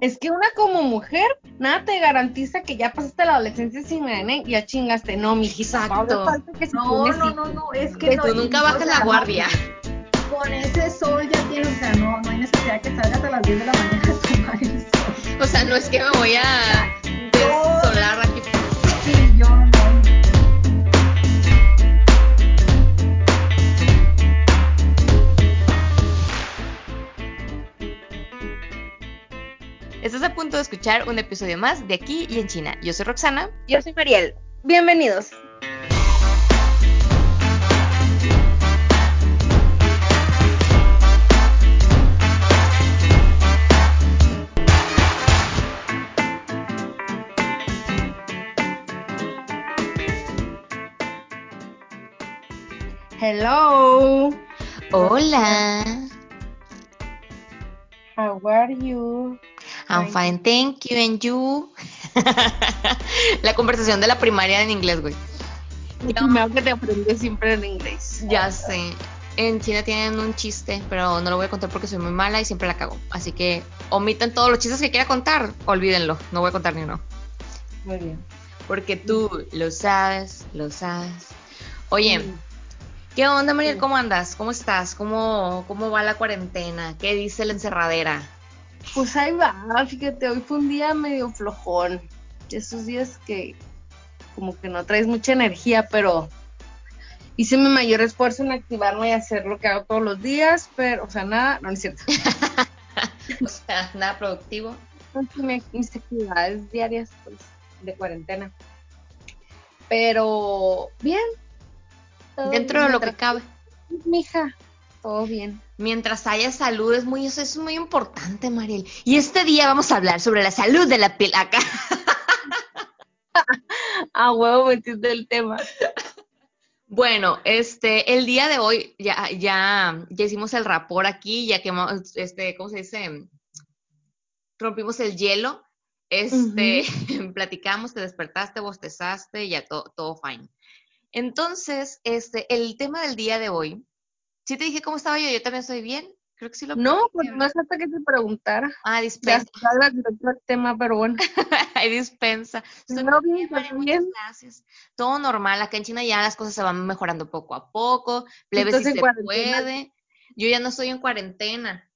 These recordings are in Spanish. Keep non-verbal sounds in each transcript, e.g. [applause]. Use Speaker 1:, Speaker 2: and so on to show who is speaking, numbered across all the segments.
Speaker 1: Es que una como mujer, nada te garantiza que ya pasaste la adolescencia sin nene y ya chingaste. No, mi
Speaker 2: Exacto.
Speaker 3: No, no, no, no, es que,
Speaker 2: Que
Speaker 3: no,
Speaker 2: tú nunca bajas la guardia.
Speaker 3: Con ese sol ya tienes, o sea, no, no hay necesidad que salgas a las 10 de la mañana a tomar el sol.
Speaker 2: O sea, no es que me voy a desolar aquí.
Speaker 3: Sí, yo
Speaker 2: Estás a punto de escuchar un episodio más de Aquí y en China. Yo soy Roxana.
Speaker 1: Yo soy Mariel. Bienvenidos. Hello.
Speaker 2: Hola.
Speaker 1: How are you?
Speaker 2: I'm fine, thank you, and you. [laughs] la conversación de la primaria en inglés, güey.
Speaker 1: Lo que te aprendes siempre en inglés.
Speaker 2: Ya sé. En China tienen un chiste, pero no lo voy a contar porque soy muy mala y siempre la cago. Así que omiten todos los chistes que quiera contar, olvídenlo. No voy a contar ni uno.
Speaker 1: Muy bien.
Speaker 2: Porque tú lo sabes, lo sabes. Oye. ¿qué onda, Mariel? ¿Cómo andas? ¿Cómo estás? ¿Cómo, ¿Cómo va la cuarentena? ¿Qué dice la encerradera?
Speaker 1: Pues ahí va, fíjate, hoy fue un día medio flojón. Esos días que como que no traes mucha energía, pero hice mi mayor esfuerzo en activarme y hacer lo que hago todos los días, pero, o sea, nada, no, no es cierto. [laughs]
Speaker 2: O sea, nada productivo.
Speaker 1: Mis mis actividades diarias pues, de cuarentena. Pero bien.
Speaker 2: Dentro de lo que cabe.
Speaker 1: Mija, todo bien.
Speaker 2: Mientras haya salud, es muy, eso es muy importante, Mariel. Y este día vamos a hablar sobre la salud de la piel acá. [laughs]
Speaker 1: Ah, huevo, metiste el tema.
Speaker 2: Bueno, este, el día de hoy ya, ya, ya hicimos el rapor aquí, ya que, este, ¿cómo se dice? Rompimos el hielo, este, [laughs] platicamos, te despertaste, bostezaste, ya todo, todo fine. Entonces, este, el tema del día de hoy, sí te dije cómo estaba yo, yo también estoy bien, creo que sí lo
Speaker 1: No, pues no es hasta que te preguntara.
Speaker 2: Ah,
Speaker 1: Ya
Speaker 2: dispensa,
Speaker 1: salgas directo al tema, pero bueno. [laughs]
Speaker 2: hay dispensa. Estoy
Speaker 1: No,
Speaker 2: muy
Speaker 1: bien,
Speaker 2: María, muchas
Speaker 1: bien.
Speaker 2: gracias. Todo normal, acá en China ya las cosas se van mejorando poco a poco, plebe si se
Speaker 1: cuarentena.
Speaker 2: puede. Yo ya no estoy en cuarentena,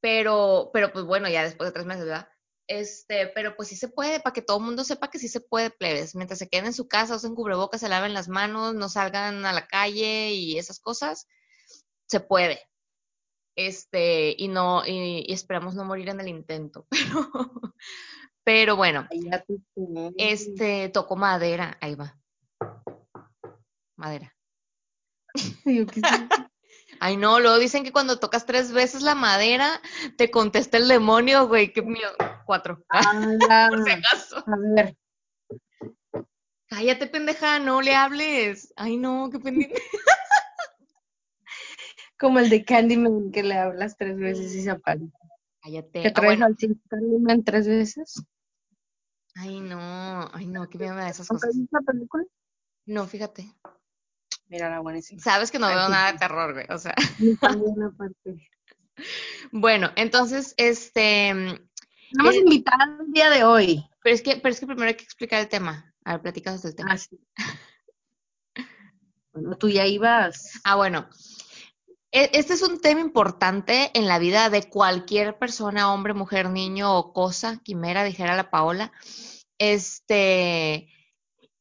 Speaker 2: pero, pero pues bueno, ya después de tres meses, ¿verdad? Este, pero pues sí se puede, para que todo el mundo sepa que sí se puede, plebes. Mientras se queden en su casa, usen cubrebocas, se laven las manos, no salgan a la calle y esas cosas, se puede. Este, y no, y, y esperamos no morir en el intento, [laughs] pero, pero bueno, este, tocó madera, ahí va. Madera. [laughs] [laughs] Ay, no, luego dicen que cuando tocas tres veces la madera, te contesta el demonio, güey, qué miedo. Cuatro.
Speaker 1: Ala.
Speaker 2: Por si acaso.
Speaker 1: A ver,
Speaker 2: Cállate, pendeja, no le hables. Ay, no, qué pendiente.
Speaker 1: Como el de Candyman que le hablas tres veces y se aparece.
Speaker 2: Cállate.
Speaker 1: Que
Speaker 2: Ah,
Speaker 1: traes
Speaker 2: bueno.
Speaker 1: al Candyman tres veces.
Speaker 2: Ay, no, ay, no, qué miedo me da esas
Speaker 1: ¿Nunca
Speaker 2: cosas.
Speaker 1: viste la película?
Speaker 2: No, fíjate.
Speaker 1: Mira la buenísima.
Speaker 2: Sabes que no veo nada de terror, güey. O sea. [laughs] Bueno, entonces, este.
Speaker 1: Tenemos
Speaker 2: Eh,
Speaker 1: invitada el día de hoy.
Speaker 2: Pero es que, pero es que primero hay que explicar el tema. A ver, platícanos del tema.
Speaker 1: Ah, sí. Bueno, tú ya ibas.
Speaker 2: Ah, bueno. E- Este es un tema importante en la vida de cualquier persona, hombre, mujer, niño o cosa, quimera, dijera la Paola. Este,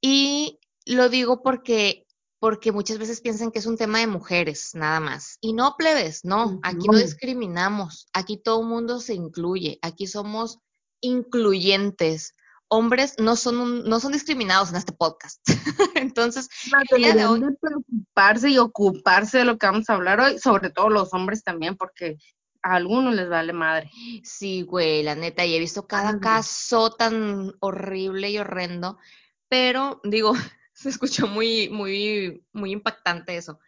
Speaker 2: y lo digo porque, porque muchas veces piensan que es un tema de mujeres, nada más. Y no, plebes, no, aquí no
Speaker 1: No.
Speaker 2: discriminamos, aquí todo el mundo se incluye, aquí somos incluyentes. Hombres no son, un- no son discriminados en este podcast. [laughs] Entonces, el día de hoy,
Speaker 1: de preocuparse y ocuparse de lo que vamos a hablar hoy, sobre todo los hombres también, porque a algunos les vale madre.
Speaker 2: Sí, güey, la neta, y he visto cada caso tan horrible y horrendo, pero digo, [laughs] se escuchó muy, muy, muy impactante eso.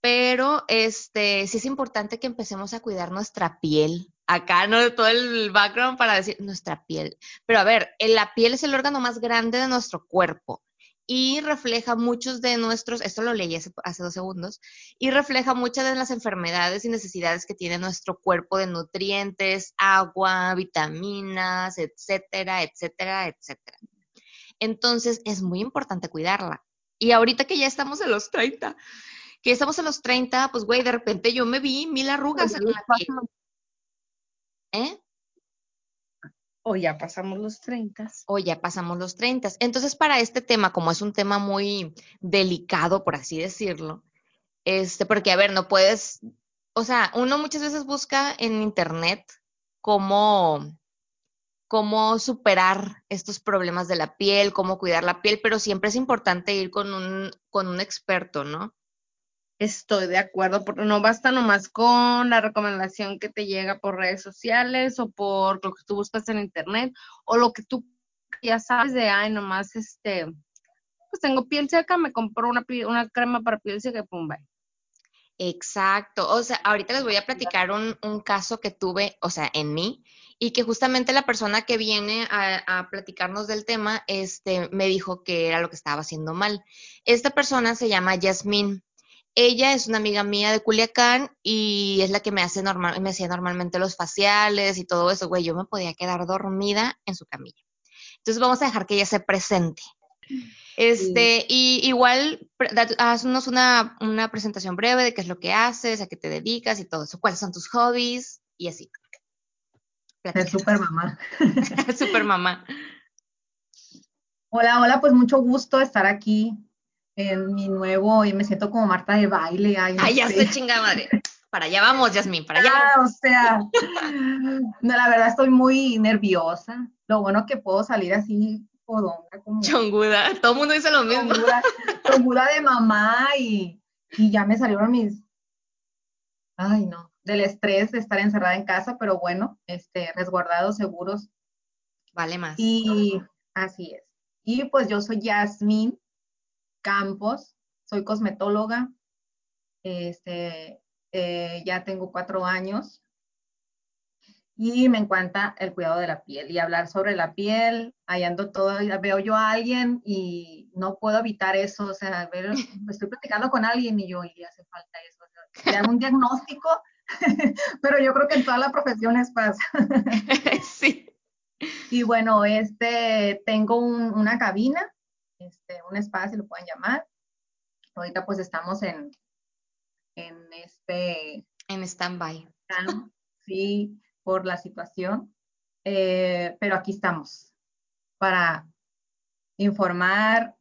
Speaker 2: Pero este, sí es importante que empecemos a cuidar nuestra piel. Acá, ¿no? De todo el background para decir nuestra piel. Pero a ver, la piel es el órgano más grande de nuestro cuerpo y refleja muchos de nuestros, esto lo leí hace, hace, dos segundos, y refleja muchas de las enfermedades y necesidades que tiene nuestro cuerpo de nutrientes, agua, vitaminas, etcétera, etcétera, etcétera. Entonces es muy importante cuidarla. Y ahorita que ya estamos en los 30, que estamos en los 30, pues güey, de repente yo me vi mil arrugas en la piel. ¿Eh?
Speaker 1: O ya pasamos los 30.
Speaker 2: O ya pasamos los 30. Entonces, para este tema, como es un tema muy delicado, por así decirlo, este, porque, a ver, no puedes, o sea, uno muchas veces busca en internet cómo, cómo superar estos problemas de la piel, cómo cuidar la piel, pero siempre es importante ir con un, con un experto, ¿no?
Speaker 1: Estoy de acuerdo, porque no basta nomás con la recomendación que te llega por redes sociales o por lo que tú buscas en internet o lo que tú ya sabes de, ay, nomás este, pues tengo piel seca, me compro una, una crema para piel seca y pum, bye.
Speaker 2: Exacto. O sea, ahorita les voy a platicar un, un, caso que tuve, o sea, en mí, y que justamente la persona que viene a, a, platicarnos del tema, este, me dijo que era lo que estaba haciendo mal. Esta persona se llama Yasmín. Ella es una amiga mía de Culiacán y es la que me hace normal, me hacía normalmente los faciales y todo eso, güey. Yo me podía quedar dormida en su camilla. Entonces vamos a dejar que ella se presente. Este, sí. y igual, haznos una, una, presentación breve de qué es lo que haces, a qué te dedicas y todo eso, cuáles son tus hobbies y así.
Speaker 3: Es super mamá. [laughs]
Speaker 2: super mamá.
Speaker 3: Hola, hola, pues mucho gusto estar aquí en mi nuevo, y me siento como Marta de baile. Ay,
Speaker 2: no Ay ya sé, chingada madre. Para allá vamos, Yasmín, para allá.
Speaker 3: Ah, o sea, no, la verdad estoy muy nerviosa. Lo bueno que puedo salir así podonga como
Speaker 2: chonguda, todo el mundo dice lo mismo.
Speaker 3: Chonguda, chonguda de mamá y, y ya me salieron mis, ay no, del estrés de estar encerrada en casa, pero bueno, este, resguardados, seguros.
Speaker 2: Vale más.
Speaker 3: Y así es. Y pues yo soy Yasmín Campos, soy cosmetóloga, este, eh, ya tengo cuatro años y me encanta el cuidado de la piel y hablar sobre la piel. Ahí ando todo, veo yo a alguien y no puedo evitar eso, o sea, ver, [laughs] estoy platicando con alguien y yo, y hace falta eso, o sea, le hago un diagnóstico, [laughs] pero yo creo que en todas las profesiones pasa. [laughs]
Speaker 2: sí.
Speaker 3: Y bueno, este, tengo un, una cabina, este, un espacio, lo pueden llamar. Ahorita pues estamos en, en este...
Speaker 2: En stand-by. [laughs]
Speaker 3: Sí, por la situación, eh, pero aquí estamos para informar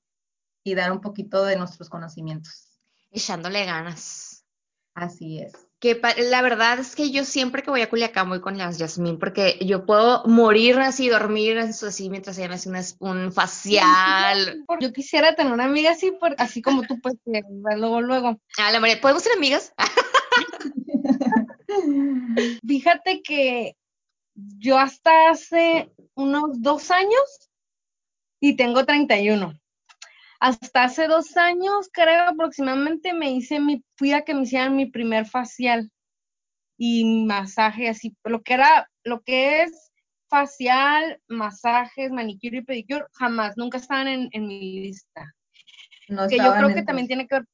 Speaker 3: y dar un poquito de nuestros conocimientos.
Speaker 2: Echándole ganas.
Speaker 3: Así es.
Speaker 2: Que la verdad es que yo siempre que voy a Culiacán voy con las Yasmín, porque yo puedo morir así, dormir así mientras ella me hace una, un facial. [laughs]
Speaker 1: Yo quisiera tener una amiga así, por, así como tú, pues, luego, luego. [laughs]
Speaker 2: Ah, la María, ¿podemos ser amigas? [laughs]
Speaker 1: Fíjate que yo hasta hace unos dos años y tengo 31. Hasta hace dos años, creo aproximadamente, me hice mi, fui a que me hicieran mi primer facial y masaje, así, lo que era, lo que es facial, masajes, manicure y pedicure, jamás, nunca estaban en, en mi lista. No que yo creo que también tiene que ver,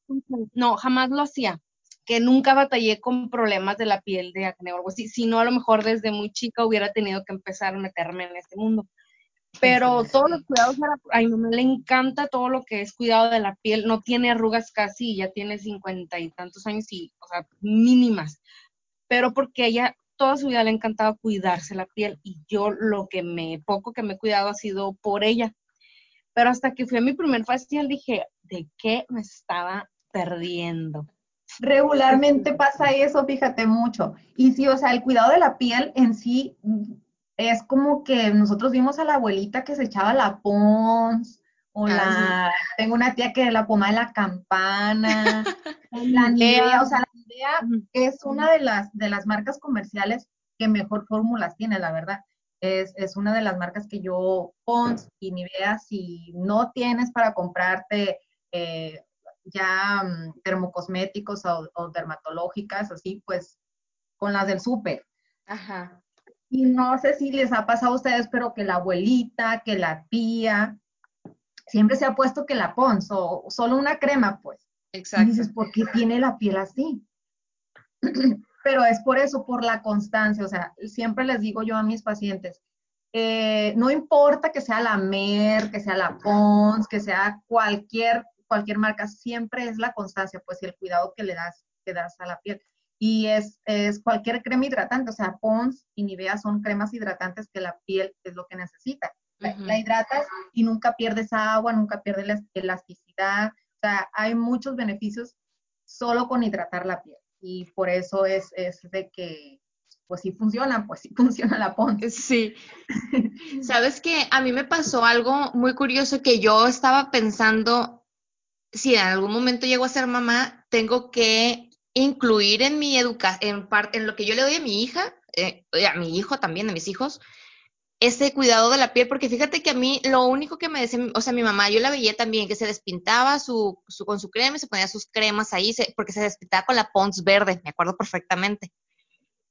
Speaker 1: no, jamás lo hacía que nunca batallé con problemas de la piel de acné o algo así, sino a lo mejor desde muy chica hubiera tenido que empezar a meterme en este mundo. Pero todos los cuidados, a mi mamá le encanta todo lo que es cuidado de la piel, no tiene arrugas casi, ya tiene cincuenta y tantos años y, o sea, mínimas, pero porque ella toda su vida le ha encantado cuidarse la piel y yo lo que me, poco que me he cuidado ha sido por ella. Pero hasta que fui a mi primer facial dije, ¿de qué me estaba perdiendo?
Speaker 3: regularmente pasa eso, fíjate mucho. Y sí, o sea, el cuidado de la piel en sí es como que nosotros vimos a la abuelita que se echaba la Pons, o la, tengo una tía que la pomada de la campana, [laughs] la Nivea, o sea, la Nivea es una de las, de las marcas comerciales que mejor fórmulas tiene, la verdad. Es, es, una de las marcas que yo, Pons y Nivea, si no tienes para comprarte eh, ya um, termocosméticos o, o, dermatológicas, así pues con las del súper.
Speaker 2: Ajá.
Speaker 3: Y no sé si les ha pasado a ustedes, pero que la abuelita, que la tía, siempre se ha puesto que la Pons o solo una crema, pues.
Speaker 2: Exacto.
Speaker 3: Y dices, ¿por qué tiene la piel así? [clears throat] Pero es por eso, por la constancia. O sea, siempre les digo yo a mis pacientes, eh, no importa que sea la Mer, que sea la Pons, que sea cualquier, cualquier marca, siempre es la constancia, pues, y el cuidado que le das, que das a la piel. Y es, es cualquier crema hidratante, o sea, Pons y Nivea son cremas hidratantes que la piel es lo que necesita. La, hidratas y nunca pierdes agua, nunca pierdes la elasticidad. O sea, hay muchos beneficios solo con hidratar la piel. Y por eso es, es de que, pues sí funciona, pues sí funciona la Pons.
Speaker 2: Sí. [laughs] Sabes que a mí me pasó algo muy curioso que yo estaba pensando, si en algún momento llego a ser mamá, tengo que incluir en mi educación, en, en lo que yo le doy a mi hija, eh, a mi hijo también, a mis hijos, ese cuidado de la piel, porque fíjate que a mí lo único que me decía, o sea, mi mamá, yo la veía también, que se despintaba su, su- con su crema y se ponía sus cremas ahí, se- porque se despintaba con la Pons verde, me acuerdo perfectamente.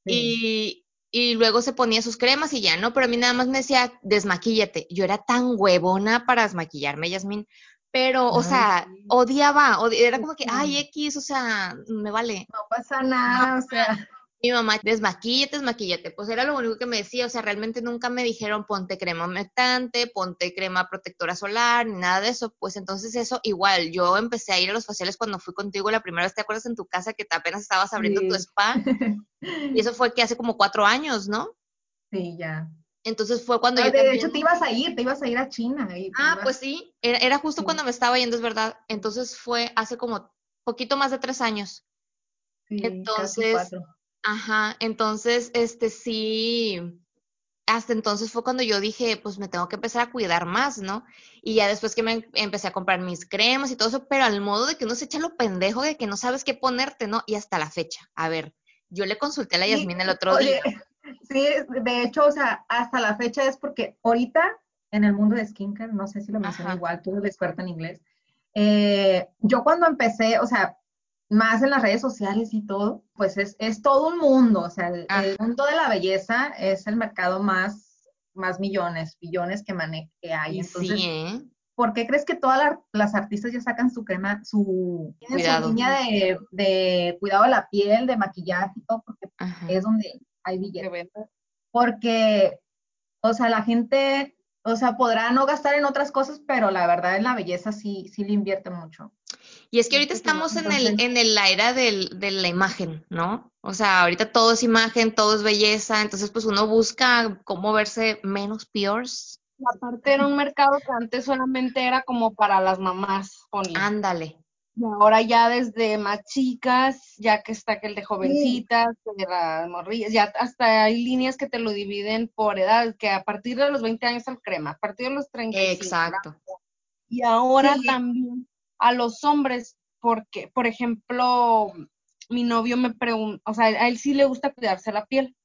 Speaker 2: Y, y luego se ponía sus cremas y ya, ¿no? Pero a mí nada más me decía, desmaquíllate. Yo era tan huevona para desmaquillarme, Yasmín. Pero, o
Speaker 3: Ay,
Speaker 2: sea,
Speaker 3: sí.
Speaker 2: odiaba, odi- era como que, ay, X, o sea, me vale.
Speaker 3: No pasa nada, o sea,
Speaker 2: Mi mamá, desmaquíllate, desmaquíllate. Pues era lo único que me decía, o sea, realmente nunca me dijeron ponte crema humectante, ponte crema protectora solar, ni nada de eso. Pues entonces eso igual, yo empecé a ir a los faciales cuando fui contigo la primera vez, ¿te acuerdas en tu casa que te apenas estabas abriendo tu spa? Y eso [laughs] fue que hace como cuatro años, ¿no?
Speaker 3: sí, ya.
Speaker 2: Entonces fue cuando
Speaker 3: Ah,
Speaker 2: yo
Speaker 3: de
Speaker 2: también...
Speaker 3: hecho, te ibas a ir, te ibas a ir a China. y
Speaker 2: Ah,
Speaker 3: ibas-
Speaker 2: pues sí, era, era justo
Speaker 3: Sí.
Speaker 2: cuando me estaba yendo, es verdad. Entonces fue hace como poquito más de tres años.
Speaker 3: sí, casi
Speaker 2: entonces,
Speaker 3: cuatro.
Speaker 2: Ajá, entonces, este sí, hasta entonces fue cuando yo dije, pues me tengo que empezar a cuidar más, ¿no? Y ya después que me em- empecé a comprar mis cremas y todo eso, pero al modo de que uno se echa lo pendejo de que no sabes qué ponerte, ¿no? Y hasta la fecha. A ver, yo le consulté a la
Speaker 3: Sí,
Speaker 2: Yasmín el otro
Speaker 3: Oye,
Speaker 2: día.
Speaker 3: Sí, de hecho, o sea, hasta la fecha es porque ahorita en el mundo de skincare, no sé si lo mencioné igual, tú eres la experta en inglés. eh, yo cuando empecé, o sea, más en las redes sociales y todo, pues es, es todo un mundo, o sea, el, mundo de la belleza es el mercado más, más millones, billones que, mane que hay. Entonces,
Speaker 2: sí, ¿eh?
Speaker 3: ¿por qué crees que todas la- las artistas ya sacan su crema, su, tienen su
Speaker 2: Cuidado.
Speaker 3: línea de, de cuidado de la piel, de maquillaje y todo? Porque
Speaker 2: Ajá.
Speaker 3: es donde hay billetes. Porque, o sea, la gente, o sea, podrá no gastar en otras cosas, pero la verdad en la belleza sí, sí le invierte mucho.
Speaker 2: Y es que ahorita estamos en el, en el, la era del, de la imagen, ¿no? O sea, ahorita todo es imagen, todo es belleza, entonces pues uno busca cómo verse menos peors.
Speaker 1: Aparte era un mercado que antes solamente era como para las mamás.
Speaker 2: Ándale.
Speaker 1: Y ahora ya desde más chicas, ya que está que el de jovencitas, de las morrillas, ya hasta hay líneas que te lo dividen por edad, que a partir de los 20 años al crema, a partir de los 35.
Speaker 2: Exacto.
Speaker 1: Y ahora
Speaker 3: Sí.
Speaker 1: también a los hombres, porque, por ejemplo, mi novio me pregunta, o sea, a él sí le gusta cuidarse la piel,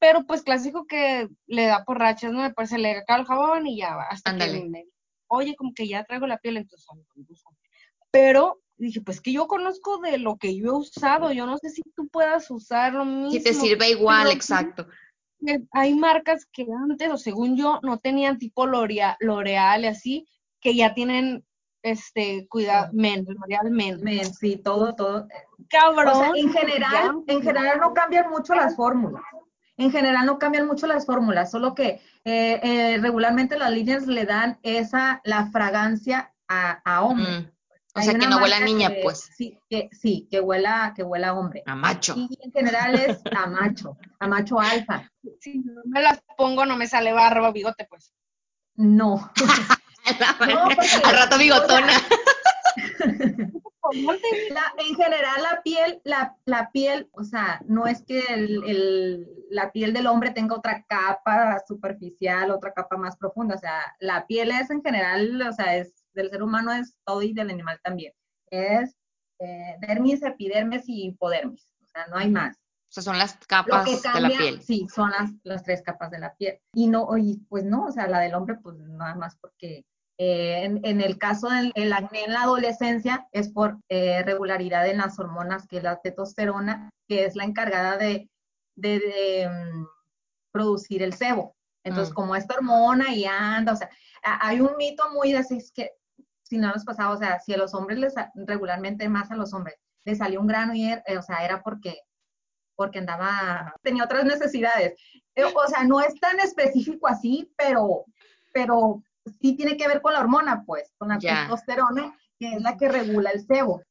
Speaker 1: pero pues clásico que le da por rachas, ¿no? Después se le acaba el jabón y ya va, hasta que me oye, como que ya traigo la piel, entonces, pues, pero dije, pues que yo conozco de lo que yo he usado, yo no sé si tú puedas usar lo mismo.
Speaker 2: Si te sirve igual,
Speaker 1: pero
Speaker 2: exacto.
Speaker 1: hay marcas que antes, o según yo, no tenían tipo L'Orea- L'Oreal y así, que ya tienen este cuidado, men, L'Oreal men.
Speaker 3: Men, sí, todo, todo.
Speaker 1: Cabrón.
Speaker 3: O sea, en general,
Speaker 1: ya.
Speaker 3: en general no cambian mucho las fórmulas. En general no cambian mucho las fórmulas, solo que eh, eh, regularmente las líneas le dan esa, la fragancia a, a hombre.
Speaker 2: Mm. O
Speaker 3: Hay
Speaker 2: sea, que no huela a niña,
Speaker 3: que-
Speaker 2: pues,
Speaker 3: Sí, que, sí, que huela, que huela a hombre.
Speaker 2: a macho.
Speaker 3: Y en general es a macho, a macho alfa.
Speaker 1: Si no me las pongo, no me sale barba, bigote, pues.
Speaker 3: No. [laughs] No, porque-
Speaker 2: Al rato bigotona.
Speaker 3: La- en general la piel, la, la piel, o sea, no es que el, el- la piel del hombre tenga otra capa superficial, otra capa más profunda, o sea, la piel es en general, o sea, es del ser humano es todo y del animal también. Es eh, dermis, epidermis y hipodermis, o sea, no hay más.
Speaker 2: O sea, son las capas de la piel.
Speaker 3: sí, son las, las tres capas de la piel. Y no, y pues no, o sea, la del hombre, pues nada más porque eh, en, en el caso del el acné en la adolescencia es por eh, regularidad en las hormonas, que es la testosterona, que es la encargada de, de, de, mm, producir el sebo. Entonces,
Speaker 2: Mm.
Speaker 3: como esta hormona y anda, o sea, a- hay un mito muy de así, es que si no nos pasaba, o sea, si a los hombres les, regularmente más a los hombres, les salió un grano y, era- o sea, era porque, porque andaba, tenía otras necesidades. Eh, O sea, no es tan específico así, pero, pero sí tiene que ver con la hormona, pues, con la testosterona, que es la que regula el sebo.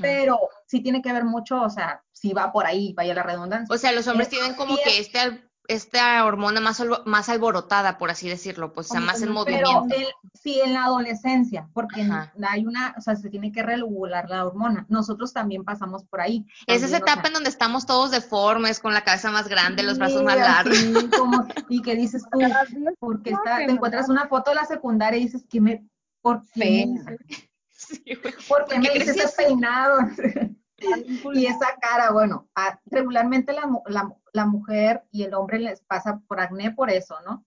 Speaker 3: Pero sí tiene que ver mucho, o sea, si va por ahí, vaya la redundancia.
Speaker 2: O sea, los hombres
Speaker 3: Eh,
Speaker 2: tienen como que este, esta hormona más, albo- más alborotada, por así decirlo, pues, o sea, más en
Speaker 3: Pero
Speaker 2: movimiento.
Speaker 3: el- sí, en la adolescencia, porque
Speaker 2: Ajá.
Speaker 3: hay una, o sea, se tiene que regular la hormona. Nosotros también pasamos por ahí.
Speaker 2: Es esa
Speaker 3: también, o sea,
Speaker 2: etapa en donde estamos todos deformes, con la cabeza más grande, los brazos
Speaker 3: sí,
Speaker 2: más largos.
Speaker 3: así [laughs] como- y que dices tú, porque está, te encuentras una foto de la secundaria y dices, que me, ¿por qué [laughs] [laughs]
Speaker 2: Sí,
Speaker 3: por qué
Speaker 2: ¿Por
Speaker 3: me
Speaker 2: qué
Speaker 3: hice ese peinado? Y esa cara, bueno, regularmente la, mu- la, la mujer y el hombre les pasa por acné por eso, ¿no?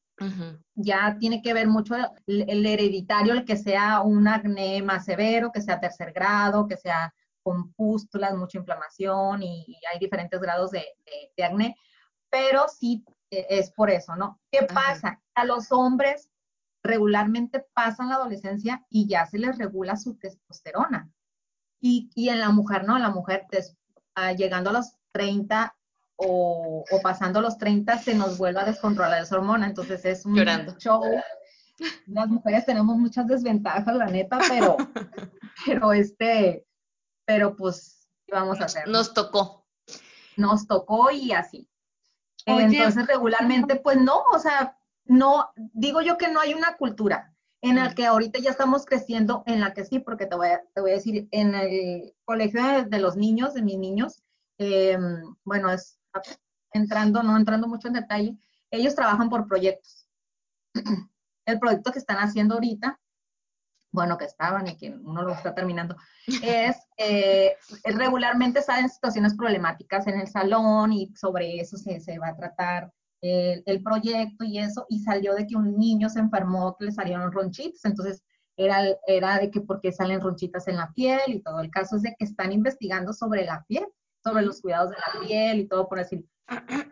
Speaker 3: Ya tiene que ver mucho el, el hereditario, el que sea un acné más severo, que sea tercer grado, que sea con pústulas, mucha inflamación y, y hay diferentes grados de, de- de acné, pero sí eh, es por eso, ¿no? ¿Qué pasa? A los hombres regularmente pasan la adolescencia y ya se les regula su testosterona. Y, y en la mujer, ¿no? La mujer des- ah, llegando a los 30 o, o pasando los 30 se nos vuelve a descontrolar esa hormona. Entonces es un
Speaker 2: Llorando.
Speaker 3: show. Las mujeres tenemos muchas desventajas, la neta, pero, [laughs] pero este, pero pues, ¿qué vamos a hacer? no?
Speaker 2: Nos tocó.
Speaker 3: Nos tocó y así.
Speaker 1: Oye.
Speaker 3: Entonces, regularmente, pues no, o sea, no, digo yo que no hay una cultura en
Speaker 2: Mm.
Speaker 3: que ahorita ya estamos creciendo, en la que sí, porque te voy a, te voy a decir, en el colegio de, de los niños, de mis niños, eh, bueno, es entrando, no entrando mucho en detalle, ellos trabajan por proyectos. [clears throat] El proyecto que están haciendo ahorita, bueno, que estaban y que uno lo está terminando, [laughs] es eh, regularmente salen situaciones problemáticas en el salón y sobre eso se, se va a tratar el, el proyecto y eso, y salió de que un niño se enfermó, que le salieron ronchitas, entonces era, era de que por qué salen ronchitas en la piel y todo. El caso es de que están investigando sobre la piel, sobre los cuidados de la piel y todo por decir.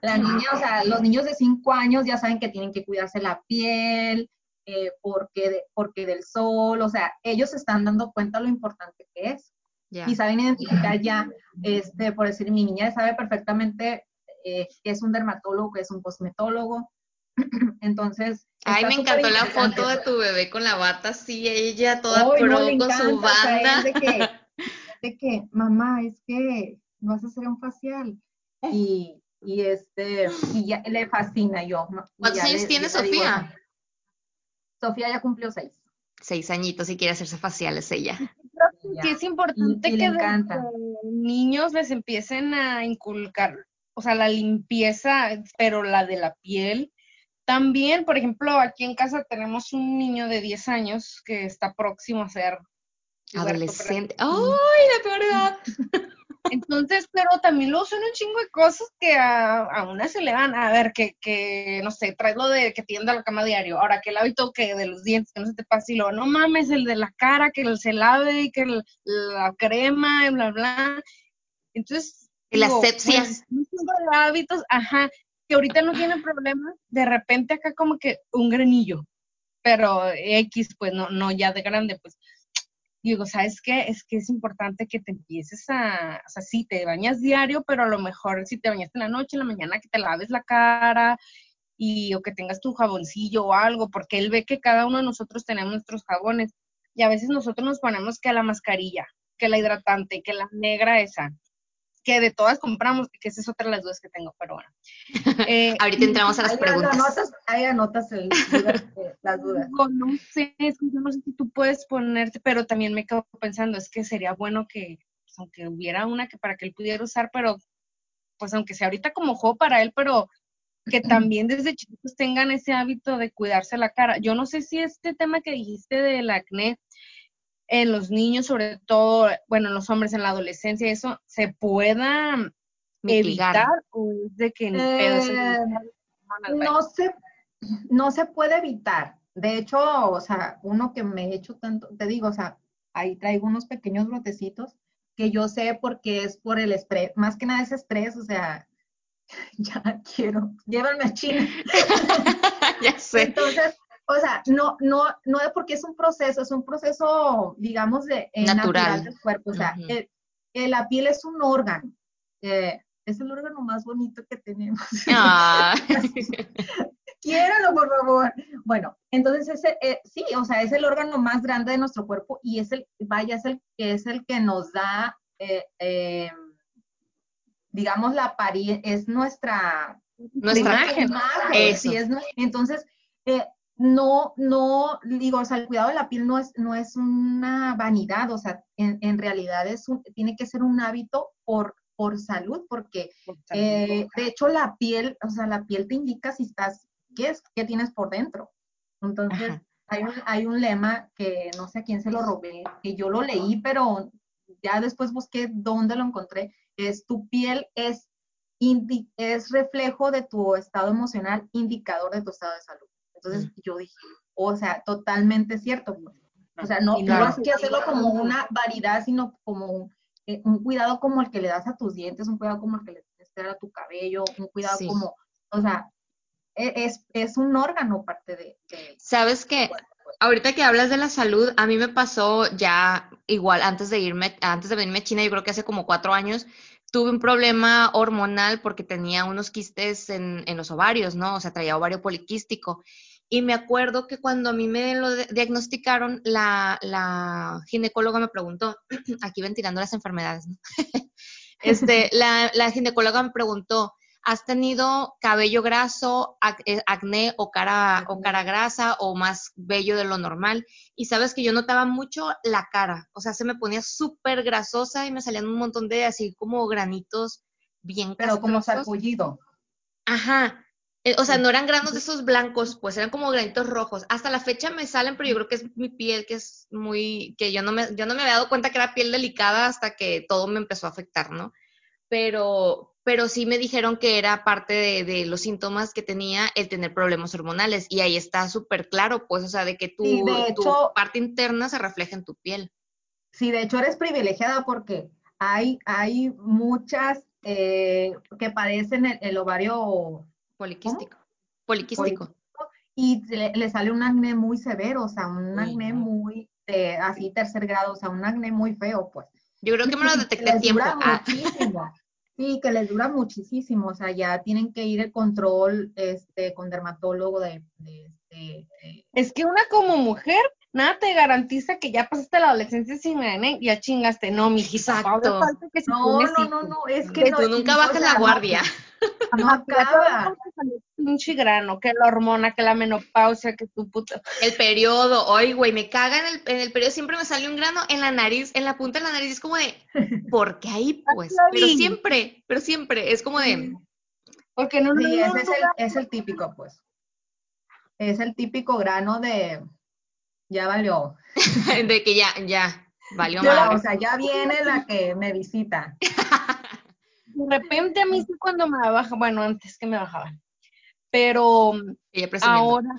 Speaker 3: La niña, o sea, los niños de 5 años ya saben que tienen que cuidarse la piel, eh, porque, de- porque del sol, o sea, ellos se están dando cuenta lo importante que es
Speaker 2: Ya.
Speaker 3: y saben identificar ya, este, por decir, mi niña sabe perfectamente eh, es un dermatólogo, que es un cosmetólogo. [clears throat] Entonces,
Speaker 2: Ay, me encantó la foto de tu bebé con la bata así, ella toda
Speaker 3: no,
Speaker 2: pro con su
Speaker 3: encanta, o sea,
Speaker 2: banda.
Speaker 3: de que, [laughs] de que, mamá, es que vas a hacer un facial. Y, y este, y ya le fascina yo.
Speaker 2: ¿Cuántos años
Speaker 3: le-
Speaker 2: tiene
Speaker 3: digo,
Speaker 2: Sofía?
Speaker 3: Sofía ya cumplió seis.
Speaker 2: Seis añitos y quiere hacerse faciales ella.
Speaker 1: Sí [laughs] es importante
Speaker 3: Y- y le
Speaker 1: que desde niños les empiecen a inculcar, o sea, la limpieza, pero la de la piel. También, por ejemplo, aquí en casa tenemos un niño de 10 años que está próximo a ser
Speaker 2: Adolescente. ¡Ay, la peor edad! [laughs]
Speaker 1: Entonces, pero también luego son un chingo de cosas que a, a una se le van a ver, que, que, no sé, traes lo de que tienda la cama diario, ahora que el hábito que de los dientes, que no se te pase, y luego, no mames, el de la cara, que se lave, y que el- la crema, y bla, bla. Entonces,
Speaker 2: la
Speaker 1: digo,
Speaker 2: asepsia.
Speaker 1: bueno, chingo de hábitos, ajá, que ahorita no tienen problema, de repente acá como que un granillo, pero X, pues no, no ya de grande, pues digo, ¿sabes qué? Es que es importante que te empieces a, o sea, sí, te bañas diario, pero a lo mejor si te bañaste en la noche, en la mañana, que te laves la cara y o que tengas tu jaboncillo o algo, porque él ve que cada uno de nosotros tenemos nuestros jabones y a veces nosotros nos ponemos que la mascarilla, que la hidratante, que la negra esa, que de todas compramos, que esa es otra de las dudas que tengo, pero bueno. [laughs] Eh,
Speaker 2: Ahorita entramos a las preguntas.
Speaker 3: anotas, ahí anotas el- eh, las dudas.
Speaker 1: No sé, es que yo no sé si tú puedes ponerte, pero también me quedo pensando, es que sería bueno que, pues, aunque hubiera una que para que él pudiera usar, pero pues aunque sea ahorita como juego para él, pero que [clears throat] también desde chiquitos tengan ese hábito de cuidarse la cara. Yo no sé si este tema que dijiste del acné en los niños, sobre todo, bueno, en los hombres en la adolescencia, eso se pueda
Speaker 2: Mitigar.
Speaker 1: evitar o es de que
Speaker 3: Eh,
Speaker 1: no
Speaker 3: se, no se puede evitar. De hecho, o sea, uno que me he hecho tanto, te digo, o sea, ahí traigo unos pequeños brotecitos que yo sé porque es por el estrés, más que nada es estrés, o sea, [laughs] ya quiero, llévame a China. [laughs]
Speaker 2: ya sé.
Speaker 3: Entonces, o sea, no, no, no es porque es un proceso, es un proceso, digamos, de eh, natural. del cuerpo. O sea, eh, eh, la piel es un órgano. es el órgano más bonito que tenemos. Ah. [laughs] Quiéralo, por favor. Bueno, entonces ese, sí, o sea, es el órgano más grande de nuestro cuerpo y es el, vaya, es el que es el que nos da, digamos, la apariencia, es nuestra,
Speaker 2: nuestra imagen.
Speaker 3: Sí, es, entonces, no, no, digo, o sea, el cuidado de la piel no es, no es una vanidad, o sea, en, realidad es un, tiene que ser un hábito por, por salud, porque eh, de hecho la piel, o sea, la piel te indica si estás, qué es, qué tienes por dentro. Entonces, hay un, hay un lema que no sé a quién se lo robé, que yo lo leí, pero ya después busqué dónde lo encontré, es tu piel es, es reflejo de tu estado emocional, indicador de tu estado de salud. Entonces yo dije, o sea, totalmente cierto. Pues. O sea, no, no es que hacerlo como una variedad, sino como eh, un, cuidado como el que le das a tus dientes, un cuidado como el que le que dar a tu cabello, un cuidado como, o sea, e, es, es un órgano parte de...
Speaker 2: ¿Sabes qué? Pues. Ahorita que hablas de la salud, a mí me pasó ya igual antes de irme, antes de venirme a China, yo creo que hace como cuatro años, tuve un problema hormonal porque tenía unos quistes en, en los ovarios, ¿no? O sea, traía ovario poliquístico. Y me acuerdo que cuando a mí me lo diagnosticaron, la, ginecóloga me preguntó, [clears throat] aquí ven tirando las enfermedades, ¿no? [laughs] este, la, ginecóloga me preguntó, ¿has tenido cabello graso, eh, acné o cara, o cara grasa o más vello de lo normal? Y sabes que yo notaba mucho la cara, o sea, se me ponía súper grasosa y me salían un montón de así como granitos bien
Speaker 3: Pero como sarpullido.
Speaker 2: Ajá, o sea, no eran granos de esos blancos, pues eran como granitos rojos. Hasta la fecha me salen, pero yo creo que es mi piel que es muy, que yo no me, yo no me había dado cuenta que era piel delicada hasta que todo me empezó a afectar, ¿no? Pero, pero sí me dijeron que era parte de, los síntomas que tenía el tener problemas hormonales. Y ahí está súper claro, pues, o sea, de que tu, tu parte interna se refleja en tu piel.
Speaker 3: Sí, de hecho eres privilegiada porque hay, hay muchas eh, que padecen el ovario
Speaker 2: Poliquístico. Poliquístico.
Speaker 3: Y le, sale un acné muy severo, o sea, un acné muy, así tercer grado, o sea, un acné muy feo, pues.
Speaker 2: Yo creo que me lo detecté a tiempo. Ah.
Speaker 3: Muchísimo. Sí, que les dura muchísimo, o sea, ya tienen que ir el control este, con dermatólogo de, este,
Speaker 1: Es que una como mujer, nada te garantiza que ya pasaste la adolescencia sin acné y ya chingaste, no, mi
Speaker 2: Exacto.
Speaker 3: No, no, no, no, es que,
Speaker 2: tú nunca bajas la guardia.
Speaker 3: No acaba.
Speaker 1: Pinche grano, que la hormona, que la menopausia, que tu puta.
Speaker 2: El periodo, oye, güey, me caga en el, en el periodo, siempre me sale un grano en la nariz, en la punta de la nariz, es como de, [laughs] ¿por qué ahí? Pues, pero siempre, pero siempre, es como de.
Speaker 3: Porque no, sí, ese es el, es el típico, pues. Es el típico grano de, ya valió. [laughs]
Speaker 2: de que ya, ya, valió
Speaker 3: O sea, ya viene la que me visita. [laughs]
Speaker 1: de repente a mí sí cuando me baja, bueno, antes que me bajaban, pero ahora,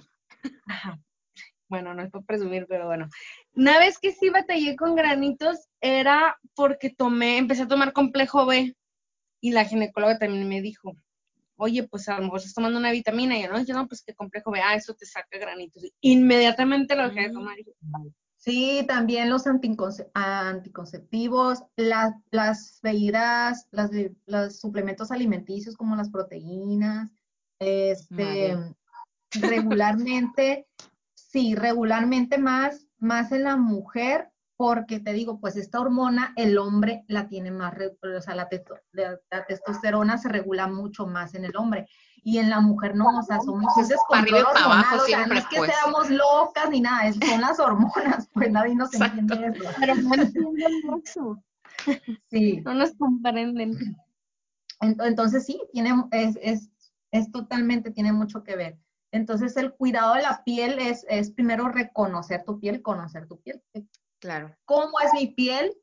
Speaker 1: bueno, no es por presumir, pero bueno, una vez que sí batallé con granitos era porque tomé, empecé a tomar complejo B y la ginecóloga también me dijo, oye, pues a lo mejor estás tomando una vitamina y yo no, yo no, pues que complejo B, ah, eso te saca granitos. Inmediatamente lo dejé de tomar. Y
Speaker 3: Sí, también los anticonceptivos, las bebidas, las, los suplementos alimenticios como las proteínas, este, regularmente, sí, regularmente más, más en la mujer, porque te digo, pues esta hormona el hombre la tiene más, o sea, la testosterona se regula mucho más en el hombre y en la mujer no, o sea, somos
Speaker 2: es para arriba y para abajo siempre,
Speaker 3: no es que pues. seamos locas ni nada, son las hormonas, pues nadie nos entiende eso.
Speaker 1: Pero no entienden eso.
Speaker 3: Sí.
Speaker 1: No nos comprenden.
Speaker 3: Entonces sí, tiene, es, es, es totalmente, tiene mucho que ver. Entonces el cuidado de la piel es, es primero reconocer tu piel, conocer tu piel.
Speaker 2: Claro.
Speaker 3: ¿Cómo es mi piel?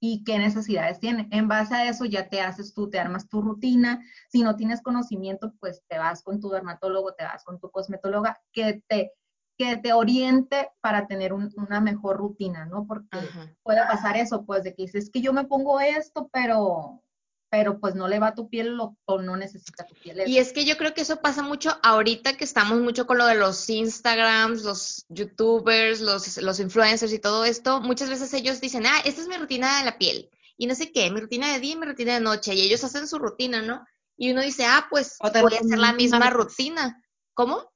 Speaker 3: y qué necesidades tiene. En base a eso ya te haces tú, te armas tu rutina. Si no tienes conocimiento, pues te vas con tu dermatólogo, te vas con tu cosmetóloga que te, que te oriente para tener una mejor rutina, ¿no? Porque puede pasar eso, pues de que dices, que yo me pongo esto, pero pero pues no le va a tu piel lo, o no necesita tu piel.
Speaker 2: Y es que yo creo que eso pasa mucho ahorita que estamos mucho con lo de los Instagrams, los YouTubers, los, los influencers y todo esto. Muchas veces ellos dicen, ah, esta es mi rutina de la piel. Y no sé qué, mi rutina de día y mi rutina de noche. Y ellos hacen su rutina, ¿no? Y uno dice, ah, pues voy a hacer la misma rutina. ¿Cómo?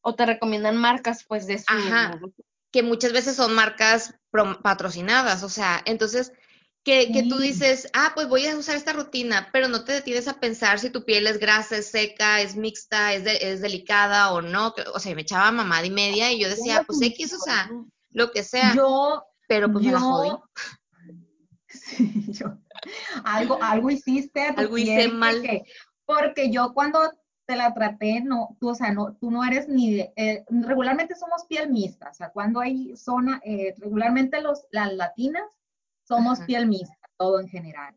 Speaker 1: O te recomiendan marcas, pues, de su...
Speaker 2: Ajá, que muchas veces son marcas patrocinadas, o sea, entonces que, que, tú dices, ah, pues voy a usar esta rutina, pero no te detienes a pensar si tu piel es grasa, es seca, es mixta, es, es delicada o no. O sea, me echaba mamada y media y yo decía, pues X, o sea, lo que sea.
Speaker 3: Yo,
Speaker 2: pero pues
Speaker 3: yo,
Speaker 2: me la jodí. [laughs]
Speaker 3: Sí, yo, algo, algo hiciste.
Speaker 2: Algo
Speaker 3: piel
Speaker 2: hice mal.
Speaker 3: Porque, porque yo cuando te la traté, no, tú, o sea, no, tú no eres ni, de, eh, regularmente somos piel mixta, o sea, cuando hay zona, eh, regularmente los, las latinas somos
Speaker 2: Ajá.
Speaker 3: piel mixta, todo en general.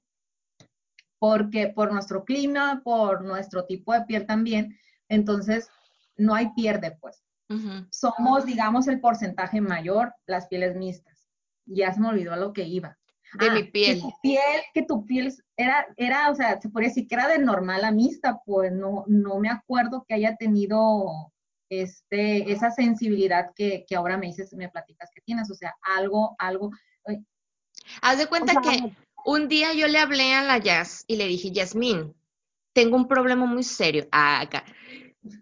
Speaker 3: Porque por nuestro clima, por nuestro tipo de piel también, entonces no hay pierde, pues. Somos, digamos, el porcentaje mayor las pieles mixtas. Ya se me olvidó a lo que iba.
Speaker 2: De
Speaker 3: Ah,
Speaker 2: mi piel.
Speaker 3: Que tu piel, que tu piel era, era, o sea, se podría decir que era de normal a mixta, pues no, no me acuerdo que haya tenido este, esa sensibilidad que, que ahora me dices, me platicas que tienes, o sea, algo, algo,
Speaker 2: Haz de cuenta
Speaker 1: sea,
Speaker 2: que un día yo le hablé a la Jazz y le dije, Yasmín, tengo un problema muy serio. Ah, acá.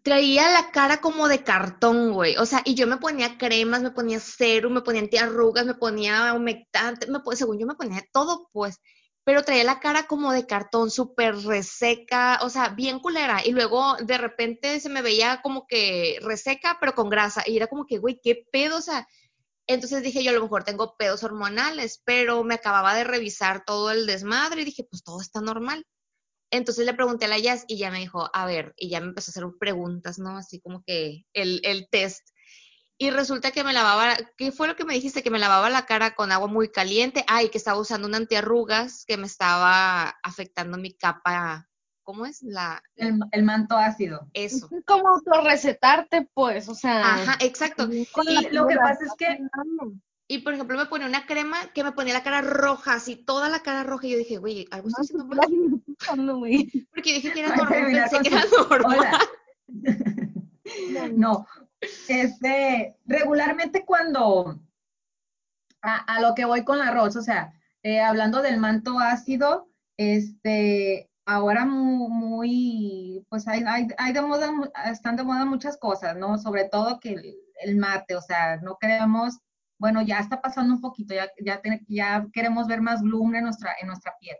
Speaker 2: Traía la cara como de cartón, güey. O sea, y yo me ponía cremas, me ponía serum, me ponía antiarrugas, me ponía humectante, me, según yo me ponía todo, pues. Pero traía la cara como de cartón, súper reseca, o sea, bien culera. Y luego de repente se me veía como que reseca, pero con grasa. Y era como que, güey, qué pedo, o sea. Entonces dije yo, a lo mejor tengo pedos hormonales, pero me acababa de revisar todo el desmadre y dije, pues todo está normal. Entonces le pregunté a la Jazz y ya me dijo, a ver, y ya me empezó a hacer preguntas, ¿no? Así como que el, el test. Y resulta que me lavaba, ¿qué fue lo que me dijiste? Que me lavaba la cara con agua muy caliente. Ay, que estaba usando un antiarrugas que me estaba afectando mi capa. ¿Cómo es? La,
Speaker 3: el, el manto ácido.
Speaker 2: eso.
Speaker 1: Es [laughs] como autorrecetarte, pues, o sea.
Speaker 2: Ajá, exacto.
Speaker 3: Y lo que pasa es que
Speaker 2: Y por ejemplo, me ponía una crema que me ponía la cara roja, así toda la cara roja. Y yo dije, güey, algo estoy haciendo mal.
Speaker 1: No, güey. [laughs]
Speaker 2: Porque dije que era normal, [laughs] pensé que era normal.
Speaker 3: No, este, regularmente cuando a, a lo que voy con la arroz, o sea, eh, hablando del manto ácido, este, ahora mu- muy, pues hay, hay, hay de moda, están de moda muchas cosas, ¿no? Sobre todo que el, el mate, o sea, no queremos, bueno, ya está pasando un poquito, ya, ya, te- ya queremos ver más bloom en nuestra, en nuestra piel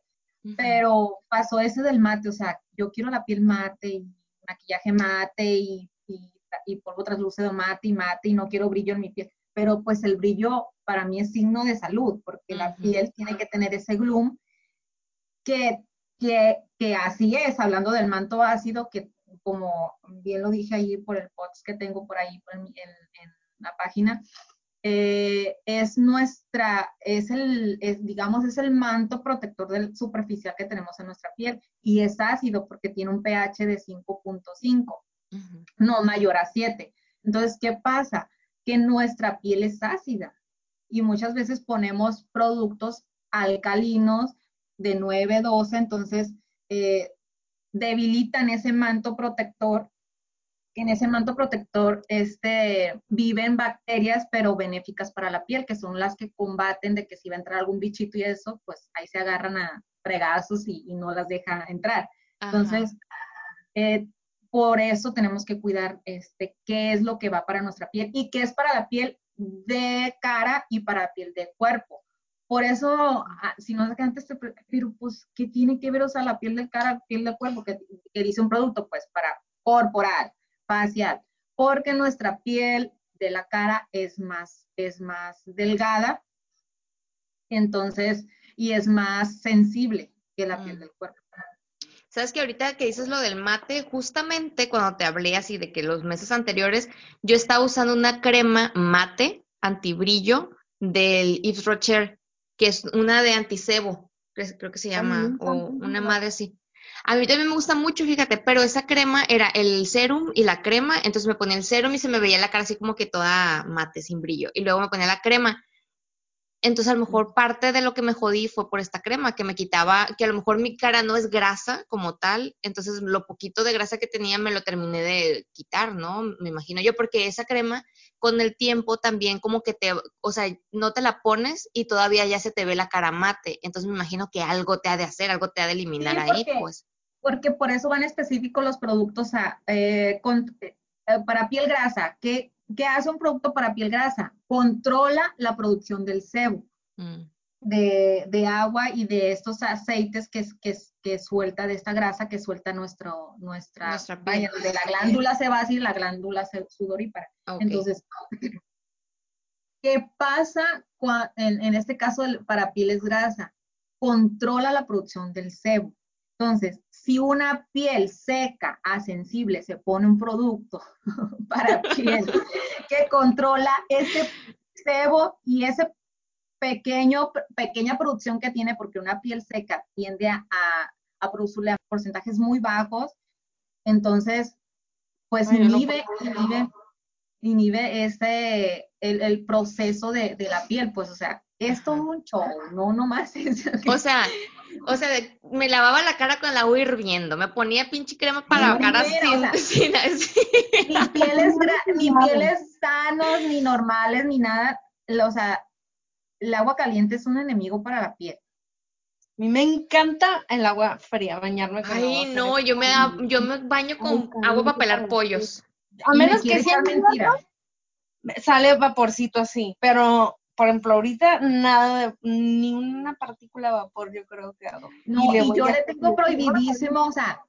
Speaker 3: pero pasó ese del mate, o sea, yo quiero la piel mate y maquillaje mate y, y, y polvo translúcido mate y mate y no quiero brillo en mi piel, pero pues el brillo para mí es signo de salud, porque la
Speaker 2: Ujú.
Speaker 3: piel tiene que tener ese gloom que, que, que así es, hablando del manto ácido, que como bien lo dije ahí por el post que tengo por ahí en, en, en la página, eh, es nuestra, es el, es, digamos, es el manto protector del superficial que tenemos en nuestra piel y es ácido porque tiene un pH de 5.5,
Speaker 2: Ujú.
Speaker 3: no mayor a 7. Entonces, ¿qué pasa? Que nuestra piel es ácida y muchas veces ponemos productos alcalinos de 9, 12, entonces eh, debilitan ese manto protector en ese manto protector este, viven bacterias, pero benéficas para la piel, que son las que combaten de que si va a entrar algún bichito y eso, pues ahí se agarran a fregazos y, y no las deja entrar.
Speaker 2: Ajá.
Speaker 3: Entonces, eh, por eso tenemos que cuidar este, qué es lo que va para nuestra piel y qué es para la piel de cara y para la piel de cuerpo. Por eso, ah, si no sé que antes te, pero pues, ¿qué tiene que ver, o sea, la piel de cara, piel de cuerpo, que, que dice un producto? Pues para corporal facial, porque nuestra piel de la cara es más, es más delgada, entonces, y es más sensible que la piel
Speaker 2: Mm.
Speaker 3: del cuerpo.
Speaker 2: Sabes que ahorita que dices lo del mate, justamente cuando te hablé así de que los meses anteriores yo estaba usando una crema mate antibrillo del Yves Rocher, que es una de antisebo, creo creo que se
Speaker 1: A mí me
Speaker 2: llama, o una madre así. A mí también me gusta mucho, fíjate, pero esa crema era el serum y la crema, entonces me ponía el serum y se me veía la cara así como que toda mate, sin brillo, y luego me ponía la crema. Entonces, a lo mejor parte de lo que me jodí fue por esta crema, que me quitaba, que a lo mejor mi cara no es grasa como tal, entonces lo poquito de grasa que tenía me lo terminé de quitar, ¿no? Me imagino yo, porque esa crema con el tiempo también como que te, o sea, no te la pones y todavía ya se te ve la cara mate, entonces me imagino que algo te ha de hacer, algo te ha de eliminar ahí, pues.
Speaker 3: Porque por eso van específicos los productos a, eh, eh, para piel grasa, que ¿Qué hace un producto para piel grasa? Controla la producción del sebo, mm. de, agua y de estos aceites que, que, que suelta, de esta grasa que suelta nuestro, nuestra, de la glándula sebácea y la glándula sudorípara. Entonces, ¿qué pasa en, en, este caso para pieles grasa? Controla la producción del sebo. Entonces, si una piel seca a sensible se pone un producto [laughs] para piel que controla ese sebo y ese pequeño, pequeña producción que tiene, porque una piel seca tiende a, a producirle porcentajes muy bajos, entonces, pues inhibe, inhibe, inhibe ese, el, el proceso de, de, la piel, pues, o sea, esto es un show, no nomás. [laughs]
Speaker 2: O sea, o sea, me lavaba la cara con el agua hirviendo, me ponía pinche crema para la cara sin, [laughs]
Speaker 3: Ni pieles, ni pieles sanos, ni normales, ni nada. O sea, el agua caliente es un enemigo para la piel.
Speaker 1: A mí me encanta el agua fría, bañarme
Speaker 2: con Ay, no, yo me, yo me baño con agua para pelar pollos.
Speaker 1: A menos que sea mentira. Sale vaporcito así, pero por ejemplo, ahorita nada de, ni una partícula de vapor yo creo que hago.
Speaker 3: No, y, yo le tengo prohibidísimo, o sea,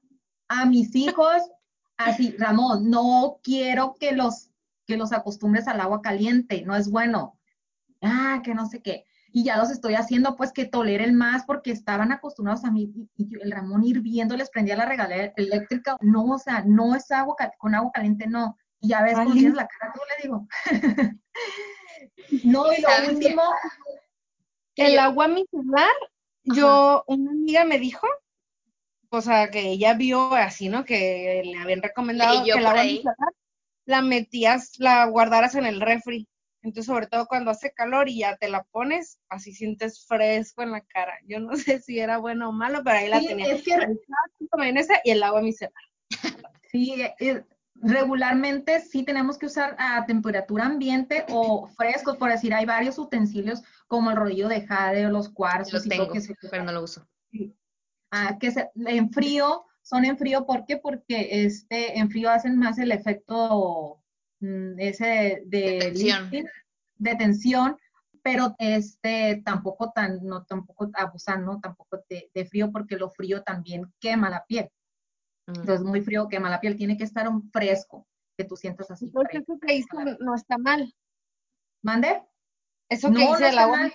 Speaker 3: a mis hijos, así, Ramón, no quiero que los, que los acostumbres al agua caliente, no es bueno. Ah, que no sé qué. Y ya los estoy haciendo, pues, que toleren más porque estaban acostumbrados a mí. Y, el Ramón hirviendo les prendía la regalera eléctrica. No, o sea, no es agua con agua caliente, no. Y ya ves cómo tienes la cara, tú le digo. [laughs] No, y lo último,
Speaker 1: el agua micelar, yo, una amiga me dijo, o sea, que ella vio así, ¿no? Que le habían recomendado que el agua micelar la metías, la guardaras en el refri. Entonces, sobre todo cuando hace calor y ya te la pones, así sientes fresco en la cara. Yo no [laughs] sé si era bueno o malo, pero ahí la tenía. Es que... y el agua micelar.
Speaker 3: Sí, regularmente sí tenemos que usar a temperatura ambiente o frescos, por decir, hay varios utensilios como el rodillo de jade o los cuarzos.
Speaker 2: Lo tengo, pero no lo uso.
Speaker 3: Ah, que se, en frío, son en frío, ¿por qué? Porque este, en frío hacen más el efecto mm, ese de, de, tensión. pero este tampoco tan, no tampoco abusan, ¿no? Tampoco de, de frío, porque lo frío también quema la piel. Entonces, muy frío, quema la piel. Tiene que estar un fresco, que tú sientas así.
Speaker 1: Porque eso que hizo no está mal.
Speaker 3: ¿Mande?
Speaker 1: Eso que hice el agua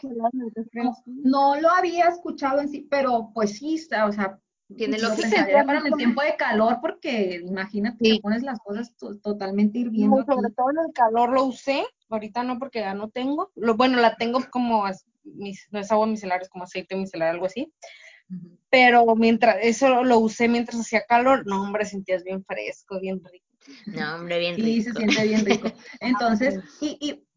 Speaker 3: no, no, lo había escuchado en sí, pero pues sí, está, o sea,
Speaker 2: tiene lo que
Speaker 3: para el tiempo de calor, porque imagínate, te pones las cosas totalmente hirviendo.
Speaker 1: sobre todo en el calor lo usé, ahorita no porque ya no tengo. Lo, bueno, la tengo como, mis, no es agua micelar, es como aceite micelar, algo así. Pero mientras, eso lo usé mientras hacía calor, no, hombre, sentías bien fresco, bien rico.
Speaker 2: No, hombre, bien rico.
Speaker 3: Sí, se siente bien rico. [laughs] Entonces, y, y,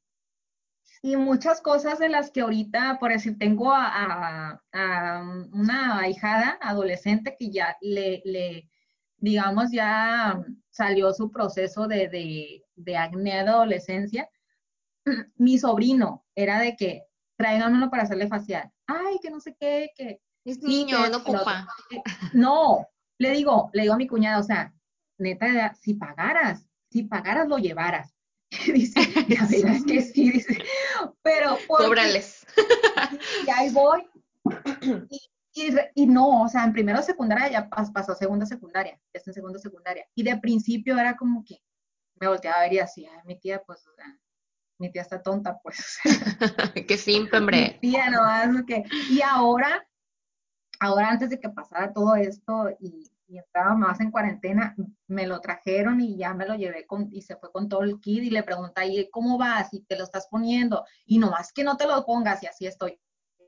Speaker 3: y, muchas cosas de las que ahorita, por decir, tengo a, a, una ahijada adolescente que ya le, le, digamos, ya salió su proceso de, de, de acné de adolescencia. [clears throat] Mi sobrino era de que tráiganmelo para hacerle facial. Ay, que no sé qué, que
Speaker 2: es niño, no ocupa. [laughs]
Speaker 3: No, le digo, le digo a mi cuñada, o sea, neta, si pagaras, si pagaras lo llevaras. [laughs] dice, ya [laughs] verás que sí, dice, pero...
Speaker 2: Cóbrales.
Speaker 3: Y ahí voy. Y, y, no, o sea, en primero secundaria ya pasó a segunda secundaria, ya está en segunda secundaria. Y de principio era como que me volteaba a ver y así, mi tía, pues, o sea, mi tía está tonta, pues.
Speaker 2: Qué simple, hombre.
Speaker 3: Mi tía, no, es que, y ahora ahora antes de que pasara todo esto y, estaba más en cuarentena, me lo trajeron y ya me lo llevé con, y se fue con todo el kit y le pregunté, ¿y cómo vas? Y te lo estás poniendo. Y nomás que no te lo pongas y así estoy.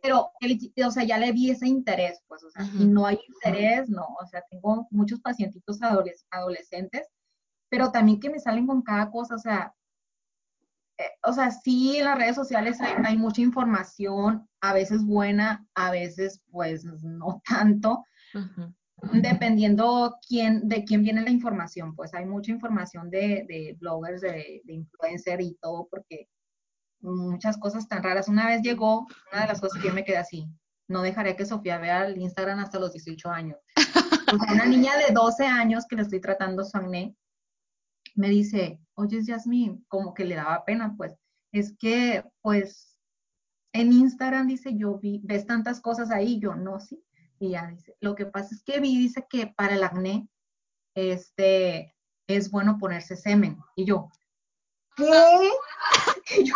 Speaker 3: Pero, o sea, ya le vi ese interés, pues, o sea, y no hay interés, no, o sea, tengo muchos pacientitos adolescentes, pero también que me salen con cada cosa, o sea, eh, o sea, sí en las redes sociales hay, hay mucha información, a veces buena, a veces pues no tanto, dependiendo quién, de quién viene la información. Pues hay mucha información de, de bloggers, de, de influencer y todo, porque muchas cosas tan raras. Una vez llegó, una de las cosas que yo me quedé así, no dejaré que Sofía vea el Instagram hasta los 18 años. O sea, una niña de 12 años que le estoy tratando su acné, me dice, oye, Yasmin, como que le daba pena, pues, es que, pues, en Instagram dice, yo vi, ves tantas cosas ahí, yo no, sí. Y ya dice, lo que pasa es que vi, dice que para el acné, este, es bueno ponerse semen. Y yo, ¿qué? [laughs] Y yo,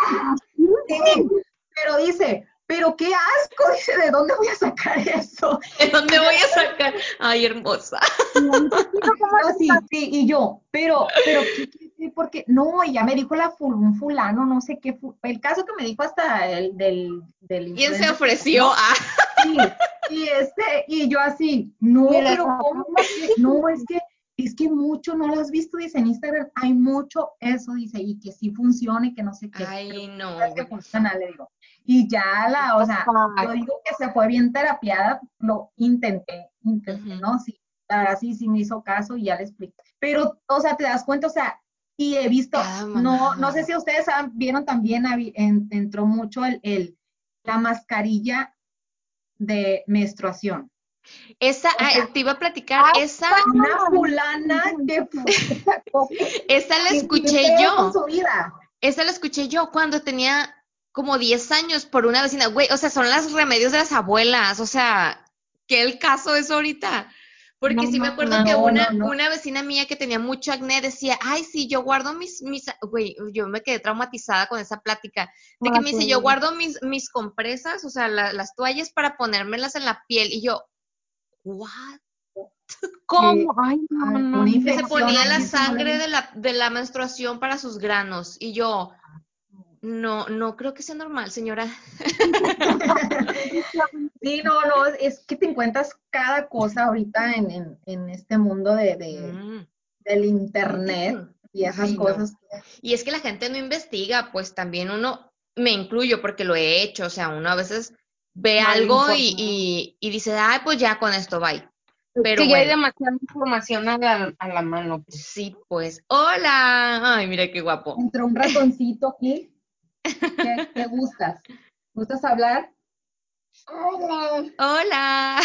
Speaker 3: "Sí". Pero dice, pero qué asco, [laughs] dice, ¿de dónde voy a sacar eso?
Speaker 2: ¿De dónde voy a sacar? Ay, hermosa.
Speaker 3: No, sí, sí, y yo, pero, pero, ¿qué, qué? Porque, no, y ya me dijo la ful- un fulano, no sé qué, el caso que me dijo hasta el del, del
Speaker 2: ¿Quién se ofreció?
Speaker 3: ¿no?
Speaker 2: Ah,
Speaker 3: Sí, y este, y yo así, no, pero ¿cómo? No, es que, es que mucho, no lo has visto, dice en Instagram, hay mucho eso, dice, y que sí funciona y que no sé qué.
Speaker 2: Ay,
Speaker 3: pero
Speaker 2: no,
Speaker 3: es que funciona, le digo. Y ya la, o sea, yo digo que se fue bien terapiada, lo intenté, intenté. ¿no? Sí, la verdad sí, sí me hizo caso y ya le expliqué. Pero, o sea, te das cuenta, o sea, y he visto, no, no sé si ustedes saben, vieron también, en- entró mucho el, el, la mascarilla de menstruación.
Speaker 2: Esa,
Speaker 3: O
Speaker 2: ah, te iba a platicar, esa,
Speaker 3: Una fulana que [laughs]
Speaker 2: esa la escuché
Speaker 3: qué
Speaker 2: yo. Esa la escuché yo cuando tenía como 10 años por una vecina. Güey, o sea, son los remedios de las abuelas. O sea, que el caso es ahorita. Porque
Speaker 1: No,
Speaker 2: sí me acuerdo
Speaker 3: no,
Speaker 2: que una,
Speaker 3: no.
Speaker 2: una vecina mía que tenía mucho acné decía, ay, sí, yo guardo mis, mis, güey, yo me quedé traumatizada con esa plática, de que me dice, yo guardo mis, mis compresas, o sea, la- las toallas para ponérmelas en la piel. Y yo, ¿what? [laughs]
Speaker 1: ¿Cómo? Ay, no,
Speaker 2: Que se ponía la sangre de la, de la menstruación para sus granos. Y yo, no, no creo que sea normal, señora. [laughs]
Speaker 3: Sí, no, no, es que te encuentras cada cosa ahorita en, en, en este mundo de, de-
Speaker 2: Mm.
Speaker 3: del internet y esas
Speaker 2: Ay, no.
Speaker 3: cosas.
Speaker 2: Y es que la gente no investiga, pues también uno, me incluyo porque lo he hecho, o sea, uno a veces ve
Speaker 1: Mal
Speaker 2: algo y, y, y dice, ay, pues ya con esto, bye.
Speaker 1: Es
Speaker 2: Pero
Speaker 1: que ya hay demasiada información a la, a la mano. pues.
Speaker 2: Sí, pues, hola, ay, mira qué guapo.
Speaker 3: Entró un ratoncito aquí. ¿Qué, qué gustas? ¿Gustas hablar?
Speaker 2: Hola.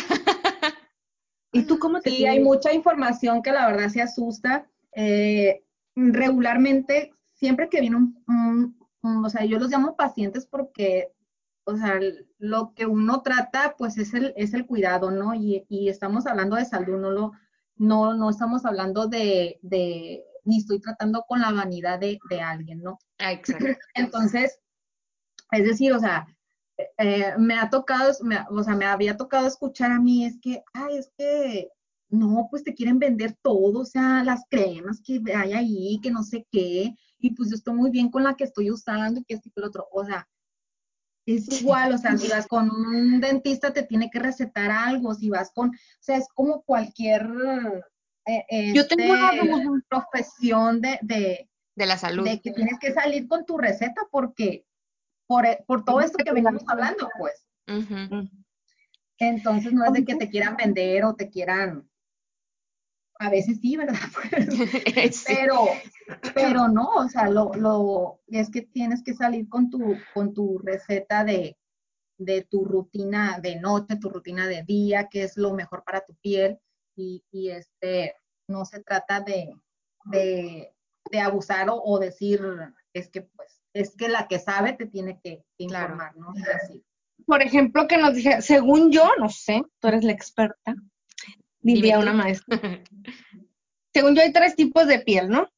Speaker 1: ¿Y tú cómo te
Speaker 3: Sí, hay mucha información que la verdad se asusta. Eh, regularmente, siempre que viene un, un- un- o sea, yo los llamo pacientes porque, o sea, lo que uno trata, pues es el, es el cuidado, ¿no? Y, y estamos hablando de salud, no, lo, no, no estamos hablando de, de, ni estoy tratando con la vanidad de, de alguien, ¿no?
Speaker 2: Ah, exacto. [clears throat]
Speaker 3: Entonces, es decir, o sea, eh, me ha tocado, me, o sea, me había tocado escuchar a mí, es que, ay, es que, no, pues te quieren vender todo, o sea, las cremas que hay ahí, que no sé qué, y pues yo estoy muy bien con la que estoy usando, y que esto y que lo otro, o sea, es igual, o sea, si vas con un dentista te tiene que recetar algo, si vas con, o sea, es como cualquier eh,
Speaker 1: Yo tengo una
Speaker 3: este, profesión de, de,
Speaker 2: De la salud.
Speaker 3: de que tienes que salir con tu receta porque por, e, por todo esto que venimos hablando, pues. Entonces no es de que te quieran vender o te quieran, a veces sí, ¿verdad? [laughs] [laughs]
Speaker 2: Sí.
Speaker 3: pero, pero no, o sea, lo, lo, es que tienes que salir con tu, con tu receta de, de tu rutina de noche, tu rutina de día, qué es lo mejor para tu piel y, y este, no se trata de, de, de abusar o, o decir, es que pues, es que la que sabe te tiene que, que
Speaker 2: Claro.
Speaker 3: informar, ¿no? Así.
Speaker 1: Por ejemplo, que nos dije, según yo, no sé, tú eres la experta, diría una maestra. [laughs] Según yo hay tres tipos de piel, ¿no?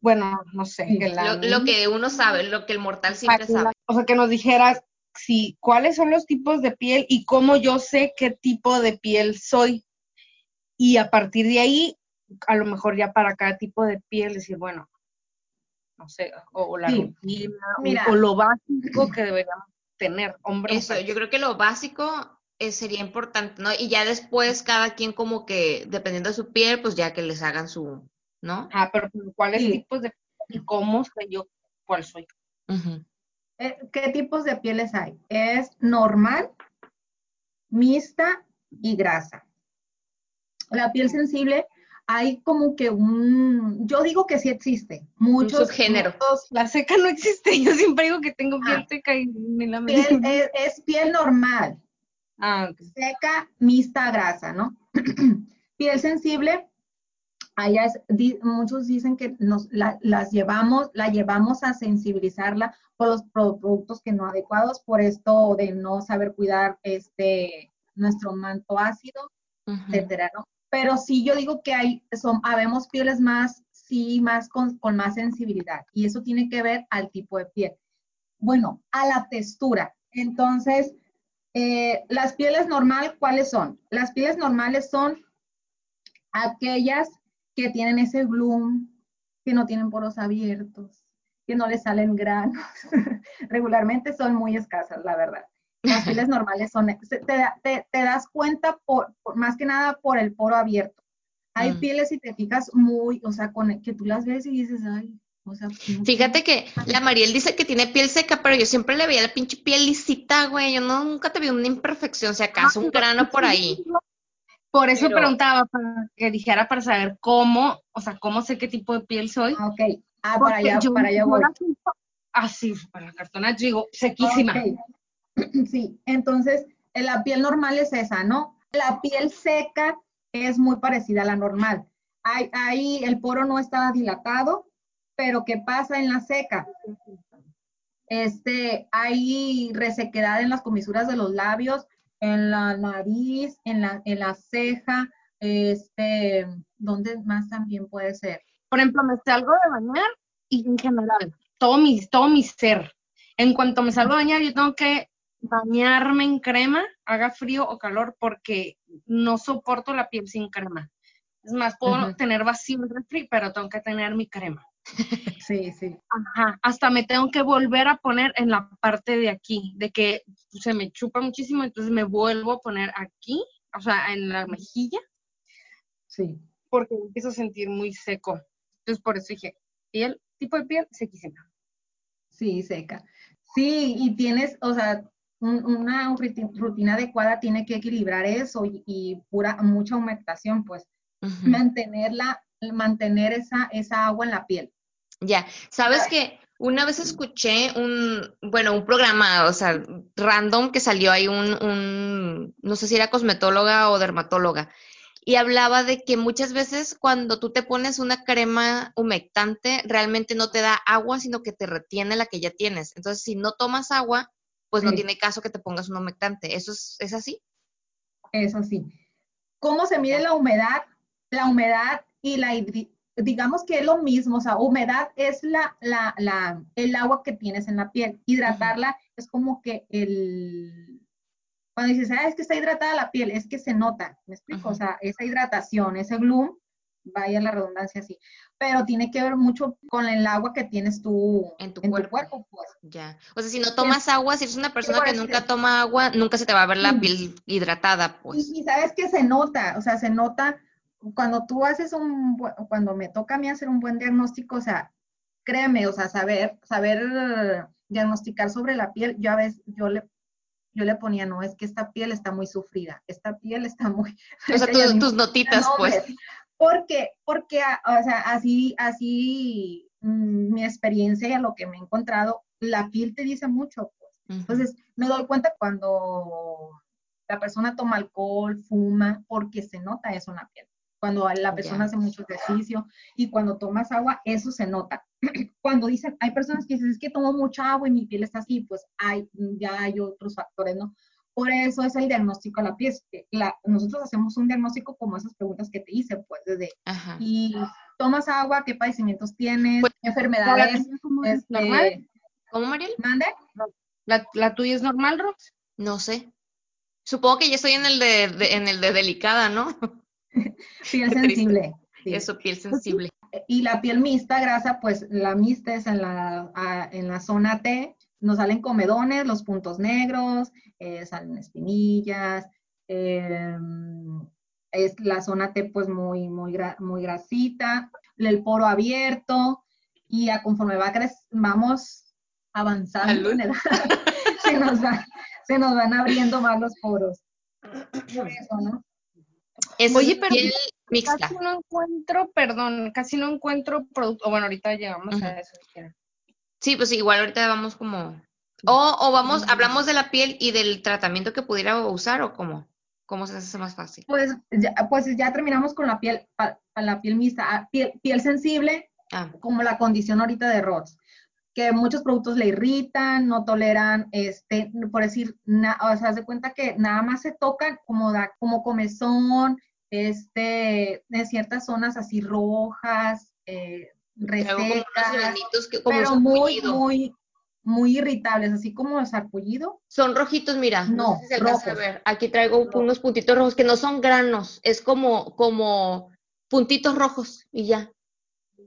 Speaker 1: Bueno, no sé,
Speaker 3: Sí.
Speaker 1: que la
Speaker 2: Lo, lo que uno sabe, lo que el mortal siempre sabe.
Speaker 1: O sea, que nos dijeras si cuáles son los tipos de piel y cómo yo sé qué tipo de piel soy. Y a partir de ahí, a lo mejor ya para cada tipo de piel decir, bueno, no sé, o, o la
Speaker 3: Sí.
Speaker 1: rutina, o, lo básico que deberíamos tener, hombre.
Speaker 2: Eso, yo creo que lo básico eh, sería importante, ¿no? Y ya después cada quien como que, dependiendo de su piel, pues ya que les hagan su, ¿no?
Speaker 1: Ah, pero ¿cuáles
Speaker 3: Sí.
Speaker 1: tipos de piel y cómo sé yo cuál soy?
Speaker 3: Eh, ¿Qué tipos de pieles hay? Es normal, mixta y grasa. La piel sensible, hay como que un, yo digo que sí existe, muchos,
Speaker 2: subgénero.
Speaker 3: muchos-
Speaker 1: La seca no existe. [laughs] Yo siempre digo que tengo piel
Speaker 3: Ah.
Speaker 1: seca y me la
Speaker 3: piel, es, es piel normal,
Speaker 1: Ah,
Speaker 3: seca, mixta, grasa, ¿no? [clears throat] piel sensible, allá es- di- muchos dicen que nos la, las llevamos, la llevamos a sensibilizarla por los pro- productos que no adecuados, por esto de no saber cuidar este nuestro manto ácido,
Speaker 2: Ujú.
Speaker 3: etcétera, ¿no? Pero sí yo digo que hay, son, habemos pieles más, sí, más con, con más sensibilidad, y eso tiene que ver al tipo de piel. Bueno, a la textura. Entonces, eh, las pieles normal, ¿cuáles son? Las pieles normales son aquellas que tienen ese bloom, que no tienen poros abiertos, que no les salen granos. [laughs] Regularmente son muy escasas, la verdad. Las [laughs] pieles normales son, te, te- te das cuenta por, por- más que nada por el poro abierto. Hay
Speaker 2: Mm.
Speaker 3: pieles, si te fijas, muy, o sea, con, que tú las ves y dices, ay, o sea, no
Speaker 2: Fíjate que la Mariel dice que tiene piel seca, pero yo siempre le veía la pinche piel lisita, güey. Yo no, nunca te vi una imperfección, si acaso un grano por ahí.
Speaker 1: Por eso
Speaker 2: Pero-
Speaker 1: preguntaba, para que dijera para saber cómo, o sea, cómo sé qué tipo de piel soy.
Speaker 3: Ah, ok. Ah,
Speaker 1: Porque
Speaker 3: para allá,
Speaker 1: yo-
Speaker 3: para allá
Speaker 1: yo
Speaker 3: voy.
Speaker 1: Así, para la cartona, digo, sequísima. [clears throat]
Speaker 3: Sí, entonces eh, la piel normal es esa, ¿no? La piel seca es muy parecida a la normal. Ahí, ahí el poro no está dilatado, pero ¿qué pasa en la seca? Este, hay resequedad en las comisuras de los labios, en la nariz, en la, en la ceja, este, ¿dónde más también puede ser?
Speaker 1: Por ejemplo, me salgo de bañar y en general, todo mi, todo mi ser. En cuanto me salgo de bañar, yo tengo que bañarme en crema, haga frío o calor, porque no soporto la piel sin crema. Es más, puedo tener vacío el refri, pero tengo que tener mi crema.
Speaker 3: Sí, sí.
Speaker 1: Ajá, hasta me tengo que volver a poner en la parte de aquí, de que se me chupa muchísimo, entonces me vuelvo a poner aquí, o sea, en la mejilla,
Speaker 3: Sí.
Speaker 1: porque me empiezo a sentir muy seco. Entonces, por eso dije, piel, tipo de piel, sequísima.
Speaker 3: Sí, seca. Sí, y tienes, o sea, un- una ruti- rutina adecuada tiene que equilibrar eso y, y pura, mucha humectación, pues, mantenerla, mantener esa, esa agua en la piel.
Speaker 2: Ya, sabes que una vez escuché un, bueno, un programa, o sea, random que salió ahí un, un, no sé si era cosmetóloga o dermatóloga, y hablaba de que muchas veces cuando tú te pones una crema humectante, realmente no te da agua, sino que te retiene la que ya tienes. Entonces, si no tomas agua, pues no
Speaker 3: Sí.
Speaker 2: tiene caso que te pongas un humectante. ¿Eso es, es así?
Speaker 3: Eso sí. ¿Cómo se mide la humedad? La humedad y la hidri- digamos que es lo mismo, o sea, humedad es la, la, la, el agua que tienes en la piel. Hidratarla es como que el, cuando dices, ah, es que está hidratada la piel, es que se nota, ¿me explico? O sea, esa hidratación, ese bloom, vaya la redundancia así, pero tiene que ver mucho con el agua que tienes tú
Speaker 2: En tu
Speaker 3: en
Speaker 2: cuerpo.
Speaker 3: tu cuerpo, pues.
Speaker 2: Ya. O sea, si no tomas agua, si eres una persona que nunca toma agua, nunca se te va a ver la piel hidratada, pues.
Speaker 3: Y, y sabes que se nota, o sea, se nota cuando tú haces un, cuando me toca a mí hacer un buen diagnóstico, o sea, créeme, o sea, saber, saber diagnosticar sobre la piel, yo a veces, yo le, yo le ponía, no, es que esta piel está muy sufrida, esta piel está muy... [laughs]
Speaker 2: O sea,
Speaker 3: es que ella
Speaker 2: tu-
Speaker 3: ni-
Speaker 2: tus notitas, pues.
Speaker 3: nombres. Porque, porque, ah, o sea, así, así, mm, mi experiencia y a lo que me he encontrado, la piel te dice mucho, pues. Entonces, me doy cuenta cuando la persona toma alcohol, fuma, porque se nota eso en la piel. Cuando la persona hace mucho ejercicio y cuando tomas agua, eso se nota. [clears throat] cuando dicen, hay personas que dicen, es que tomo mucha agua y mi piel está así, pues hay, ya hay otros factores, ¿no? Por eso es el diagnóstico a la piel. La, nosotros hacemos un diagnóstico como esas preguntas que te hice, pues, desde,
Speaker 2: Ajá.
Speaker 3: y tomas agua, qué padecimientos tienes,
Speaker 1: Pues, ¿La
Speaker 3: enfermedades,
Speaker 1: cómo
Speaker 3: este,
Speaker 1: ¿Normal?
Speaker 2: ¿Cómo, Mariel?
Speaker 3: mande,
Speaker 1: ¿La, la tuya es normal, Rox?
Speaker 2: No sé. Supongo que ya estoy en el de, de- en el de delicada, ¿no? [laughs] [laughs]
Speaker 3: piel sensible. sí.
Speaker 2: Eso, piel sensible.
Speaker 3: Y la piel mixta, grasa, pues la mixta es en la, a- en la zona T, nos salen comedones, los puntos negros, eh, salen espinillas, eh, es la zona T pues muy, muy, muy grasita, el poro abierto, y a conforme va vamos avanzando
Speaker 2: Salud.
Speaker 3: en edad, [laughs] se nos, va- se nos van abriendo más los poros. [clears throat] Por eso, ¿no?
Speaker 2: Es
Speaker 1: Oye, pero
Speaker 2: piel mixta.
Speaker 1: Casi no encuentro, perdón, casi no encuentro producto. Bueno, ahorita llegamos
Speaker 2: Ujú.
Speaker 1: a eso.
Speaker 2: Sí, pues igual ahorita vamos como... O, o vamos, hablamos de la piel y del tratamiento que pudiera usar o cómo. ¿Cómo se hace más fácil?
Speaker 3: Pues ya, pues ya terminamos con la piel, pa- pa- la piel mixta, Ah, piel, piel sensible,
Speaker 2: Ah,
Speaker 3: como la condición ahorita de ROTS, que muchos productos le irritan, no toleran, este, por decir, na- o sea, haz de cuenta que nada más se tocan como, da, como comezón, este, en ciertas zonas así rojas, eh,
Speaker 2: como
Speaker 3: resecas,
Speaker 2: que como
Speaker 3: pero muy, muy, muy irritables, así como el sarpullido.
Speaker 2: Son rojitos, mira. No,
Speaker 3: No,
Speaker 2: sé si se alcanza a
Speaker 3: rojos.
Speaker 2: ver. Aquí traigo unos puntitos rojos que no son granos, es como, como puntitos rojos y ya.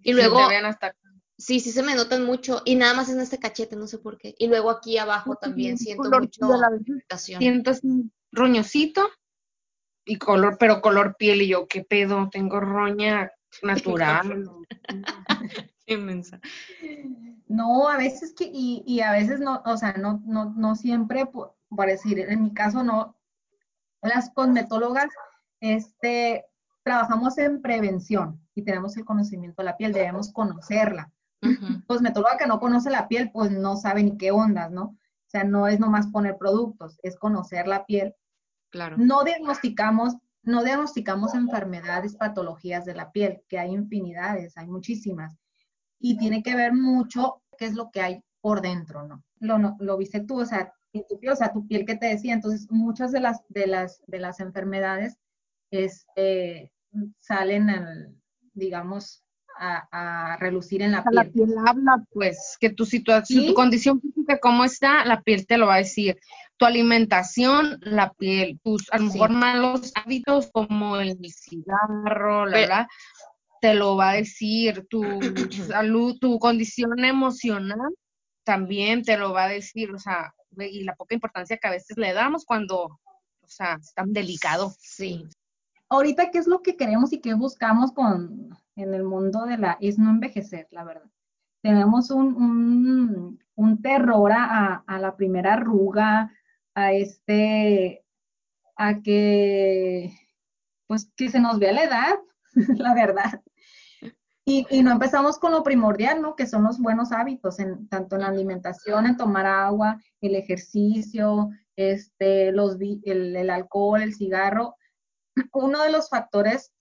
Speaker 2: Y luego,
Speaker 1: hasta
Speaker 2: sí, sí se me notan mucho y nada más en este cachete, no sé por qué. Y luego aquí abajo también siento mucho
Speaker 1: piel a veces
Speaker 2: irritación.
Speaker 1: siento así roñosito y color, pero color piel y yo, ¿qué pedo? Tengo roña natural. [laughs]
Speaker 2: Qué mensa.
Speaker 3: No, a veces que, y, y a veces no, o sea, no, no, no siempre, por, por decir, en mi caso no, las cosmetólogas, este, trabajamos en prevención y tenemos el conocimiento de la piel, debemos conocerla.
Speaker 2: Ujú,
Speaker 3: Cosmetóloga que no conoce la piel, pues no sabe ni qué ondas, ¿no? O sea, no es nomás poner productos, es conocer la piel. No diagnosticamos, no diagnosticamos enfermedades, patologías de la piel, que hay infinidades, hay muchísimas. Y tiene que ver mucho qué es lo que hay por dentro, ¿no? Lo, lo viste tú, o sea, tu piel, o sea, tu piel que te decía. Entonces, muchas de las, de las, de las enfermedades este, salen, al, digamos, a, a relucir en la
Speaker 1: La
Speaker 3: piel.
Speaker 1: piel habla, pues, que tu situación,
Speaker 3: Sí.
Speaker 1: tu condición física, cómo está, la piel te lo va a decir. Tu alimentación, la piel, tus a lo
Speaker 2: Sí.
Speaker 1: mejor malos hábitos como el cigarro, la
Speaker 2: Pero-
Speaker 1: verdad, te lo va a decir. Tu [clears throat] salud, tu condición emocional también te lo va a decir, o sea, y la poca importancia que a veces le damos cuando, o sea, es tan delicado.
Speaker 2: Sí.
Speaker 3: ahorita qué es lo que queremos y qué buscamos con, en el mundo de la, es no envejecer, la verdad. Tenemos un, un, un terror a, a la primera arruga, a este, a que, pues que se nos vea la edad, [laughs] la verdad. Y, y no empezamos con lo primordial, ¿no? Que son los buenos hábitos, en, tanto en la alimentación, en tomar agua, el ejercicio, este, los, el, el alcohol, el cigarro. Uno de los factores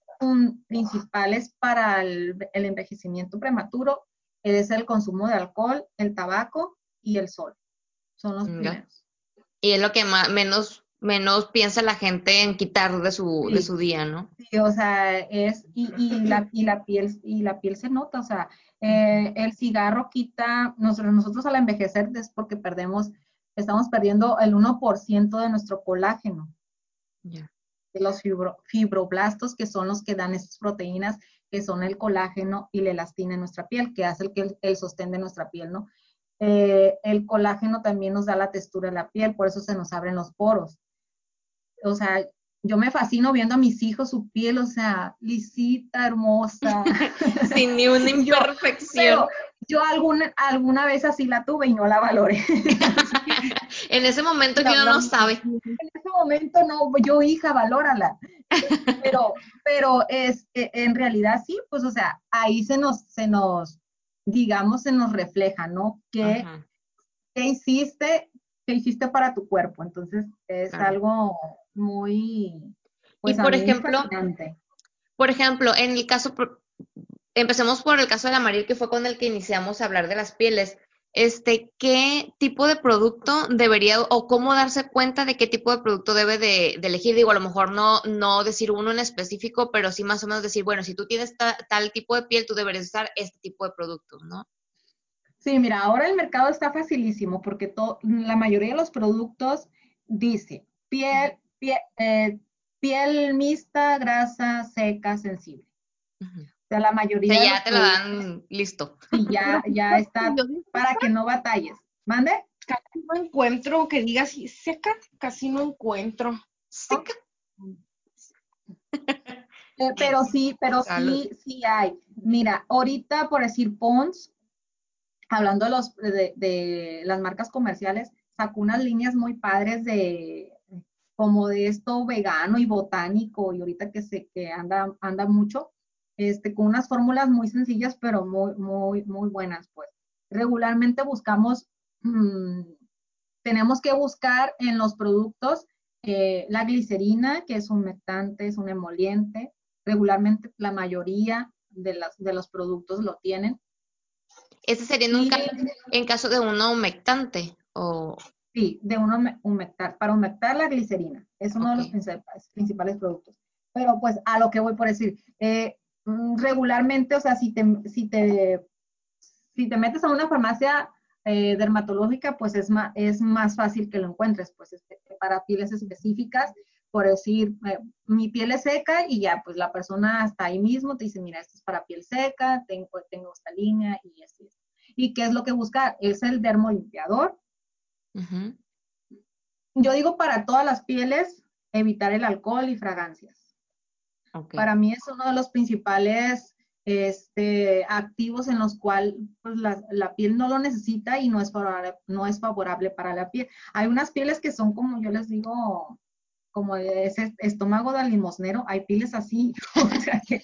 Speaker 3: principales para el, el envejecimiento prematuro es el consumo de alcohol, el tabaco y el sol. Son los primeros.
Speaker 2: Y es lo que más, menos, menos piensa la gente en quitar de su, de
Speaker 3: Sí.
Speaker 2: su día, ¿no?
Speaker 3: Sí, o sea, es, y, y la, y, la piel, y la piel se nota, o sea, eh, el cigarro quita, nosotros, nosotros al envejecer es porque perdemos, estamos perdiendo el 1% de nuestro colágeno,
Speaker 2: Ya.
Speaker 3: Los fibro- fibroblastos, que son los que dan estas proteínas, que son el colágeno y la elastina en nuestra piel, que hace el, el, el sostén de nuestra piel, ¿no? Eh, el colágeno también nos da la textura de la piel, por eso se nos abren los poros. O sea, yo me fascino viendo a mis hijos su piel, o sea, lisita, hermosa. [laughs]
Speaker 2: Sin ni una [laughs]
Speaker 3: Yo-
Speaker 2: imperfección.
Speaker 3: Pero yo alguna, alguna vez así la tuve y no la valoré. [laughs]
Speaker 2: En ese momento que uno no sabe.
Speaker 3: en ese momento no, yo hija, valórala. Pero, pero es, eh, en realidad sí, pues, o sea, ahí se nos, se nos, digamos, se nos refleja, ¿no? ¿Qué, qué hiciste, qué hiciste para tu cuerpo? Entonces, es
Speaker 2: Claro.
Speaker 3: algo muy, pues, a
Speaker 2: por ejemplo. Por ejemplo, en el caso, empecemos por el caso del amarillo, que fue con el que iniciamos a hablar de las pieles. Este, ¿qué tipo de producto debería o cómo darse cuenta de qué tipo de producto debe de, de elegir? Digo, a lo mejor no, no decir uno en específico, pero sí más o menos decir, bueno, si tú tienes ta- tal tipo de piel, tú deberías usar este tipo de productos, ¿no?
Speaker 3: Sí, mira, ahora el mercado está facilísimo porque to- la mayoría de los productos dice piel, piel, eh, piel mixta, grasa, seca, sensible. O sea, la
Speaker 2: O
Speaker 3: mayoría
Speaker 2: ya te lo
Speaker 3: productos
Speaker 2: dan listo.
Speaker 3: sí, ya, ya [laughs] está para que no batalles. ¿Mande?
Speaker 1: casi no encuentro que diga así, seca, casi no encuentro.
Speaker 2: Seca. [laughs]
Speaker 3: Eh, pero sí, pero
Speaker 2: Salud.
Speaker 3: sí, sí hay. Mira, ahorita por decir Pons, hablando de, los, de, de las marcas comerciales, sacó unas líneas muy padres de como de esto vegano y botánico y ahorita que se que anda anda mucho este con unas fórmulas muy sencillas pero muy muy muy buenas pues. Regularmente buscamos mmm, [clears throat] tenemos que buscar en los productos eh, la glicerina que es un humectante es un emoliente. Regularmente la mayoría de, las, de los productos lo tienen.
Speaker 2: Ese sería en, un caso, en caso de un humectante o
Speaker 3: Sí, de un humectar, para humectar la glicerina. Es uno okay. de los principales, principales, productos. Pero pues a lo que voy por decir, eh, regularmente, o sea, si te, si te, si te metes a una farmacia eh, dermatológica, pues es más, es más fácil que lo encuentres, pues este, para pieles específicas, por decir, eh, mi piel es seca y ya, pues la persona hasta ahí mismo te dice, mira, esto es para piel seca, tengo, tengo esta línea y así. ¿Y qué es lo que busca? Es el dermolimpiador, Yo digo para todas las pieles, evitar el alcohol y fragancias. Okay. Para mí es uno de los principales este, activos en los cuales pues, la, la, piel no lo necesita y no es, favorable, no es favorable para la piel. Hay unas pieles que son como yo les digo, como ese estómago de limosnero, hay pieles así, [laughs] o sea que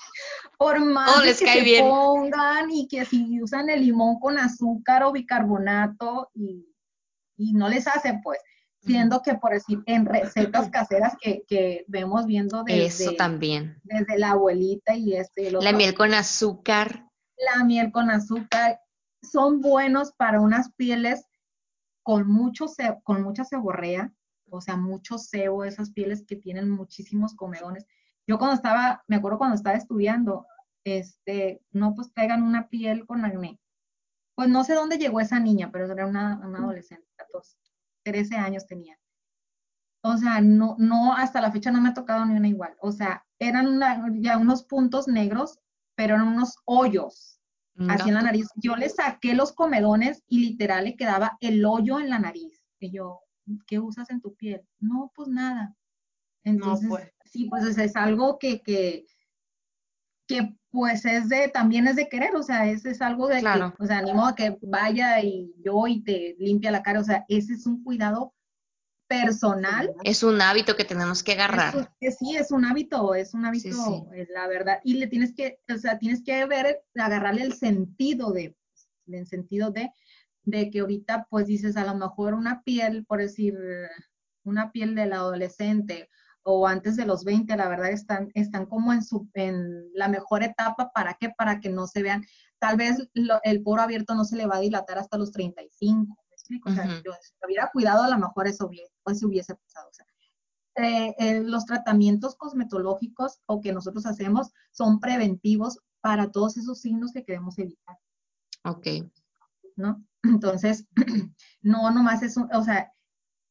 Speaker 3: por más
Speaker 2: oh, les
Speaker 3: que
Speaker 2: cae
Speaker 3: se
Speaker 2: bien.
Speaker 3: pongan y que si usan el limón con azúcar o bicarbonato y y no les hace, pues, siendo que por decir en recetas caseras que, que vemos viendo desde,
Speaker 2: Eso también.
Speaker 3: desde la abuelita y este.
Speaker 2: la miel con azúcar.
Speaker 3: La miel con azúcar son buenos para unas pieles con mucho con mucha ceborrea, o sea, mucho sebo, esas pieles que tienen muchísimos comedones. Yo cuando estaba, me acuerdo cuando estaba estudiando, este, no, pues traigan una piel con acné pues no sé dónde llegó esa niña, pero era una, una adolescente, 14, 13 años tenía. O sea, no, no, hasta la fecha no me ha tocado ni una igual. O sea, eran una, ya unos puntos negros, pero eran unos hoyos no. así en la nariz. Yo le saqué los comedones y literal le quedaba el hoyo en la nariz. Y yo, ¿qué usas en tu piel? No, pues nada. Entonces, no, pues. sí, pues es, es algo que, que, que pues es de, también es de querer, o sea, ese es algo de
Speaker 2: claro.
Speaker 3: que, o sea, ni modo que vaya y yo y te limpia la cara, o sea, ese es un cuidado personal.
Speaker 2: Es un hábito que tenemos que agarrar.
Speaker 3: Es, sí, es un hábito, es un hábito, sí, la verdad, y le tienes que, o sea, tienes que ver, agarrarle el sentido de, el sentido de, de que ahorita, pues dices, a lo mejor una piel, por decir, una piel del adolescente, o antes de los 20, la verdad están, están como en, su, en la mejor etapa. ¿Para qué? Para que no se vean, tal vez lo, el poro abierto no se le va a dilatar hasta los 35. ¿Me explico? O sea, uh -huh. yo, si hubiera cuidado, a lo mejor eso hubiese, pues, hubiese pasado. O sea, eh, eh, los tratamientos cosmetológicos o que nosotros hacemos son preventivos para todos esos signos que queremos evitar.
Speaker 2: Ok.
Speaker 3: ¿No? [clears throat] Entonces, [clears throat] no nomás es un, o sea,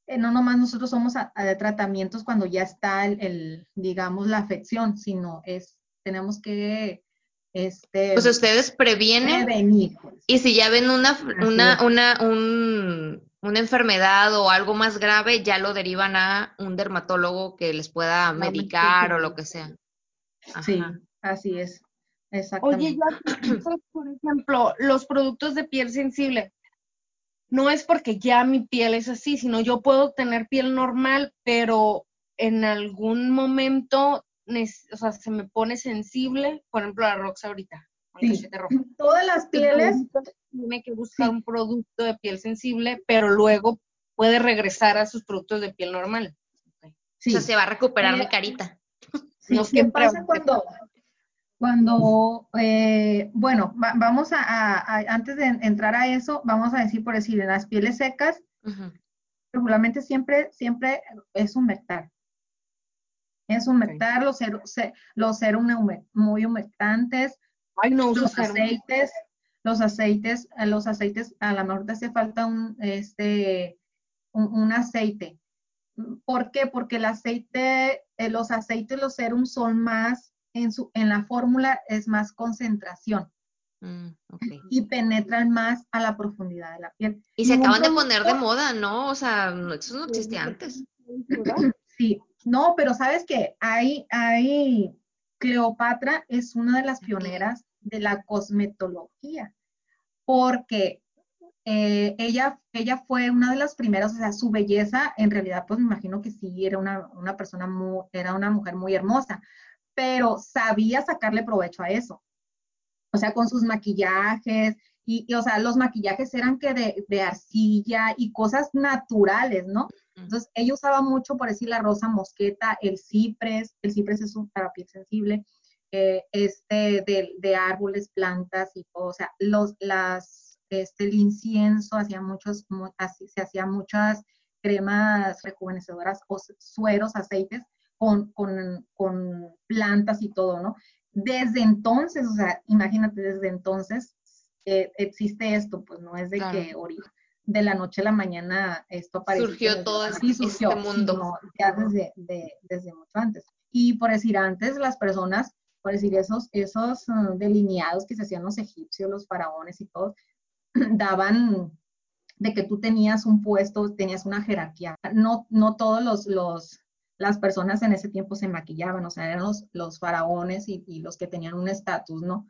Speaker 3: eh, no nomás nosotros somos a, a tratamientos cuando ya está el, el, digamos, la afección, sino es, tenemos que, este...
Speaker 2: Pues ustedes previenen.
Speaker 3: Prevenir. Pues.
Speaker 2: Y si ya ven una, una, una, un, una enfermedad o algo más grave, ya lo derivan a un dermatólogo que les pueda no, medicar o lo que sea.
Speaker 3: Ajá. Sí, así es. Exactamente.
Speaker 1: Oye, ya, [clears throat] por ejemplo, los productos de piel sensible, no es porque ya mi piel es así, sino yo puedo tener piel normal, pero en algún momento o sea, se me pone sensible, por ejemplo, la Rox ahorita.
Speaker 3: Sí. Todas las pieles.
Speaker 1: Tiene que buscar sí. un producto de piel sensible, pero luego puede regresar a sus productos de piel normal.
Speaker 2: Sí. O sea, se va a recuperar mi carita.
Speaker 3: Sí, no ¿qué pasa cuando, cuando, eh, bueno, va, vamos a, a, a, antes de entrar a eso, vamos a decir, por decir, en las pieles secas, uh -huh. regularmente siempre, siempre es humectar. Es humectar okay. los, ser, los serum muy humectantes,
Speaker 1: Ay, no,
Speaker 3: los aceites, los aceites, los aceites, a lo mejor te hace falta un, este, un, un aceite. ¿Por qué? Porque el aceite, eh, los aceites, los serums son más en, su, en la fórmula es más concentración.
Speaker 2: Mm, okay.
Speaker 3: Y penetran más a la profundidad de la piel.
Speaker 2: Y se acaban de poner de moda, ¿no? O sea, eso no existía antes.
Speaker 3: Sí, no, pero sabes que hay, hay, Cleopatra es una de las pioneras de la cosmetología, porque eh, ella, ella fue una de las primeras, o sea, su belleza, en realidad, pues me imagino que sí, era una, una persona muy, era una mujer muy hermosa, pero sabía sacarle provecho a eso. O sea, con sus maquillajes, y, o sea, los maquillajes eran que de, de, arcilla y cosas naturales, ¿no? Entonces, ella usaba mucho, por decir, la rosa mosqueta, el cipres, el cipres es un para piel sensible, eh, este, de, de, árboles, plantas y todo, o sea, los, las, este, el incienso, hacía muchos, así, se hacía muchas cremas rejuvenecedoras o sueros, aceites con, con, con plantas y todo, ¿no? Desde entonces, o sea, imagínate, desde entonces eh, existe esto, pues no es de que ahorita de la noche a la mañana esto apareció.
Speaker 2: Surgió todo este mundo.
Speaker 3: ya desde, desde mucho antes. Y por decir, antes las personas, por decir, esos, esos uh, delineados que se hacían los egipcios, los faraones y todo, [clears throat] daban de que tú tenías un puesto, tenías una jerarquía. No, no todos los, los, las personas en ese tiempo se maquillaban, o sea, eran los, los faraones y, y los que tenían un estatus, ¿no?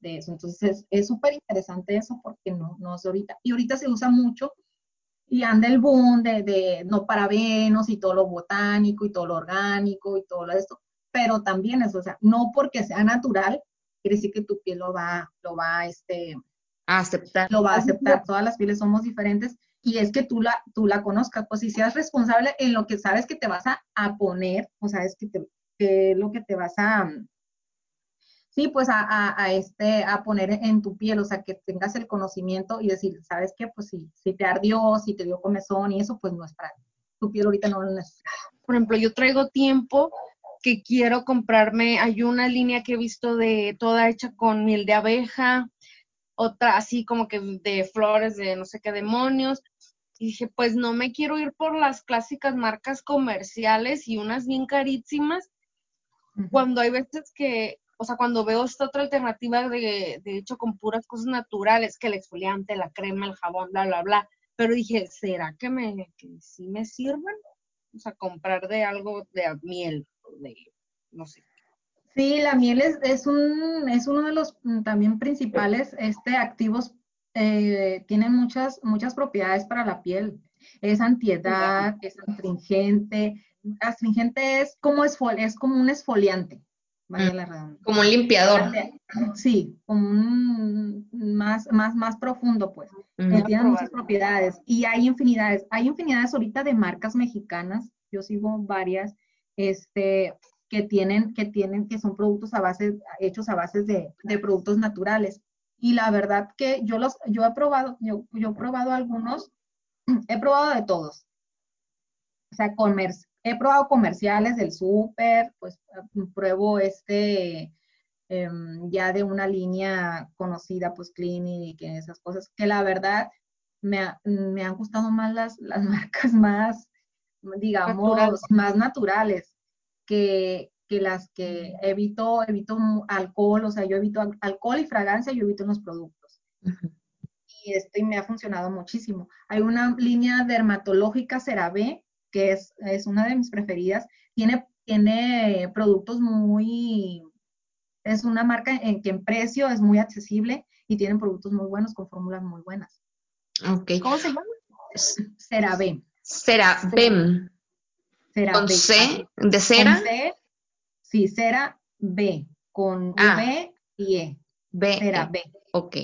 Speaker 3: de, eso. Entonces es súper interesante eso porque no, no es ahorita. Y ahorita se usa mucho y anda el boom de, de no parabenos y todo lo botánico y todo lo orgánico y todo esto, pero también eso, o sea, no porque sea natural, quiere decir que tu piel lo va, lo va este,
Speaker 2: a aceptar.
Speaker 3: Lo va a aceptar, todas las pieles somos diferentes y es que tú la, tú la conozcas, pues si seas responsable en lo que sabes que te vas a, a poner, o sabes que, te, que lo que te vas a, sí, pues a, a, este, a poner en tu piel, o sea, que tengas el conocimiento y decir, ¿sabes qué? Pues si, te ardió, si te dio comezón y eso, pues no es para tu piel ahorita no lo necesita.
Speaker 1: Por ejemplo, yo traigo tiempo que quiero comprarme, hay una línea que he visto de toda hecha con miel de abeja, otra así como que de flores de no sé qué demonios. Y dije, pues no me quiero ir por las clásicas marcas comerciales y unas bien carísimas, cuando hay veces que o sea, cuando veo esta otra alternativa de, de hecho con puras cosas naturales, que el exfoliante, la crema, el jabón, bla, bla, bla, pero dije, ¿será que, me, que sí me sirven? O sea, comprar de algo de miel, de, no sé.
Speaker 3: Sí, la miel es, es, un, es uno de los mm, también principales este, activos, eh, tiene muchas, muchas propiedades para la piel. Es antiedad, es astringente. Astringente es como, esfol, es como un esfoliante.
Speaker 2: Mm. Como un limpiador.
Speaker 3: Sí, como un más, más, más profundo, pues. tiene muchas propiedades. Y hay infinidades. Hay infinidades ahorita de marcas mexicanas. Yo sigo varias, este, que tienen, que tienen, que son productos a base, hechos a base de, de productos naturales. Y la verdad que yo los, yo he probado, yo, yo he probado algunos, [clears throat] he probado de todos. O sea, comercio he probado comerciales del súper, pues pruebo este em, ya de una línea conocida, pues Clinic y esas cosas, que la verdad me, me han gustado más las, las [laughs] marcas más, digamos, más naturales que, que las que evito, evito alcohol, o sea, yo evito alcohol y fragancia, yo evito en los productos. Y esto me ha funcionado muchísimo. Hay una línea dermatológica CeraVe que es, es una de mis preferidas. Tiene, tiene productos muy, es una marca en que en precio es muy accesible y tienen productos muy buenos con fórmulas muy buenas.
Speaker 1: ¿Cómo se llama?
Speaker 3: CeraVe.
Speaker 2: CeraVe. ¿Con C de cera?
Speaker 3: Con C, sí, CeraVe, con ah. V y E.
Speaker 2: B. CeraVe. Ok.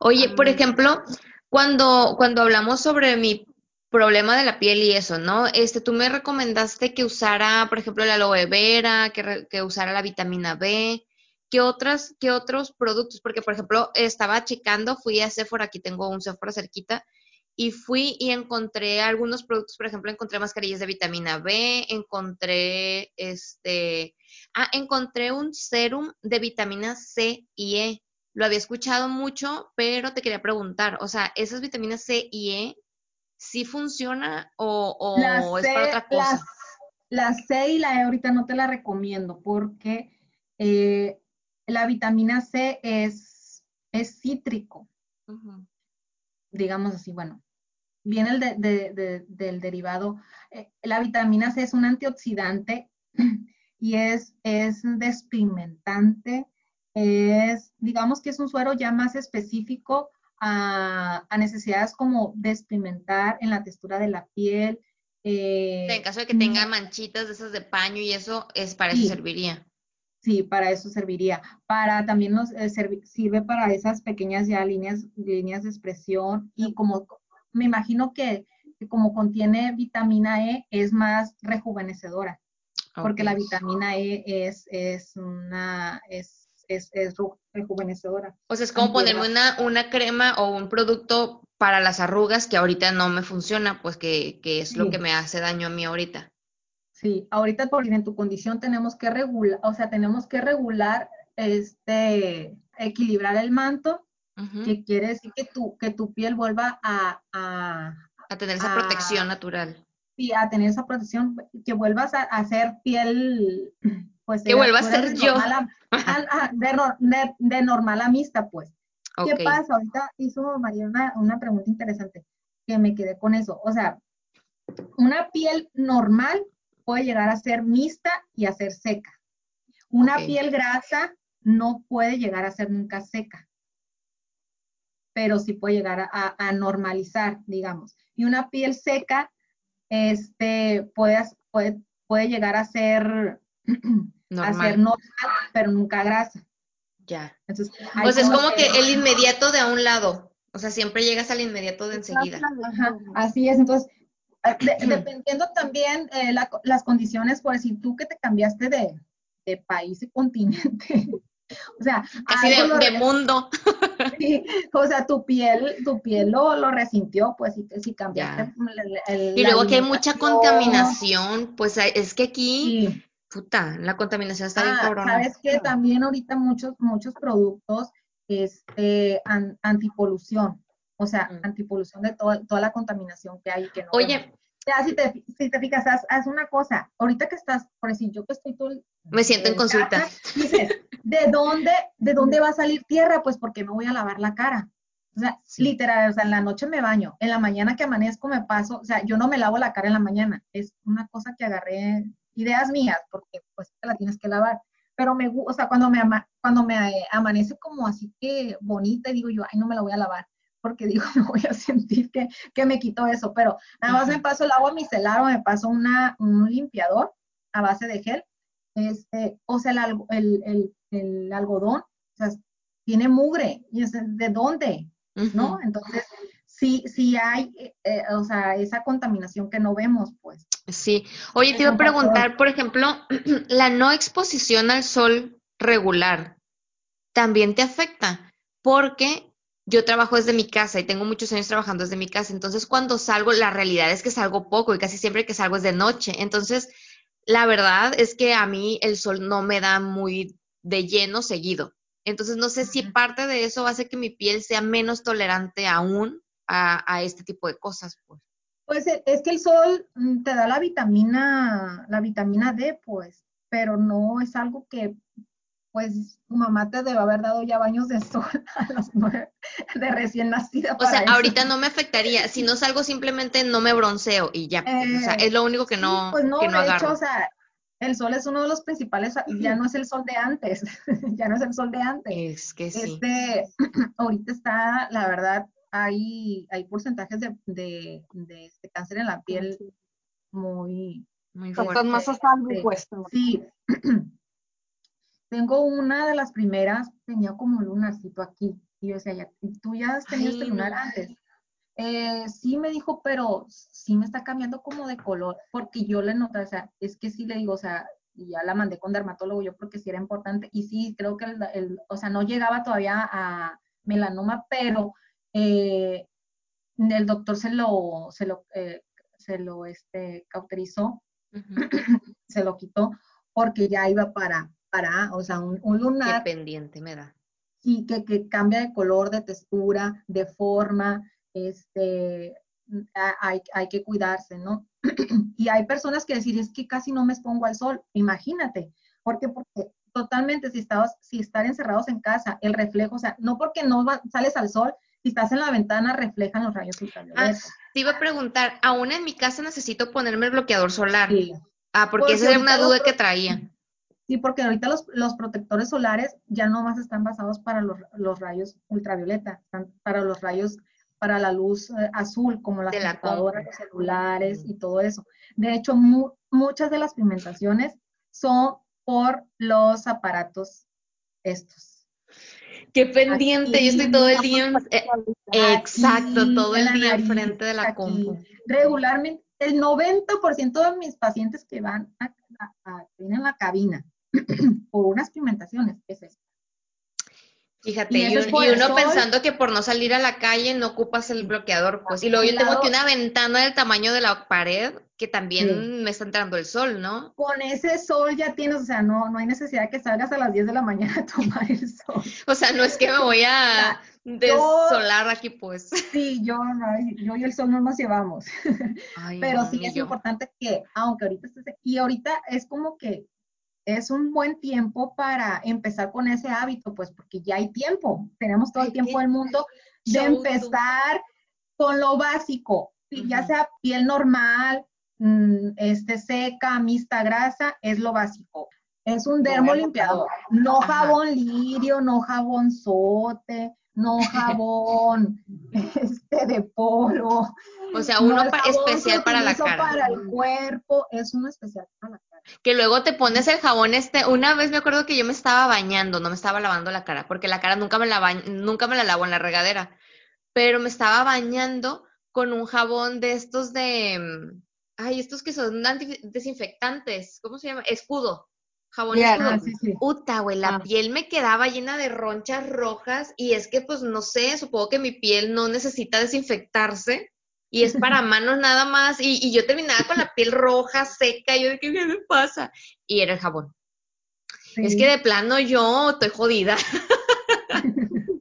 Speaker 2: Oye, por ejemplo, cuando, cuando hablamos sobre mi problema de la piel y eso, ¿no? Este, tú me recomendaste que usara, por ejemplo, la aloe vera, que, que usara la vitamina B. ¿Qué, otras, ¿Qué otros productos? Porque, por ejemplo, estaba checando, fui a Sephora, aquí tengo un Sephora cerquita, y fui y encontré algunos productos, por ejemplo, encontré mascarillas de vitamina B, encontré este, ah, encontré un serum de vitamina C y E. Lo había escuchado mucho, pero te quería preguntar, o sea, esas vitaminas C y E ¿sí funciona o, es para otra cosa?
Speaker 3: La, C y la E ahorita no te la recomiendo porque eh, la vitamina C es, es cítrico. Digamos así, bueno, viene el del derivado. Eh, la vitamina C es un antioxidante [clears throat] y es, es despigmentante. Es, digamos que es un suero ya más específico a, a necesidades como de experimentar en la textura de la piel. eh,
Speaker 2: En caso de que tenga manchitas de esas de paño y eso, es para
Speaker 3: Sí.
Speaker 2: eso serviría.
Speaker 3: Sí, para eso serviría. Para también nos eh, sirve para esas pequeñas ya líneas, líneas de expresión y como me imagino que, que como contiene vitamina E es más rejuvenecedora, porque la vitamina E es, es una es, es, es rejuvenecedora.
Speaker 2: O sea, es como ponerme una, una crema o un producto para las arrugas que ahorita no me funciona, pues que, que es lo que me hace daño a mí ahorita.
Speaker 3: Sí, ahorita por en tu condición tenemos que regular, o sea, tenemos que regular este equilibrar el manto, que quiere decir que tu, que tu piel vuelva a, a,
Speaker 2: A tener esa protección natural.
Speaker 3: sí, a tener esa protección, que vuelvas a, a ser piel, pues
Speaker 2: Que vuelva a ser yo.
Speaker 3: normal [laughs] a- de, de- de normal a mixta, pues. ¿Qué pasa? Ahorita hizo María una, una pregunta interesante, que me quedé con eso. O sea, una piel normal puede llegar a ser mixta y a ser seca. Una piel grasa no puede llegar a ser nunca seca, pero sí puede llegar a, a- a normalizar, digamos. Y una piel seca este, puede, puede, puede llegar a ser, [clears throat] a ser
Speaker 2: Normal.
Speaker 3: pero nunca grasa.
Speaker 2: Ya.
Speaker 3: Entonces,
Speaker 2: Pues es como
Speaker 3: que-
Speaker 2: que el inmediato de a un lado. O sea, siempre llegas al inmediato de enseguida.
Speaker 3: Ajá, así es, entonces, de- dependiendo también eh, la- las condiciones, por decir tú que te cambiaste de, de país y continente, [laughs] o sea,
Speaker 2: Casi de,
Speaker 3: lo
Speaker 2: de
Speaker 3: re-
Speaker 2: mundo. [laughs]
Speaker 3: sí, o sea, tu piel, tu piel lo, lo resintió, pues, si, si cambiaste el- el-
Speaker 2: Y luego aquí hay mucha contaminación. Pues es que aquí,
Speaker 3: sí.
Speaker 2: puta, la contaminación está bien
Speaker 3: Ah,
Speaker 2: cabrona.
Speaker 3: sabes que también ahorita muchos, muchos productos este, an- antipolución, o sea,
Speaker 2: Mm.
Speaker 3: antipolución de toda, toda la contaminación que hay. Que no vemos.
Speaker 2: Oye,
Speaker 3: Ya, si te, si te fijas, haz, haz una cosa. Ahorita que estás, por decir, yo que estoy todo
Speaker 2: me siento en consulta.
Speaker 3: dices, ¿de [laughs] dónde, ¿de dónde va a salir tierra? Pues porque me voy a lavar la cara. O sea,
Speaker 2: Sí.
Speaker 3: literal, o sea, en la noche me baño, en la mañana que amanezco me paso, o sea, yo no me lavo la cara en la mañana. Es una cosa que agarré, ideas mías, porque pues te la tienes que lavar. Pero me gusta, o sea, cuando me, ama- cuando me amanece como así que bonita, digo yo, ay, no me la voy a lavar, porque digo, [laughs] me voy a sentir que, que me quito eso. Pero nada más me paso el agua micelar o me paso una, un limpiador a base de gel. Este, o sea, el, el, el, el algodón, o sea, tiene mugre. ¿Y es de dónde? ¿No? Entonces, sí, sí hay, eh, eh, o sea, esa contaminación que no vemos, pues.
Speaker 2: Sí. Oye, te iba a preguntar, por ejemplo, [clears throat] la no exposición al sol regular también te afecta, porque yo trabajo desde mi casa y tengo muchos años trabajando desde mi casa, entonces cuando salgo, la realidad es que salgo poco y casi siempre que salgo es de noche, entonces la verdad es que a mí el sol no me da muy de lleno seguido, entonces no sé si parte de eso hace que mi piel sea menos tolerante aún a, a este tipo de cosas. Pues.
Speaker 3: Pues eh, es que el sol mm, te da la vitamina, la vitamina D, pues, pero no es algo que, pues, tu mamá te debe haber dado ya baños de sol [laughs] a los nueve de recién nacida.
Speaker 2: O sea,
Speaker 3: eso.
Speaker 2: ahorita no me afectaría. Si no salgo, simplemente no me bronceo y ya. o sea,
Speaker 3: Eh,
Speaker 2: es lo único que
Speaker 3: sí,
Speaker 2: no,
Speaker 3: pues no,
Speaker 2: que no
Speaker 3: de hecho,
Speaker 2: agarro.
Speaker 3: o sea, el sol es uno de los principales, ya no es el sol de antes, [laughs] ya no es el sol de antes.
Speaker 2: Es que sí.
Speaker 3: Este, [clears throat] ahorita está, la verdad, hay, hay porcentajes de, de, de este cáncer en la piel muy,
Speaker 2: Muy fuerte.
Speaker 1: más a salvo,
Speaker 3: Sí.
Speaker 1: pues.
Speaker 3: Sí. [clears throat] Tengo una de las primeras, tenía como un lunarcito aquí. Y yo decía, ya, ¿tú ya has tenido
Speaker 2: Ay,
Speaker 3: este lunar
Speaker 2: no.
Speaker 3: antes? Eh, sí me dijo, pero sí me está cambiando como de color, porque yo le noté, o sea, es que sí le digo, o sea, y ya la mandé con dermatólogo yo porque sí era importante, y sí, creo que el, el- o sea, no llegaba todavía a melanoma, pero eh, el doctor se lo, se lo, eh, se lo, este, cauterizó [clears throat] se lo quitó porque ya iba para, para o sea, un, un
Speaker 2: Qué
Speaker 3: lunar
Speaker 2: pendiente me da.
Speaker 3: sí, que, que cambia de color, de textura, de forma, este, hay, hay que cuidarse, ¿no? [clears throat] y hay personas que decir, es que casi no me expongo al sol, imagínate, ¿por qué? Porque totalmente si, estabas, si estar encerrados en casa, el reflejo, o sea, no porque no va- sales al sol, si estás en la ventana reflejan los rayos
Speaker 2: Ah,
Speaker 3: ultravioletas.
Speaker 2: te iba a preguntar, aún en mi casa necesito ponerme el bloqueador solar.
Speaker 3: Sí.
Speaker 2: Ah, porque
Speaker 3: Porque
Speaker 2: esa era una duda que traía.
Speaker 3: Sí, porque ahorita los, los protectores solares ya no más están basados para los, los rayos ultravioleta, están para los rayos, para la luz eh, azul, como las
Speaker 2: De la
Speaker 3: computadoras, los celulares y todo eso. De hecho, mu- muchas de las pigmentaciones son por los aparatos estos.
Speaker 2: Qué pendiente, yo estoy todo el día. eh, exacto,
Speaker 3: Aquí,
Speaker 2: todo el día
Speaker 3: nariz,
Speaker 2: enfrente de la
Speaker 3: aquí.
Speaker 2: compu.
Speaker 3: Regularmente, el 90% de mis pacientes que van a, a- vienen a la cabina [clears throat] por unas pigmentaciones es eso.
Speaker 2: Fíjate,
Speaker 3: Y
Speaker 2: un- uno
Speaker 3: sol.
Speaker 2: pensando que por no salir a la calle no ocupas el bloqueador, pues. Y luego yo tengo aquí una ventana del tamaño de la pared que también
Speaker 3: Sí.
Speaker 2: me está entrando el sol, ¿no?
Speaker 3: Con ese sol ya tienes, o sea, no, no hay necesidad que salgas a las 10 de la mañana [laughs] a tomar el sol.
Speaker 2: O sea, no es que me voy a desolar aquí, pues.
Speaker 3: Sí, yo, no, yo y el sol no nos llevamos.
Speaker 2: Ay,
Speaker 3: Pero
Speaker 2: no,
Speaker 3: sí es
Speaker 2: yo.
Speaker 3: importante que, aunque ahorita estés aquí, y ahorita es como que es un buen tiempo para empezar con ese hábito, pues porque ya hay tiempo, tenemos todo el tiempo del mundo de empezar con lo básico, ya sea piel normal, mm, este seca, mixta, grasa, es lo básico. Es un
Speaker 1: a
Speaker 3: dermolimpiador, no jabón lirio, no jabón sote, no [laughs] jabón este de polo,
Speaker 2: O sea,
Speaker 3: no
Speaker 2: uno especial para la cara.
Speaker 3: para el cuerpo, es uno especial para la cara.
Speaker 2: Que luego te pones el jabón este. Una vez me acuerdo que yo me estaba bañando, no me estaba lavando la cara, porque la cara nunca me la nunca me la lavo en la regadera. Pero me estaba bañando con un jabón de estos de, mm, ay, estos que son anti- desinfectantes, ¿cómo se llama? Escudo, jabón
Speaker 1: Ya,
Speaker 2: escudo.
Speaker 3: Ah, sí, sí.
Speaker 2: Uta, güey, la
Speaker 1: Ah.
Speaker 2: piel me quedaba llena de ronchas rojas y es que, pues, no sé, supongo que mi piel no necesita desinfectarse y es para manos nada más y, y yo terminaba con la piel roja, seca, y yo de qué me pasa y era el jabón. Es que de plano yo estoy jodida. [laughs]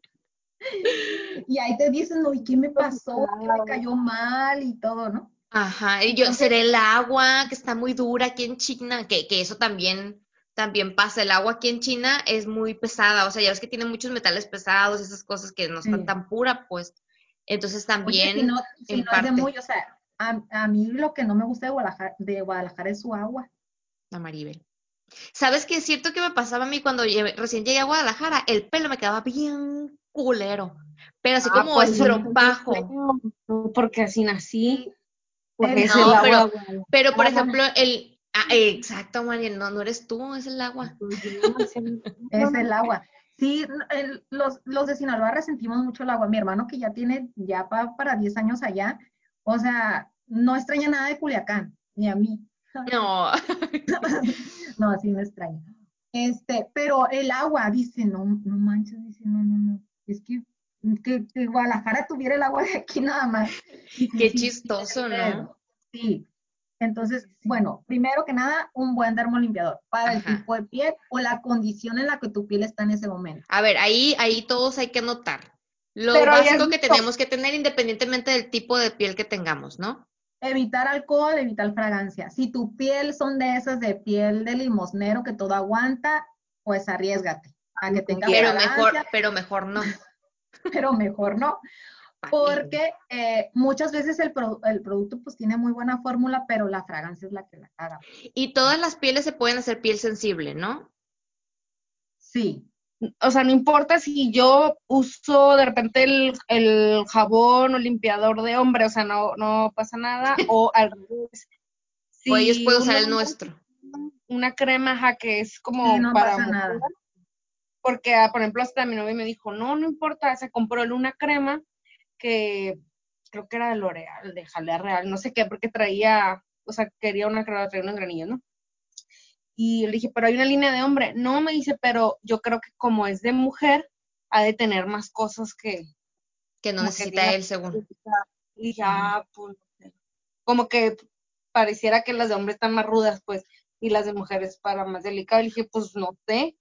Speaker 3: Y ahí te dicen, no, ¿y qué me pasó? ¿Qué me cayó mal? Y todo, ¿no?
Speaker 2: Ajá, y yo seré el agua que está muy dura aquí en China, que, que eso también, también pasa. El agua aquí en China es muy pesada, o sea, ya ves que tiene muchos metales pesados, esas cosas que no están
Speaker 3: Sí.
Speaker 2: tan pura, pues. Entonces
Speaker 3: Oye,
Speaker 2: también,
Speaker 3: si no, si no es de
Speaker 2: parte.
Speaker 3: muy, o sea, a, a mí lo que no me gusta de Guadalajara, de Guadalajara es su agua.
Speaker 2: la Maribel. ¿Sabes qué es cierto que me pasaba a mí cuando lle- recién llegué a Guadalajara? El pelo me quedaba bien culero, pero así
Speaker 1: Ah,
Speaker 2: como
Speaker 1: pues,
Speaker 2: estropajo.
Speaker 1: No, porque así nací. Porque
Speaker 3: Eh,
Speaker 2: no,
Speaker 1: el
Speaker 2: pero-
Speaker 1: agua.
Speaker 2: Pero, por ejemplo, el... ah, exacto, Mariel, no, no eres tú, es el agua. [laughs]
Speaker 3: Es el agua. Sí, el- los, los de Sinaloa resentimos mucho el agua. Mi hermano que ya tiene ya pa- para 10 años allá, o sea, no extraña nada de Culiacán, ni a mí.
Speaker 2: No, [laughs]
Speaker 3: No, así me extraña. Este, pero el agua, dice, no, no manches, dice, no, no, no. Es que, que, que Guadalajara tuviera el agua de aquí nada más.
Speaker 2: Qué
Speaker 3: sí,
Speaker 2: chistoso, ¿no?
Speaker 3: Sí. Entonces, bueno, primero que nada, un buen dermolimpiador para el tipo de piel o la condición en la que tu piel está en ese momento.
Speaker 2: A ver, ahí, ahí todos hay que notar. Lo
Speaker 1: Pero
Speaker 2: básico que tenemos que tener independientemente del tipo de piel que tengamos, ¿no?
Speaker 3: Evitar alcohol, evitar fragancia. Si tu piel son de esas de piel de limosnero que todo aguanta, pues arriesgate a que tenga
Speaker 2: Pero
Speaker 3: fragancia,
Speaker 2: mejor, pero mejor no. [laughs]
Speaker 3: pero mejor no. Porque eh, muchas veces el, pro- el producto pues tiene muy buena fórmula, pero la fragancia es la que la caga.
Speaker 2: Y todas las pieles se pueden hacer piel sensible, ¿no?
Speaker 3: Sí,
Speaker 1: O sea, no importa si yo uso de repente el, el jabón o limpiador de hombre, o sea, no, no pasa nada. [laughs] O al revés.
Speaker 2: o ellos
Speaker 1: Si
Speaker 2: pueden usar el nuestro.
Speaker 1: Una crema, ajá, que es como
Speaker 3: Sí, no
Speaker 1: para
Speaker 3: pasa
Speaker 1: mujer,
Speaker 3: nada.
Speaker 1: Porque, ah, por ejemplo, hasta mi novio me dijo, no, no importa, se compró él una crema que creo que era de L'Oreal, de Jalea Real, no sé qué, porque traía, o sea, quería una traía unos granillos, ¿no? Y le dije, pero hay una línea de hombre. No, me dice, pero yo creo que como es de mujer, ha de tener más cosas que...
Speaker 2: Que no
Speaker 1: que
Speaker 2: necesita él, según.
Speaker 1: Y dije, ah, pues, como que pareciera que las de hombre están más rudas, pues, y las de mujeres para más delicado. Y dije, pues, no sé.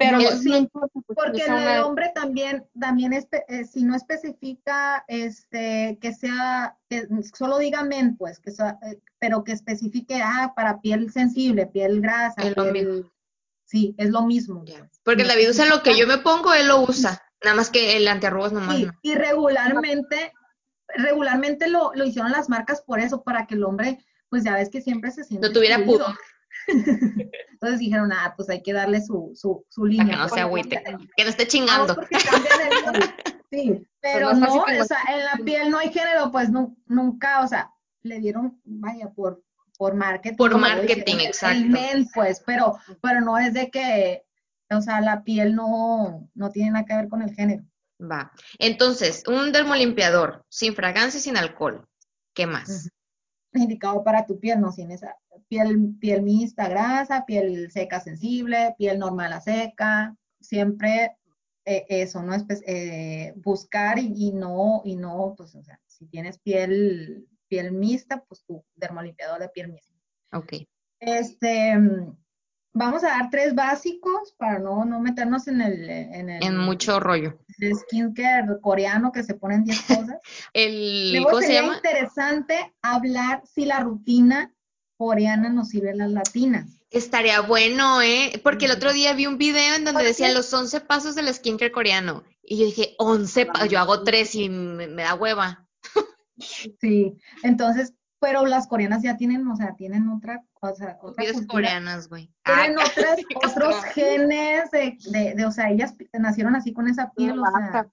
Speaker 1: Pero
Speaker 3: No,
Speaker 1: no,
Speaker 3: sí,
Speaker 1: no importa, pues,
Speaker 3: Porque el
Speaker 1: una-
Speaker 3: hombre también, también espe- eh, si no especifica este, que sea, que solo diga men, pues, que sea, eh, pero que especifique, ah, para piel sensible, piel grasa,
Speaker 2: Es lo
Speaker 3: piel- sí, es lo mismo. Pues.
Speaker 2: Porque
Speaker 3: No
Speaker 2: David usa lo que yo me pongo, él lo usa. Nada más que el antiarrugas nomás
Speaker 3: Sí,
Speaker 2: no.
Speaker 3: y regularmente, regularmente lo, lo hicieron las marcas por eso, para que el hombre, pues ya ves que siempre se siente
Speaker 2: No tuviera pudor. [laughs]
Speaker 3: Entonces dijeron, ah, pues hay que darle su, su, su
Speaker 2: Para
Speaker 3: línea.
Speaker 2: que no se
Speaker 3: Pues,
Speaker 2: agüite, que no esté chingando. [laughs]
Speaker 3: Sí, pero
Speaker 1: fácil
Speaker 3: no, o sea, en la piel no hay género, pues nu- nunca, o sea, le dieron, vaya, por, por marketing.
Speaker 2: Por marketing,
Speaker 3: dicen,
Speaker 2: exacto.
Speaker 3: El men, pues, pero, pero no es de que, o sea, la piel no, no tiene nada que ver con el género.
Speaker 2: Va. Entonces, un dermolimpiador sin fragancia y sin alcohol. ¿Qué más?
Speaker 3: Indicado para tu piel, no sin esa piel, piel mixta, grasa, piel seca, sensible, piel normal a seca, siempre eh, eso, ¿no? Eh, buscar y, y no, y no, pues, o sea, si tienes piel, piel mixta, pues tu dermolimpiador de piel mixta.
Speaker 2: Ok.
Speaker 3: Este, vamos a dar tres básicos para no, no meternos en el, en el,
Speaker 2: En mucho rollo.
Speaker 3: el skincare coreano que se ponen 10 cosas. [laughs]
Speaker 2: El,
Speaker 3: Luego
Speaker 2: ¿cómo se
Speaker 3: sería
Speaker 2: llama?
Speaker 3: interesante hablar si la rutina coreana nos sirve a las latinas.
Speaker 2: Estaría bueno, ¿eh? Porque el otro día vi un video en donde
Speaker 3: ¿Por
Speaker 2: decían los 11 pasos del skincare coreano. Y yo dije, 11 pasos, yo hago tres y me, me da hueva.
Speaker 3: Sí, entonces, pero las coreanas ya tienen, o sea, tienen otra cosa, otra
Speaker 2: Videos
Speaker 3: cultura.
Speaker 2: coreanas, güey.
Speaker 3: Tienen
Speaker 2: Ah, [laughs]
Speaker 3: otras, otros genes de, de, de, o sea, ellas nacieron así con esa piel, o sea,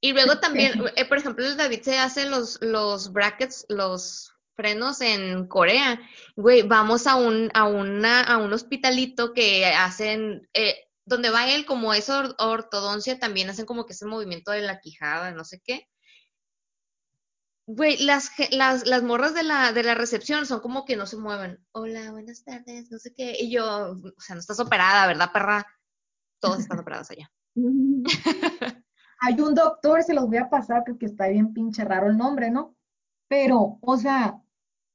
Speaker 2: Y luego también, eh, por ejemplo, el David se hace los, los brackets, los frenos en Corea. Güey, vamos a un, a una, a un hospitalito que hacen, eh, donde va él, como es or- ortodoncia, también hacen como que ese movimiento de la quijada, no sé qué. Güey, las, las, las morras de la, de la recepción son como que no se mueven. Hola, buenas tardes, no sé qué. Y yo, o sea, no estás operada, ¿verdad, perra? Todas están operadas allá. [laughs]
Speaker 3: hay un doctor, se los voy a pasar porque está bien pinche raro el nombre, ¿no? Pero, o sea,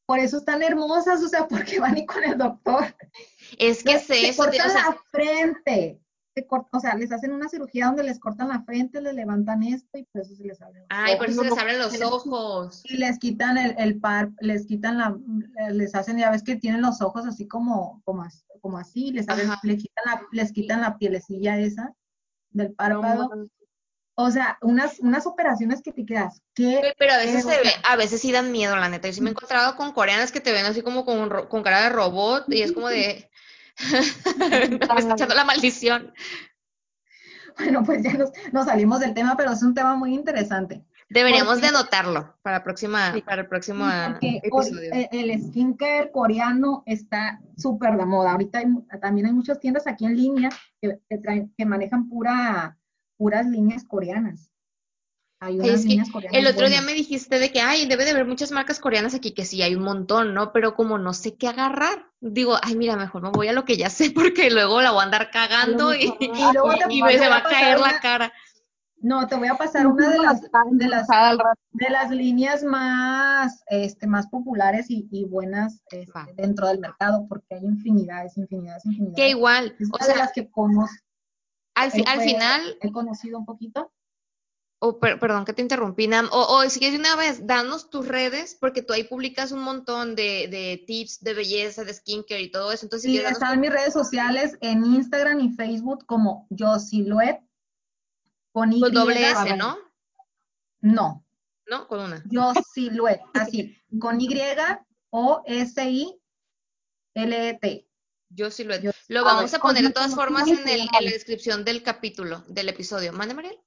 Speaker 3: por eso están hermosas, o sea, [laughs] porque van y con el doctor.
Speaker 2: Es que sé
Speaker 3: se
Speaker 2: te-
Speaker 3: cortan
Speaker 2: o sea,
Speaker 3: la frente, o sea, les hacen una cirugía donde les cortan la frente, les levantan esto y por eso se les abre. los
Speaker 2: Ay, por
Speaker 3: ojos.
Speaker 2: eso se les abren los ojos.
Speaker 3: Y les quitan el, el par, les quitan la, les hacen, ya ves que tienen los ojos así como, como, as- como así, les, abren- les, quitan la, les quitan la pielecilla esa del párpado. O sea, unas, unas operaciones que te quedas, ¿qué?
Speaker 2: Pero a veces se ve, a veces sí dan miedo, la neta. Yo sí me he encontrado con coreanas que te ven así como con, con cara de robot y es como de... me está echando la maldición.
Speaker 3: Bueno, pues ya nos, nos salimos del tema, pero es un tema muy interesante.
Speaker 2: Deberíamos de
Speaker 3: Porque-
Speaker 2: anotarlo para, próxima,
Speaker 1: Sí.
Speaker 2: para el próximo episodio.
Speaker 3: el skincare coreano está súper de moda. Ahorita hay también hay muchas tiendas aquí en línea que, que traen- que manejan pura, puras líneas coreanas. Hay
Speaker 2: Ay,
Speaker 3: unas
Speaker 2: es que
Speaker 3: coreanas.
Speaker 2: El otro día me dijiste de que, ay, debe de haber muchas marcas coreanas aquí, que sí, hay un montón, ¿no? Pero como no sé qué agarrar, digo, ay, mira, mejor me voy a lo que ya sé, [laughs] porque luego la voy a andar cagando y,
Speaker 1: mejor,
Speaker 3: Y luego te-
Speaker 2: y me-
Speaker 3: te
Speaker 2: se
Speaker 3: voy
Speaker 2: va
Speaker 3: a
Speaker 2: caer la
Speaker 3: una-
Speaker 2: cara.
Speaker 3: No, te voy a pasar una de las, de las, de líneas más, este, más populares y, y buenas este, dentro del mercado, porque hay infinidades, infinidades, infinidades.
Speaker 2: Que igual,
Speaker 3: Es
Speaker 2: o
Speaker 3: una de
Speaker 2: sea,
Speaker 3: las que conozco,
Speaker 2: al, fi- al
Speaker 3: fue-
Speaker 2: final,
Speaker 3: he conocido un poquito.
Speaker 2: O per- perdón que te interrumpí, Nam, o, o si quieres de una vez, danos tus redes, porque tú ahí publicas un montón de, de tips de belleza, de skincare y todo eso. Entonces, si
Speaker 3: Sí,
Speaker 2: quieres
Speaker 3: están mis redes sociales, en Instagram y Facebook como Yo Silhouette, con Y.
Speaker 2: con doble S, ¿no?
Speaker 3: No,
Speaker 2: ¿No? Con una.
Speaker 3: Yo Silhouette, así, con Y o S I L E T.
Speaker 2: Yo sí lo vamos a poner de todas formas en, el, en la descripción del capítulo, del episodio. ¿Mande, Mariel?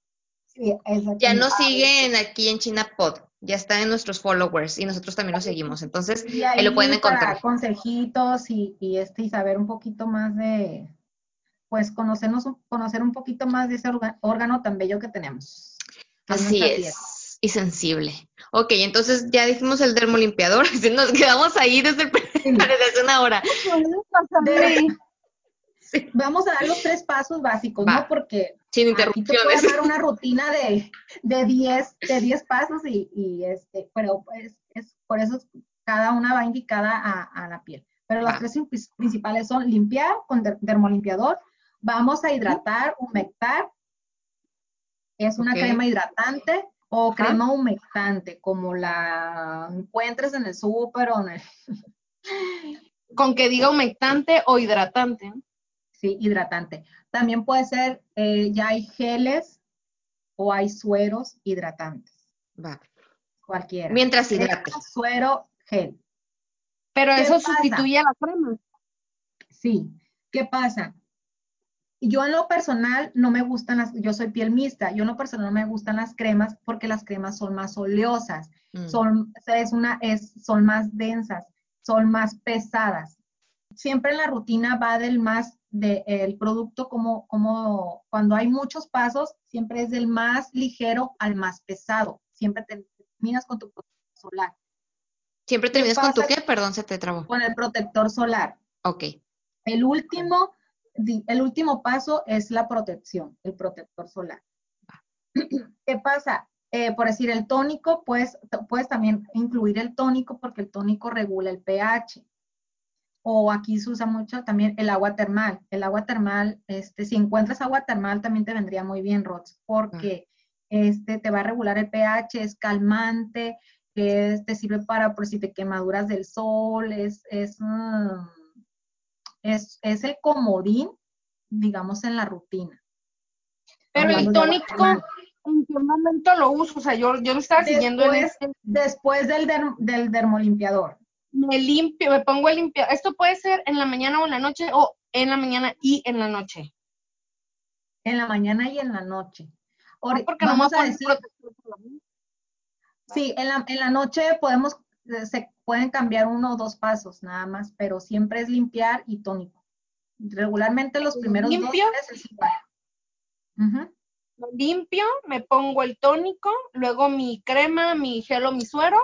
Speaker 3: Sí.
Speaker 2: Ya nos siguen aquí en China Pod. Ya está en nuestros followers y nosotros también lo seguimos. Entonces,
Speaker 3: Y
Speaker 2: ahí lo pueden
Speaker 3: para
Speaker 2: encontrar.
Speaker 3: consejitos y, y este y saber un poquito más de, pues conocernos, conocer un poquito más de ese órgano tan bello que tenemos. que
Speaker 2: Así
Speaker 3: piel.
Speaker 2: es. Y sensible. Ok, entonces ya dijimos el dermolimpiador. [laughs] Nos quedamos ahí desde, el- [laughs] desde una hora. Sí.
Speaker 3: vamos a dar los tres pasos básicos,
Speaker 2: Va.
Speaker 3: ¿no? Porque
Speaker 2: Sin
Speaker 3: aquí te puedo
Speaker 2: interrupciones.
Speaker 3: dar una rutina de, de 10 de 10 pasos y, y este, pero pues es, por eso es- cada una va indicada a, a la piel. Pero las
Speaker 2: Va.
Speaker 3: tres prin- principales son limpiar con der- dermolimpiador, vamos a hidratar, humectar, es una crema hidratante o
Speaker 2: Ajá.
Speaker 3: crema humectante, como la encuentres en el súper o en el,
Speaker 1: Con que diga humectante o hidratante.
Speaker 3: sí, hidratante. También puede ser, eh, ya hay geles o hay sueros hidratantes,
Speaker 2: Va.
Speaker 3: cualquiera.
Speaker 2: Mientras hidrate.
Speaker 3: Suero, gel.
Speaker 1: Pero
Speaker 3: ¿Qué
Speaker 1: eso
Speaker 3: pasa?
Speaker 1: sustituye a la crema.
Speaker 3: Sí. ¿Qué pasa? Yo en lo personal no me gustan las, yo soy piel mixta, yo en lo personal no me gustan las cremas porque las cremas son más oleosas,
Speaker 2: Mm.
Speaker 3: son, es una, es, son más densas, son más pesadas. Siempre en la rutina va del más, del producto como, como cuando hay muchos pasos, siempre es del más ligero al más pesado. Siempre te terminas con tu protector solar.
Speaker 2: ¿Siempre terminas con tu qué? Perdón, se te trabó.
Speaker 3: Con el protector solar.
Speaker 2: Ok.
Speaker 3: El último, el último paso es la protección, el protector solar. ¿Qué pasa? Eh, por decir, el tónico, pues, puedes también incluir el tónico porque el tónico regula el pH. O aquí se usa mucho también el agua termal. El agua termal, este, si encuentras agua termal, también te vendría muy bien, Rox, porque este, te va a regular el pH, es calmante, es- te sirve para por si te quemaduras del sol, es, es, mm, es, es el comodín, digamos, en la rutina.
Speaker 1: Pero el tónico. ¿en qué momento lo uso? O sea, yo, yo lo estaba siguiendo en
Speaker 3: Después,
Speaker 1: este,
Speaker 3: después del, der- del dermolimpiador.
Speaker 1: Me limpio, me pongo a limpiar. Esto puede ser en la mañana o en la noche, o en la mañana y en la noche.
Speaker 3: En la mañana y en la noche.
Speaker 1: No, porque no
Speaker 3: vamos a decir, sí, en la, en la noche podemos, eh, se pueden cambiar uno o dos pasos nada más, pero siempre es limpiar y tónico. Regularmente los primeros dos
Speaker 1: ¿Limpio?
Speaker 3: días es igual.
Speaker 1: Limpio, me pongo el tónico, luego mi crema, mi gel o mi suero,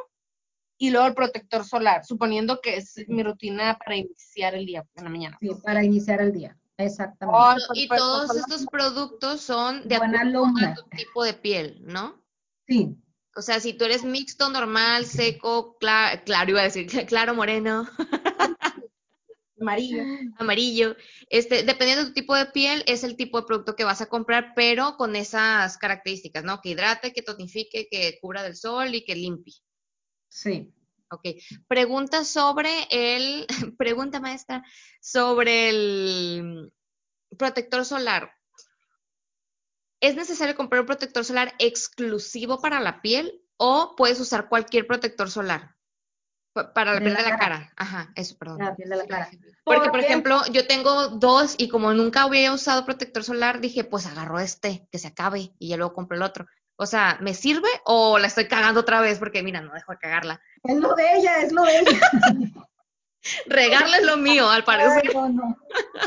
Speaker 1: y luego el protector solar, suponiendo que es mi rutina para iniciar el día en la mañana.
Speaker 3: Sí, para iniciar el día. Exactamente.
Speaker 1: Ay,
Speaker 2: Y todos
Speaker 1: solar.
Speaker 2: estos productos son de
Speaker 3: Buena
Speaker 2: acuerdo a tu tipo de piel, ¿no?
Speaker 3: Sí,
Speaker 2: O sea, si tú eres mixto, normal, seco, cla- claro, iba a decir, [laughs] claro, moreno, [laughs]
Speaker 1: amarillo.
Speaker 2: amarillo, este, dependiendo de tu tipo de piel, es el tipo de producto que vas a comprar, pero con esas características, ¿no? Que hidrate, que tonifique, que cubra del sol y que limpie.
Speaker 3: Sí.
Speaker 2: Ok. Pregunta sobre el, [laughs] pregunta maestra, sobre el protector solar. ¿Es necesario comprar un protector solar exclusivo para la piel o puedes usar cualquier protector solar? Pa- Para la
Speaker 3: De
Speaker 2: piel
Speaker 3: la
Speaker 2: de la
Speaker 3: cara.
Speaker 2: cara. Ajá, eso, perdón.
Speaker 3: La piel de la cara.
Speaker 2: Porque, por
Speaker 3: Porque-
Speaker 2: ejemplo, yo tengo dos y como nunca había usado protector solar, dije, pues agarro este, que se acabe y ya luego compro el otro. O sea, ¿me sirve o la estoy cagando otra vez? Porque mira, no dejo de cagarla.
Speaker 3: Es lo de ella, es lo de ella. [laughs]
Speaker 2: Regarla es lo mío, al parecer.
Speaker 3: Ay, no, no.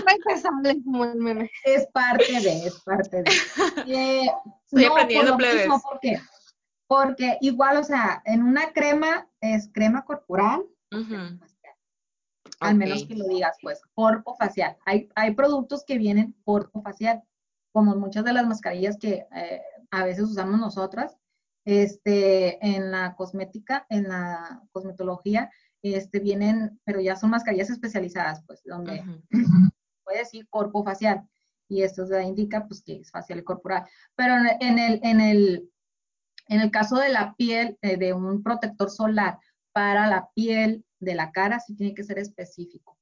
Speaker 1: Me sale como el meme.
Speaker 3: Es parte de, es parte de. [laughs] Eh,
Speaker 2: Estoy
Speaker 3: no,
Speaker 2: aprendiendo,
Speaker 3: por lo
Speaker 2: plebes.
Speaker 3: mismo, ¿por qué? Porque igual, o sea, en una crema es crema corporal, al menos que lo digas, pues, corpo facial. Hay, hay productos que vienen corpo facial, como muchas de las mascarillas que eh, a veces usamos nosotras, este, en la cosmética, en la cosmetología, este, vienen, pero ya son mascarillas especializadas, pues, donde [clears throat] puede decir corpo facial y esto ya indica pues que es facial y corporal. Pero en el, en el, en el caso de la piel, eh, de un protector solar para la piel de la cara, sí tiene que ser específico,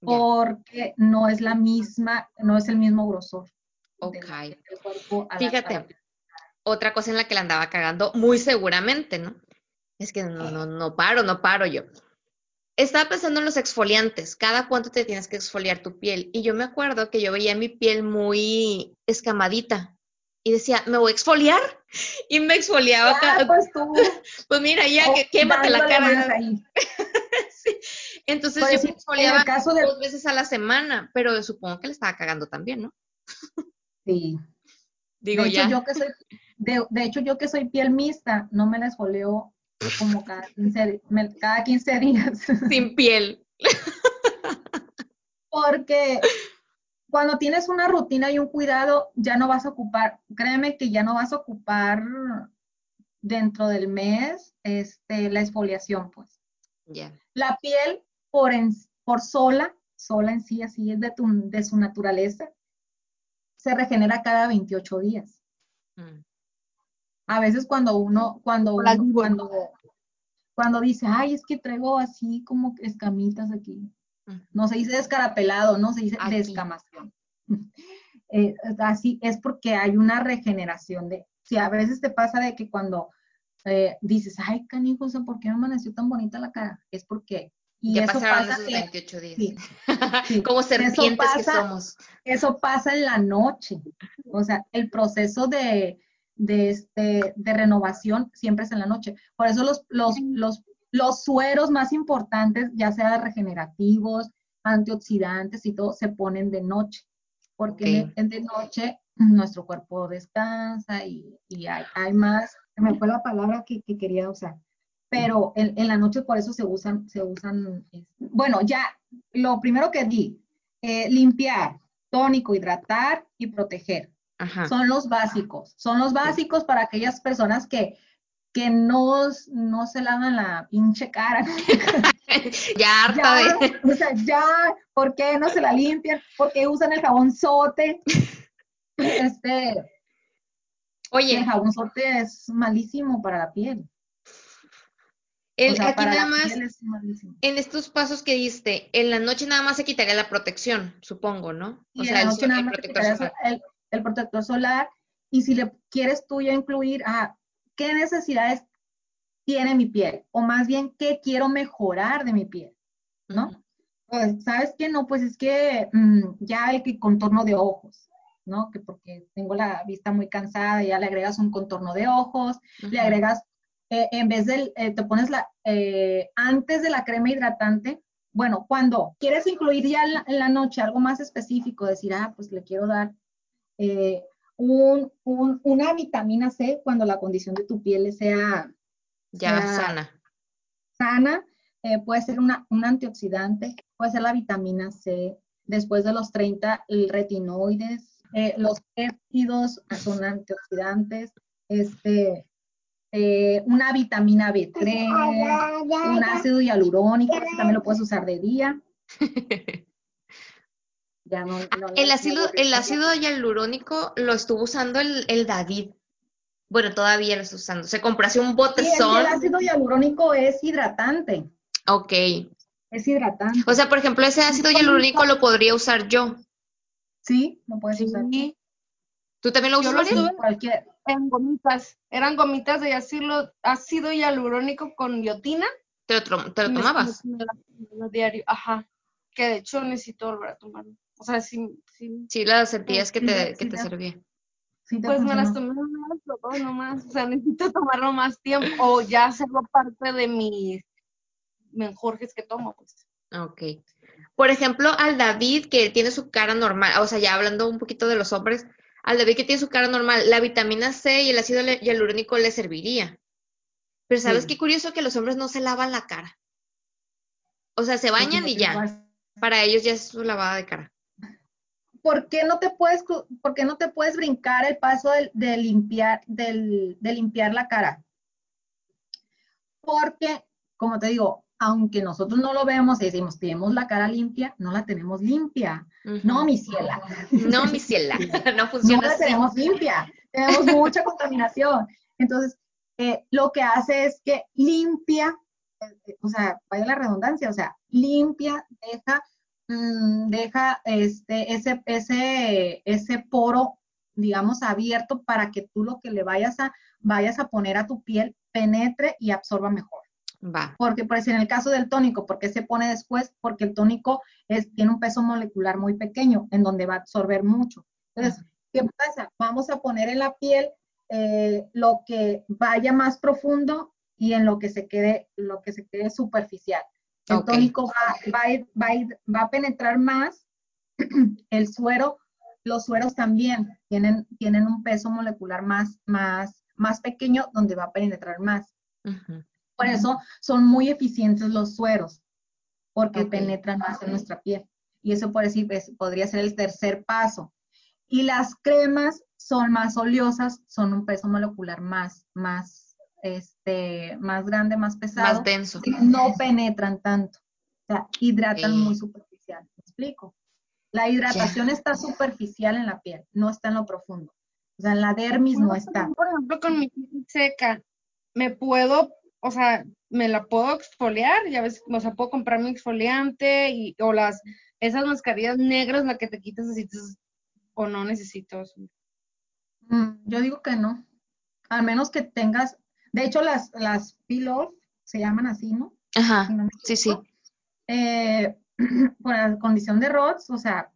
Speaker 3: porque no es la misma, no es el mismo grosor.
Speaker 2: Ok.
Speaker 3: del cuerpo
Speaker 2: Fíjate. Otra cosa en la que la andaba cagando muy seguramente, ¿no? Es que no, no, no paro, no paro yo. Estaba pensando en los exfoliantes, cada cuánto te tienes que exfoliar tu piel. Y yo me acuerdo que yo veía mi piel muy escamadita y decía, ¿me voy a exfoliar? [laughs] Y me exfoliaba
Speaker 3: Ah,
Speaker 2: cada...
Speaker 3: pues tú, [laughs]
Speaker 2: Pues mira, ya,
Speaker 3: oh,
Speaker 2: que quémate la cara.
Speaker 3: ahí. [laughs]
Speaker 2: Sí. Entonces
Speaker 3: Pues
Speaker 2: yo me exfoliaba
Speaker 3: el caso de,
Speaker 2: dos veces a la semana, pero supongo que le estaba cagando también, ¿no?
Speaker 3: sí,
Speaker 2: Digo,
Speaker 3: de hecho,
Speaker 2: ya.
Speaker 3: yo que soy, de, de hecho, yo que soy piel mixta, no me la esfoleo como cada 15, me- cada 15 días. [laughs]
Speaker 2: Sin piel.
Speaker 3: Porque cuando tienes una rutina y un cuidado, ya no vas a ocupar, créeme que ya no vas a ocupar dentro del mes este, la exfoliación, pues. La piel por, en- por sola, sola en sí, así es de, tu, de su naturaleza, se regenera cada 28 días.
Speaker 2: Mm.
Speaker 3: A veces cuando uno, cuando uno, cuando, cuando dice, ay, es que traigo así como escamitas aquí. No se dice descarapelado, no se dice
Speaker 2: Aquí.
Speaker 3: descamación. [laughs] Eh, así es porque hay una regeneración de, si a veces te pasa de que cuando eh, dices, ay, canijo, ¿por qué me amaneció tan bonita la cara? Es porque Y
Speaker 2: ya
Speaker 3: eso
Speaker 2: pasaron
Speaker 3: pasa
Speaker 2: esos
Speaker 3: que-
Speaker 2: 28 días.
Speaker 3: sí, [laughs] sí.
Speaker 2: Como serpientes que
Speaker 3: pasa-
Speaker 2: somos.
Speaker 3: Eso pasa en la noche. O sea, el proceso de, de, este, de renovación siempre es en la noche. Por eso los, los, los, los sueros más importantes, ya sea regenerativos, antioxidantes y todo, se ponen de noche. Porque
Speaker 2: Ok.
Speaker 3: de, de noche nuestro cuerpo descansa y, y hay, hay más, me fue la palabra que, que quería usar. Pero en, en la noche por eso se usan, se usan, bueno, ya, lo primero que di, eh, limpiar, tónico, hidratar y proteger.
Speaker 2: Ajá.
Speaker 3: Son los básicos. Son los básicos para aquellas personas que, que no, no se lavan la pinche cara. [laughs]
Speaker 2: ya [laughs] harta de.
Speaker 3: o sea, ya, ¿por qué no se la limpian? ¿Por qué usan el jabonzote? [laughs] Este, el
Speaker 2: Oye,
Speaker 3: jabonzote es malísimo para la piel.
Speaker 2: el-
Speaker 3: o sea,
Speaker 2: aquí nada más,
Speaker 3: es
Speaker 2: en estos pasos que diste, en la noche nada más se quitaría la protección, supongo, ¿no?
Speaker 3: Y en la
Speaker 2: el,
Speaker 3: noche nada
Speaker 2: el
Speaker 3: más
Speaker 2: protector
Speaker 3: el, el protector solar. Y si le quieres tú ya incluir, ah, ¿qué necesidades tiene mi piel? O más bien, ¿qué quiero mejorar de mi piel? ¿No? Pues, ¿sabes qué? No, pues es que mm, ya el que contorno de ojos, ¿no? Que porque tengo la vista muy cansada, ya le agregas un contorno de ojos, le agregas, eh, en vez del, eh, te pones la, eh, antes de la crema hidratante, bueno, cuando quieres incluir ya en la, en la noche algo más específico, decir, ah, pues le quiero dar eh, un, un- una vitamina C cuando la condición de tu piel sea
Speaker 2: Ya
Speaker 3: sea
Speaker 2: sana.
Speaker 3: sana, eh, puede ser una, un antioxidante, puede ser la vitamina C, después de los 30, el retinoides, eh, los péptidos son antioxidantes, este, eh, una vitamina B3, un ácido hialurónico, también lo puedes usar de día. [laughs] Ya no, no-
Speaker 2: El ácido, el ácido hialurónico lo estuvo usando el, el David. Bueno, todavía lo está usando. Se compró así un
Speaker 3: Sí,
Speaker 2: botezón.
Speaker 3: el ácido hialurónico es hidratante,
Speaker 2: Ok.
Speaker 3: es hidratante.
Speaker 2: O sea, por ejemplo, ese ácido hialurónico lo podría usar yo.
Speaker 3: sí, lo puedes usar.
Speaker 1: Sí,
Speaker 2: ¿Tú también lo
Speaker 1: Yo
Speaker 2: usas,
Speaker 1: lo
Speaker 2: Mariel?
Speaker 1: estuve-
Speaker 3: Cualquier,
Speaker 1: en gomitas. Eran gomitas de ácido, ácido hialurónico con biotina.
Speaker 2: ¿Te lo, te lo
Speaker 1: me-
Speaker 2: tomabas?
Speaker 1: me tomaba diario. Ajá. Que de hecho necesito volver a tomarlo. O sea, sí, sí.
Speaker 2: Sí, las sentías que te,
Speaker 3: sí,
Speaker 2: que te
Speaker 3: sí.
Speaker 2: servía.
Speaker 3: sí te
Speaker 1: Pues me las
Speaker 3: funcionó.
Speaker 1: tomé pero dos nomás. O sea, necesito tomarlo más tiempo. O ya hacerlo parte de mis menjurjes que tomo, pues.
Speaker 2: Ok. Por ejemplo, al David que tiene su cara normal, o sea, ya hablando un poquito de los hombres, al David que tiene su cara normal, la vitamina C y el ácido hialurónico le serviría. Pero ¿sabes
Speaker 3: Sí.
Speaker 2: qué curioso? Que los hombres no se lavan la cara. O sea, se bañan y ya. Para ellos ya es su lavada de cara.
Speaker 3: ¿Por qué no te puedes, por qué no te puedes brincar el paso de, limpiar, del- de limpiar la cara? Porque, como te digo, aunque nosotros no lo vemos y decimos, tenemos la cara limpia, no la tenemos limpia. No, mi ciela.
Speaker 2: No, mi ciela, no [laughs] [laughs]
Speaker 3: no
Speaker 2: funciona
Speaker 3: la
Speaker 2: así.
Speaker 3: tenemos limpia, tenemos mucha contaminación. Entonces, eh, lo que hace es que limpia, eh, o sea, vaya la redundancia, o sea, limpia, deja, mm, deja este, ese, ese, ese poro, digamos, abierto para que tú lo que le vayas a, vayas a poner a tu piel penetre y absorba mejor.
Speaker 2: Va.
Speaker 3: Porque, por decir, en el caso del tónico, ¿por qué se pone después? Porque el tónico es, tiene un peso molecular muy pequeño, en donde va a absorber mucho. Entonces, ¿qué pasa? Vamos a poner en la piel eh, lo que vaya más profundo y en lo que se quede, lo que se quede superficial. El tónico va, va, va, va a penetrar más, [clears throat] el suero, los sueros también tienen, tienen un peso molecular más, más, más pequeño donde va a penetrar más. Por eso son muy eficientes los sueros, porque penetran más en nuestra piel. Y eso por decir, es- podría ser el tercer paso. Y las cremas son más oleosas, son un peso molecular más, más, este, más grande, más pesado.
Speaker 2: Más denso.
Speaker 3: No penetran tanto. O sea, hidratan muy superficial. ¿Me explico? La hidratación está superficial en la piel, no está en lo profundo. O sea, en la dermis no está.
Speaker 1: Por ejemplo, con mi piel seca, me puedo, o sea, me la puedo exfoliar, ya ves, o sea, puedo comprar mi exfoliante y, o las, esas mascarillas negras, la que te quitas así, o no necesito eso.
Speaker 3: Mm, yo digo que no. Al menos que tengas, de hecho las, las peel off se llaman así, ¿no?
Speaker 2: Ajá.
Speaker 3: Si no me
Speaker 2: Sí, sí.
Speaker 3: eh, [clears throat] por la condición de ROTS, o sea,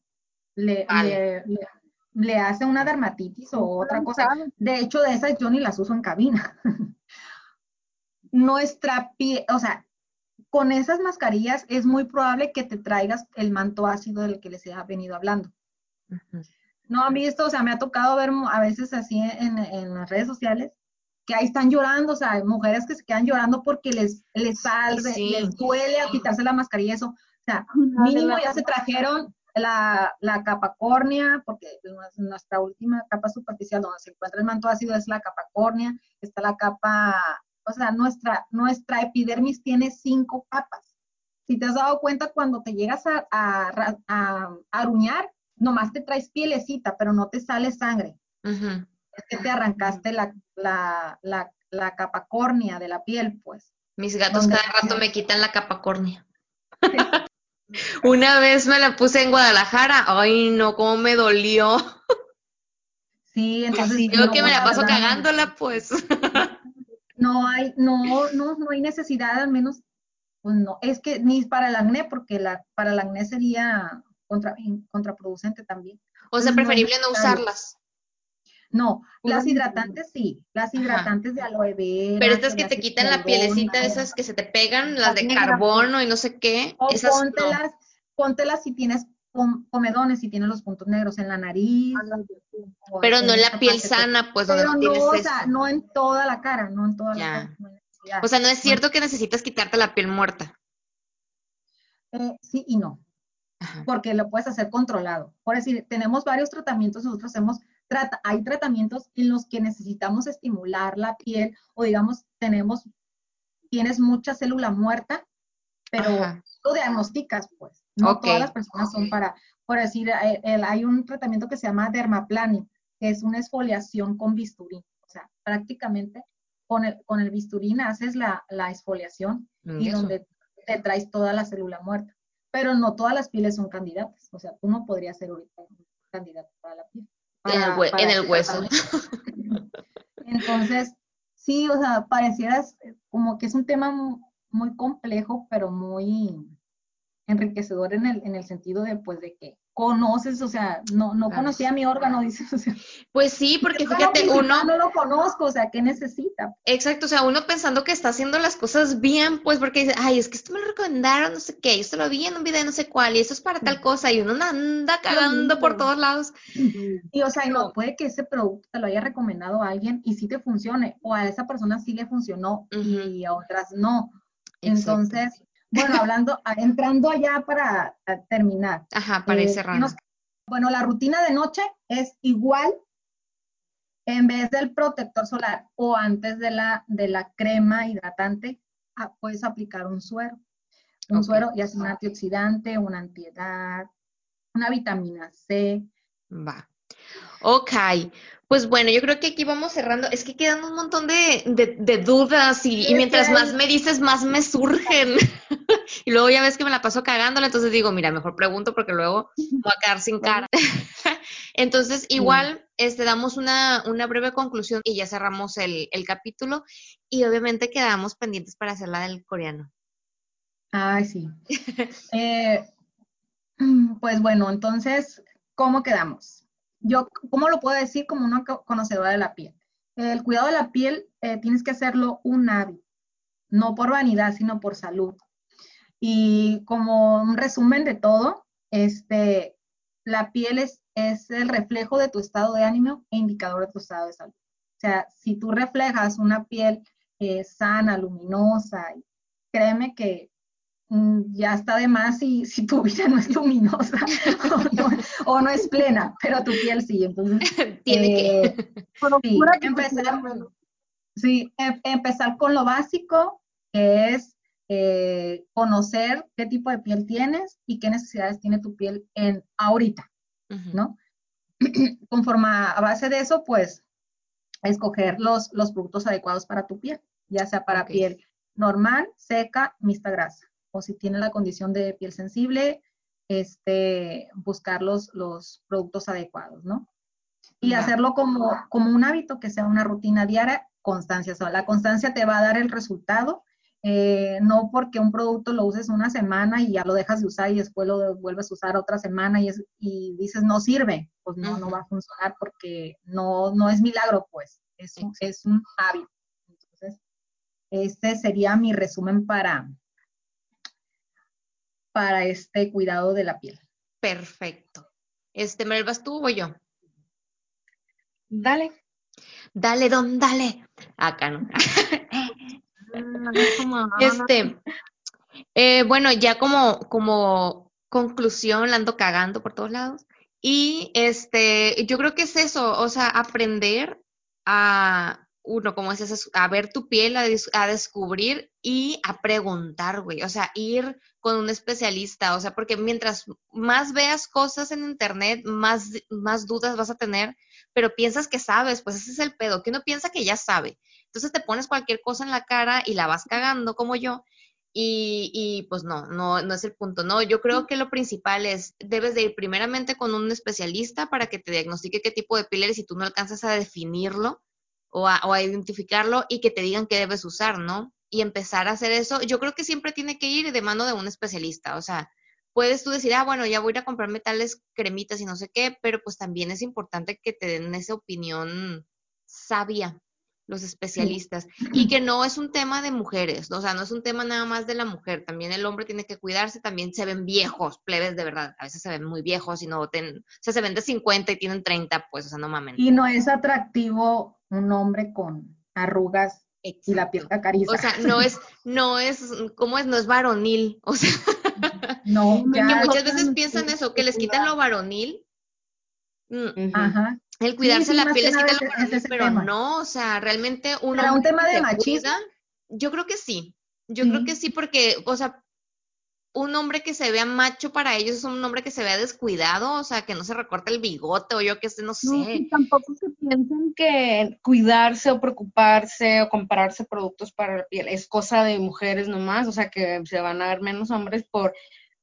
Speaker 3: le,
Speaker 2: Vale.
Speaker 3: le, le- le hace una dermatitis o otra cosa. De hecho, de esas yo ni las uso en cabina. [laughs] Nuestra piel, o sea, con esas mascarillas es muy probable que te traigas el manto ácido del que les he venido hablando. No han visto, o sea, me ha tocado ver a veces así en, en las redes sociales que ahí están llorando, o sea, hay mujeres que se quedan llorando porque les, les sale,
Speaker 2: sí.
Speaker 3: les duele a quitarse la mascarilla, eso. O sea, mínimo ya se trajeron la, la capa córnea, porque nues- nuestra última capa superficial donde se encuentra el manto ácido es la capa córnea, está la capa, o sea, nuestra, nuestra epidermis tiene cinco capas. Si te has dado cuenta, cuando te llegas a, a, a- a aruñar, nomás te traes pielecita, pero no te sale sangre.
Speaker 2: Ujú.
Speaker 3: Es que te arrancaste la, la, la, la capa córnea de la piel, pues.
Speaker 2: Mis gatos cada rato me quitan la capa córnea. [laughs] Una vez me la puse en Guadalajara. Ay, no, cómo me dolió.
Speaker 3: Sí, entonces.
Speaker 1: Sí,
Speaker 2: Yo
Speaker 3: no,
Speaker 2: que me la paso cagándola, pues.
Speaker 3: No hay, no, no, no hay necesidad, al menos, pues no, es que ni para el acné, porque la, para el acné sería contra, contraproducente también.
Speaker 2: O sea, preferible no usarlas.
Speaker 3: No, las
Speaker 1: Puro
Speaker 3: hidratantes sí, las
Speaker 2: Ajá.
Speaker 3: hidratantes de aloe vera.
Speaker 2: Pero estas que
Speaker 3: las
Speaker 2: te quitan la pielecita, esas que se te pegan, las de
Speaker 1: Las
Speaker 2: carbono y no sé qué,
Speaker 3: O
Speaker 2: esas no.
Speaker 3: póntelas, póntelas si tienes com- comedones, si tienes los puntos negros en la nariz. o
Speaker 2: Pero no en la piel
Speaker 3: parte,
Speaker 2: sana, pues,
Speaker 3: Pero
Speaker 2: donde
Speaker 3: no,
Speaker 2: tienes
Speaker 3: o sea, no en toda la cara, no en toda
Speaker 2: Ya.
Speaker 3: la cara. no.
Speaker 2: O sea, no es cierto que necesitas quitarte la piel muerta.
Speaker 3: Eh, sí y no.
Speaker 2: Ajá.
Speaker 3: porque lo puedes hacer controlado. Por decir, tenemos varios tratamientos, nosotros hacemos, trata, hay tratamientos en los que necesitamos estimular la piel o digamos, tenemos, tienes mucha célula muerta, pero
Speaker 2: Ajá.
Speaker 3: lo diagnosticas, pues. No
Speaker 2: Ok.
Speaker 3: todas las personas son para, por decir, eh, el- hay un tratamiento que se llama dermaplaning, que es una exfoliación con bisturí. O sea, prácticamente con el, con el bisturí haces la, la exfoliación y
Speaker 2: Eso.
Speaker 3: donde te traes toda la célula muerta. Pero no todas las pieles son candidatas. O sea, tú no podrías ser ahorita un candidato para la piel.
Speaker 2: En el
Speaker 3: para-
Speaker 2: hue-
Speaker 3: para
Speaker 2: en el hueso. [laughs]
Speaker 3: Entonces, sí, o sea, parecieras como que es un tema mu- muy complejo, pero muy enriquecedor en el, en el sentido de, pues, de que conoces, o sea, no, no conocía mi órgano, [laughs] dices, o sea,
Speaker 2: Pues sí, porque fíjate, uno,
Speaker 3: no lo conozco, o sea, ¿qué necesita?
Speaker 2: exacto, o sea, uno pensando que está haciendo las cosas bien, pues porque dice, ay, es que esto me lo recomendaron, no sé qué, yo esto lo vi en un video, no sé cuál, y eso es para tal cosa, y uno anda cagando por todos lados.
Speaker 3: Y o sea, y no puede que ese producto te lo haya recomendado a alguien y sí te funcione, o a esa persona sí le funcionó y a otras no.
Speaker 2: Exacto.
Speaker 3: Entonces, bueno, hablando, entrando allá para terminar.
Speaker 2: Ajá, para ir
Speaker 3: eh,
Speaker 2: cerrando.
Speaker 3: nos- bueno, la rutina de noche es igual en vez del protector solar o antes de la, de la crema hidratante, ah, puedes aplicar un suero. Un suero, ya sea un antioxidante, una antiedad, una vitamina C.
Speaker 2: Va. Ok, pues bueno, yo creo que aquí vamos cerrando. Es que quedan un montón de, de- de dudas y, mientras más me dices, más me surgen. [laughs] y luego ya ves que me la paso cagándola, entonces digo, mira, mejor pregunto porque luego voy a quedar sin cara. [laughs] entonces, igual, este, damos una, una breve conclusión y ya cerramos el, el capítulo y obviamente quedamos pendientes para hacer la del coreano.
Speaker 3: Ay, sí. [laughs] Eh, pues bueno, entonces, ¿cómo quedamos? Yo, ¿cómo lo puedo decir como una co- conocedora de la piel? El cuidado de la piel eh, tienes que hacerlo un hábito, no por vanidad, sino por salud. Y como un resumen de todo, este, la piel es, es el reflejo de tu estado de ánimo e indicador de tu estado de salud. O sea, si tú reflejas una piel eh, sana, luminosa, créeme que ya está de más si, si tu vida no es luminosa [laughs] o no, o no es plena, pero tu piel sí. Entonces, [laughs]
Speaker 2: Tiene que.
Speaker 3: eh, sí, empezar, sí, em- empezar con lo básico, que es eh, conocer qué tipo de piel tienes y qué necesidades tiene tu piel en ahorita,
Speaker 2: Ujú.
Speaker 3: ¿no? [clears throat] Conforme a, a base de eso, pues, escoger los, los productos adecuados para tu piel, ya sea para piel normal, seca, mixta grasa, o si tiene la condición de piel sensible, este, buscar los, los productos adecuados, ¿no? Y hacerlo como, como un hábito, que sea una rutina diaria, constancia. O sea, la constancia te va a dar el resultado Eh, no porque un producto lo uses una semana y ya lo dejas de usar y después lo vuelves a usar otra semana y, es, y dices no sirve, pues no, no va a funcionar porque no, no es milagro, pues, es un, es un hábito. Entonces, este sería mi resumen para, para este cuidado de la piel.
Speaker 2: Perfecto. Este, ¿me vas tú o yo?
Speaker 1: Dale.
Speaker 2: Dale, don, dale. Acá [laughs] no. este, eh, bueno, ya como, como conclusión, la ando cagando por todos lados. Y este, yo creo que es eso, o sea, aprender a, uno, como es a ver tu piel, a, descubrir y a preguntar, güey. O sea, ir con un especialista, o sea, porque mientras más veas cosas en internet, más, más dudas vas a tener, pero piensas que sabes, pues ese es el pedo, que uno piensa que ya sabe. Entonces te pones cualquier cosa en la cara y la vas cagando como yo. Y, y, pues no, no, no es el punto, no. Yo creo que lo principal es, debes de ir primeramente con un especialista para que te diagnostique qué tipo de piel eres si tú no alcanzas a definirlo o a, o a identificarlo y que te digan qué debes usar, ¿no? Y empezar a hacer eso, yo creo que siempre tiene que ir de mano de un especialista, o sea, puedes tú decir, ah, bueno, ya voy a ir a comprarme tales cremitas y no sé qué, pero pues también es importante que te den esa opinión sabia los especialistas y que no es un tema de mujeres, o sea, no es un tema nada más de la mujer, también el hombre tiene que cuidarse, también se ven viejos, plebes de verdad, a veces se ven muy viejos y no ten, o sea, se ven de 50 y tienen 30, pues, o sea, no mames.
Speaker 3: Y no es atractivo un hombre con arrugas Exacto. y la piel cacariza.
Speaker 2: O sea, no es, no es, ¿cómo es? No es varonil, o sea,
Speaker 3: no, [laughs]
Speaker 2: ya que muchas veces piensan eso, que les quitan lo varonil.
Speaker 3: Ajá.
Speaker 2: El cuidarse sí, sí, la piel les quita lo varonil, pero tema. no, o sea, realmente uno.
Speaker 3: ¿Para un tema de machismo? Cuida,
Speaker 2: yo creo que sí. Yo sí. creo que sí, porque, o sea, un hombre que se vea macho para ellos es un hombre que se vea descuidado, o sea, que no se recorta el bigote o yo que sé, no sé. No,
Speaker 1: y tampoco se piensen que cuidarse o preocuparse o comprarse productos para la piel es cosa de mujeres nomás, o sea, que se van a ver menos hombres por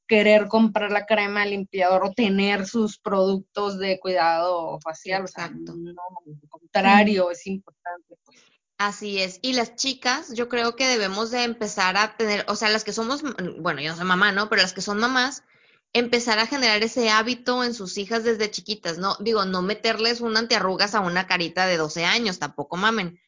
Speaker 1: querer comprar la crema de limpiador o tener sus productos de cuidado facial.
Speaker 2: Exacto.
Speaker 1: O sea, no, al contrario, es importante. Pues.
Speaker 2: Así es. Y las chicas, yo creo que debemos de empezar a tener, o sea, las que somos, bueno, yo no soy mamá, ¿no? Pero las que son mamás, empezar a generar ese hábito en sus hijas desde chiquitas, ¿no? Digo, no meterles un antiarrugas a una carita de 12 años, tampoco mamen.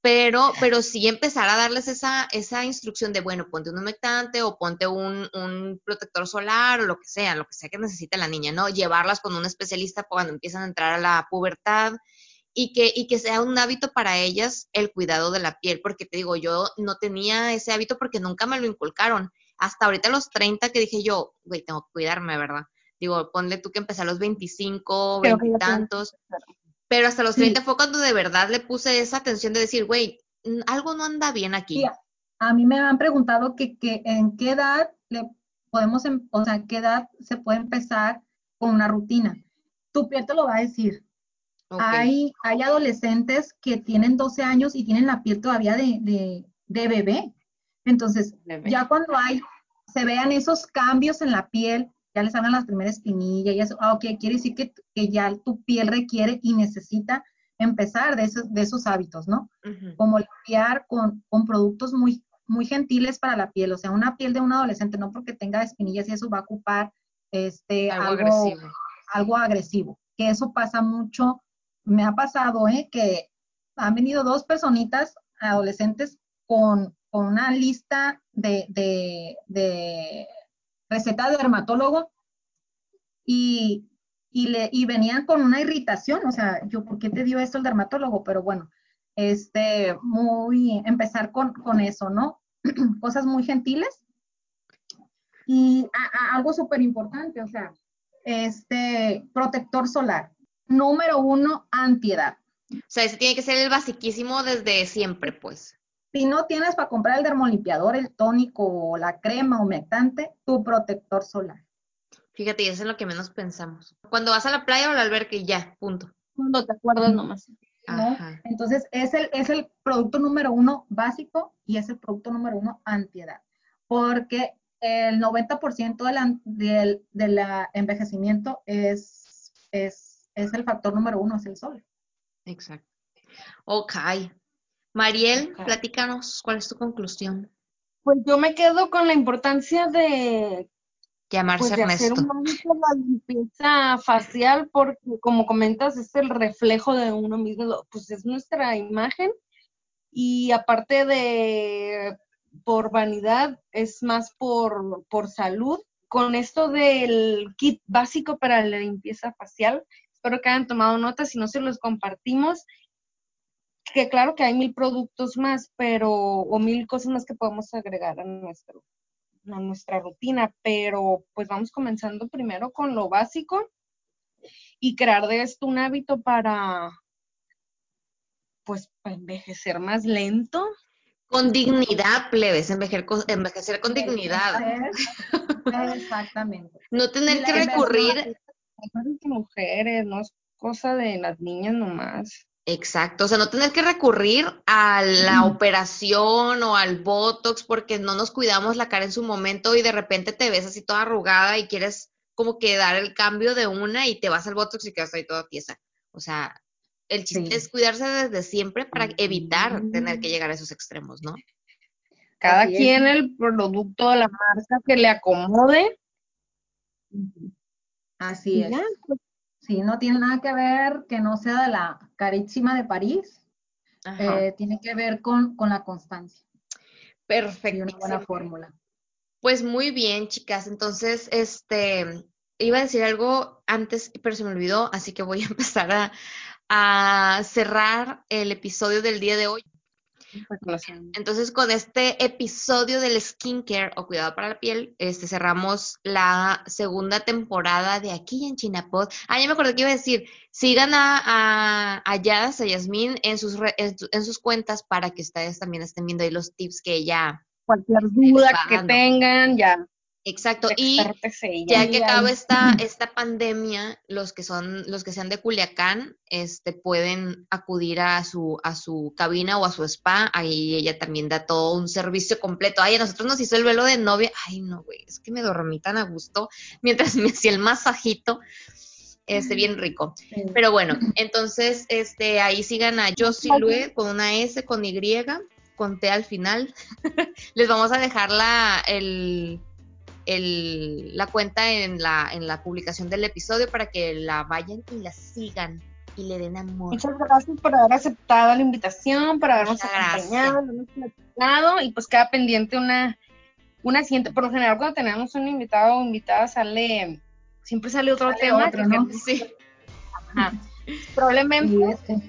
Speaker 2: Pero, pero sí empezar a darles esa, esa instrucción de, bueno, ponte un humectante o ponte un, un protector solar o lo que sea, lo que sea que necesite la niña, ¿no? Llevarlas con un especialista cuando empiezan a entrar a la pubertad y que, y que sea un hábito para ellas el cuidado de la piel, porque te digo, yo no tenía ese hábito porque nunca me lo inculcaron. Hasta ahorita a los 30 que dije yo, güey, tengo que cuidarme, ¿verdad? Digo, ponle tú que empecé a los 25, veintitantos, pero hasta los 30 sí. fue cuando de verdad le puse esa atención de decir, güey, algo no anda bien aquí.
Speaker 3: Sí, a mí me han preguntado que, que en qué edad le podemos, o sea, qué edad se puede empezar con una rutina. Tu piel te lo va a decir. Okay. Hay, hay adolescentes que tienen 12 años y tienen la piel todavía de, de, de bebé. Entonces, bebé. ya cuando hay, se vean esos cambios en la piel, ya les salen las primeras espinillas, y eso, ah, ok, quiere decir que, que, ya tu piel requiere y necesita empezar de esos, de esos hábitos, ¿no? Uh -huh. Como limpiar con, con productos muy, muy gentiles para la piel, o sea, una piel de un adolescente, no porque tenga espinillas y eso va a ocupar este,
Speaker 2: algo,
Speaker 3: algo,
Speaker 2: agresivo.
Speaker 3: algo agresivo, que eso pasa mucho, me ha pasado, ¿eh? Que han venido dos personitas adolescentes con, con una lista de, de, de receta de dermatólogo y, y, le, y venían con una irritación, o sea, yo, ¿por qué te dio esto el dermatólogo? Pero bueno, este, muy, empezar con, con eso, ¿no? [clears throat] Cosas muy gentiles. Y algo súper importante, o sea, este, protector solar. Número uno, antiedad.
Speaker 2: O sea, ese tiene que ser el basiquísimo desde siempre, pues.
Speaker 3: Si no tienes para comprar el dermolimpiador, el tónico o la crema humectante, tu protector solar.
Speaker 2: Fíjate, eso es lo que menos pensamos. Cuando vas a la playa o al albergue, ya, punto.
Speaker 1: Cuando te acuerdas nomás.
Speaker 3: ¿no? Entonces, es el, es el producto número uno básico y es el producto número uno antiedad. Porque el 90% del de, de la envejecimiento es, es, es el factor número uno, es el sol.
Speaker 2: Exacto. Ok. Mariel, okay. platícanos, ¿cuál es tu conclusión?
Speaker 1: Pues yo me quedo con la importancia de
Speaker 2: Llamarse
Speaker 1: pues de hacer un la limpieza facial porque como comentas es el reflejo de uno mismo, pues es nuestra imagen y aparte de por vanidad es más por, por salud. Con esto del kit básico para la limpieza facial, espero que hayan tomado nota, si no se los compartimos, que claro que hay mil productos más, pero, o mil cosas más que podemos agregar a nuestro, a nuestra rutina, pero pues vamos comenzando primero con lo básico y crear de esto un hábito para pues para envejecer más lento.
Speaker 2: Con dignidad, plebes, envejecer con, envejecer con dignidad. [laughs]
Speaker 3: Exactamente.
Speaker 2: No tener que recurrir,
Speaker 1: Mujeres, no es cosa de las niñas nomás.
Speaker 2: exacto, o sea, no tener que recurrir a la operación o al Botox porque no nos cuidamos la cara en su momento y de repente te ves así toda arrugada y quieres como que dar el cambio de una y te vas al Botox y quedas ahí toda tiesa. O sea, el chiste
Speaker 3: Sí.
Speaker 2: es cuidarse desde siempre para evitar tener que llegar a esos extremos, ¿no?
Speaker 1: Cada quien el producto, la marca que le acomode.
Speaker 3: Así es.
Speaker 1: ya, pues,
Speaker 3: Sí, no tiene nada que ver que no sea de la carísima de París, eh, tiene que ver con, con la constancia y una buena fórmula.
Speaker 2: Pues muy bien, chicas. Entonces, este, iba a decir algo antes, pero se me olvidó, así que voy a [laughs] empezar a, a cerrar el episodio del día de hoy.
Speaker 1: para que lo sepan.
Speaker 2: Entonces, con este episodio del skincare o cuidado para la piel, este, cerramos la segunda temporada de aquí en Chinapod. Ah, ya me acordé que iba a decir, sigan a, a, a Yas, a Yasmín en sus, re- en, en sus cuentas para que ustedes también estén viendo ahí los tips que ella...
Speaker 1: Cualquier duda que tengan, ya,
Speaker 2: Exacto. Y ya que acaba esta, [laughs] esta pandemia, los que son, los que sean de Culiacán, este, pueden acudir a su, a su cabina o a su spa. Ahí ella también da todo un servicio completo. Ay, a nosotros nos hizo el velo de novia. Ay, no, güey, es que me dormí tan a gusto mientras [laughs] me hacía el masajito. Este, bien rico.
Speaker 3: Sí.
Speaker 2: Pero bueno, entonces, este, ahí sigan a Josilue con una S, con Y, con T al final. [laughs] Les vamos a dejar la, el, el- la cuenta en la, en la publicación del episodio para que la vayan y la sigan y le den amor.
Speaker 1: Muchas gracias por haber aceptado la invitación, por habernos
Speaker 2: Muchas
Speaker 1: acompañado, habernos platicado y pues queda pendiente una, una siguiente. Por lo general cuando tenemos un invitado o invitada sale, siempre sale otro
Speaker 3: Sale
Speaker 1: tema.
Speaker 3: otro,
Speaker 1: que-
Speaker 3: ¿no?
Speaker 2: Sí,
Speaker 1: Ajá. [laughs] Probablemente
Speaker 3: este,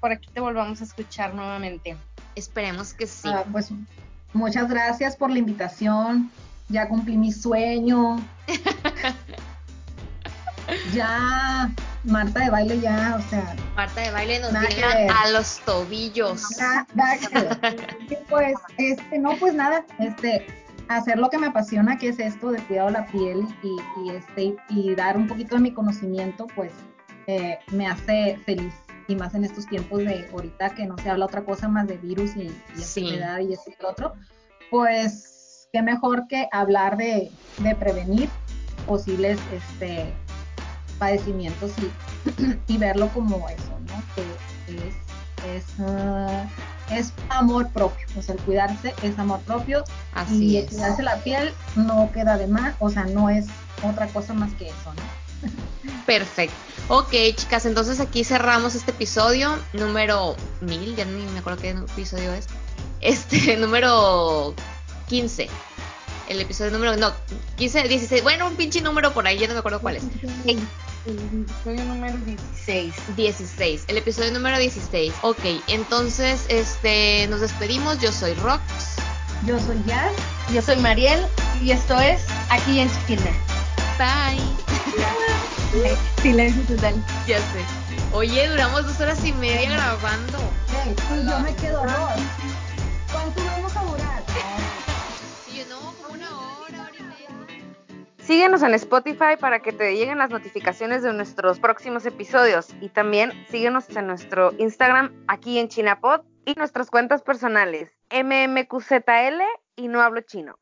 Speaker 1: por aquí te volvamos a escuchar nuevamente.
Speaker 2: esperemos que sí.
Speaker 3: ah, pues muchas gracias por la invitación. Ya cumplí mi sueño. [laughs] Ya, Marta de baile ya, o sea,
Speaker 2: Marta de baile nos
Speaker 3: ver.
Speaker 2: a los tobillos.
Speaker 3: nada- nada que ver. [laughs] Y pues, este, no, pues nada, este, hacer lo que me apasiona, que es esto de cuidado de la piel y, y, este, y dar un poquito de mi conocimiento, pues eh, me hace feliz. Y más en estos tiempos de ahorita que no se habla otra cosa más de virus y, y
Speaker 2: Sí.
Speaker 3: enfermedad y esto y lo otro, pues qué mejor que hablar de, de prevenir posibles este, padecimientos y, [clears throat] y verlo como eso, ¿no? Que es, es, ah, es amor propio, o sea, el cuidarse es amor propio
Speaker 2: Así
Speaker 3: y el
Speaker 2: es.
Speaker 3: cuidarse la piel no queda de más, o sea, no es otra cosa más que eso, ¿no? [laughs]
Speaker 2: Perfecto. Ok, chicas, entonces aquí cerramos este episodio número 1000, ya ni me acuerdo qué episodio es. Este, [laughs] número 15. El episodio número, no, 15, 16, bueno, un pinche número por ahí, ya no me acuerdo cuál es.
Speaker 1: El episodio número 16.
Speaker 2: 16, el episodio número 16. Ok, entonces, este, nos despedimos. Yo soy Rox.
Speaker 3: Yo soy Jazz.
Speaker 1: Yo soy Mariel y esto es Aquí en Chiquilna.
Speaker 2: Bye. [laughs]
Speaker 1: Silencio total.
Speaker 2: Ya sé. Oye, duramos dos horas y media grabando.
Speaker 3: Hey, y yo me quedo dos. ¿Cuánto vamos a durar?
Speaker 1: Síguenos en Spotify para que te lleguen las notificaciones de nuestros próximos episodios y también síguenos en nuestro Instagram aquí en Chinapod y nuestras cuentas personales mmqzl y no hablo chino.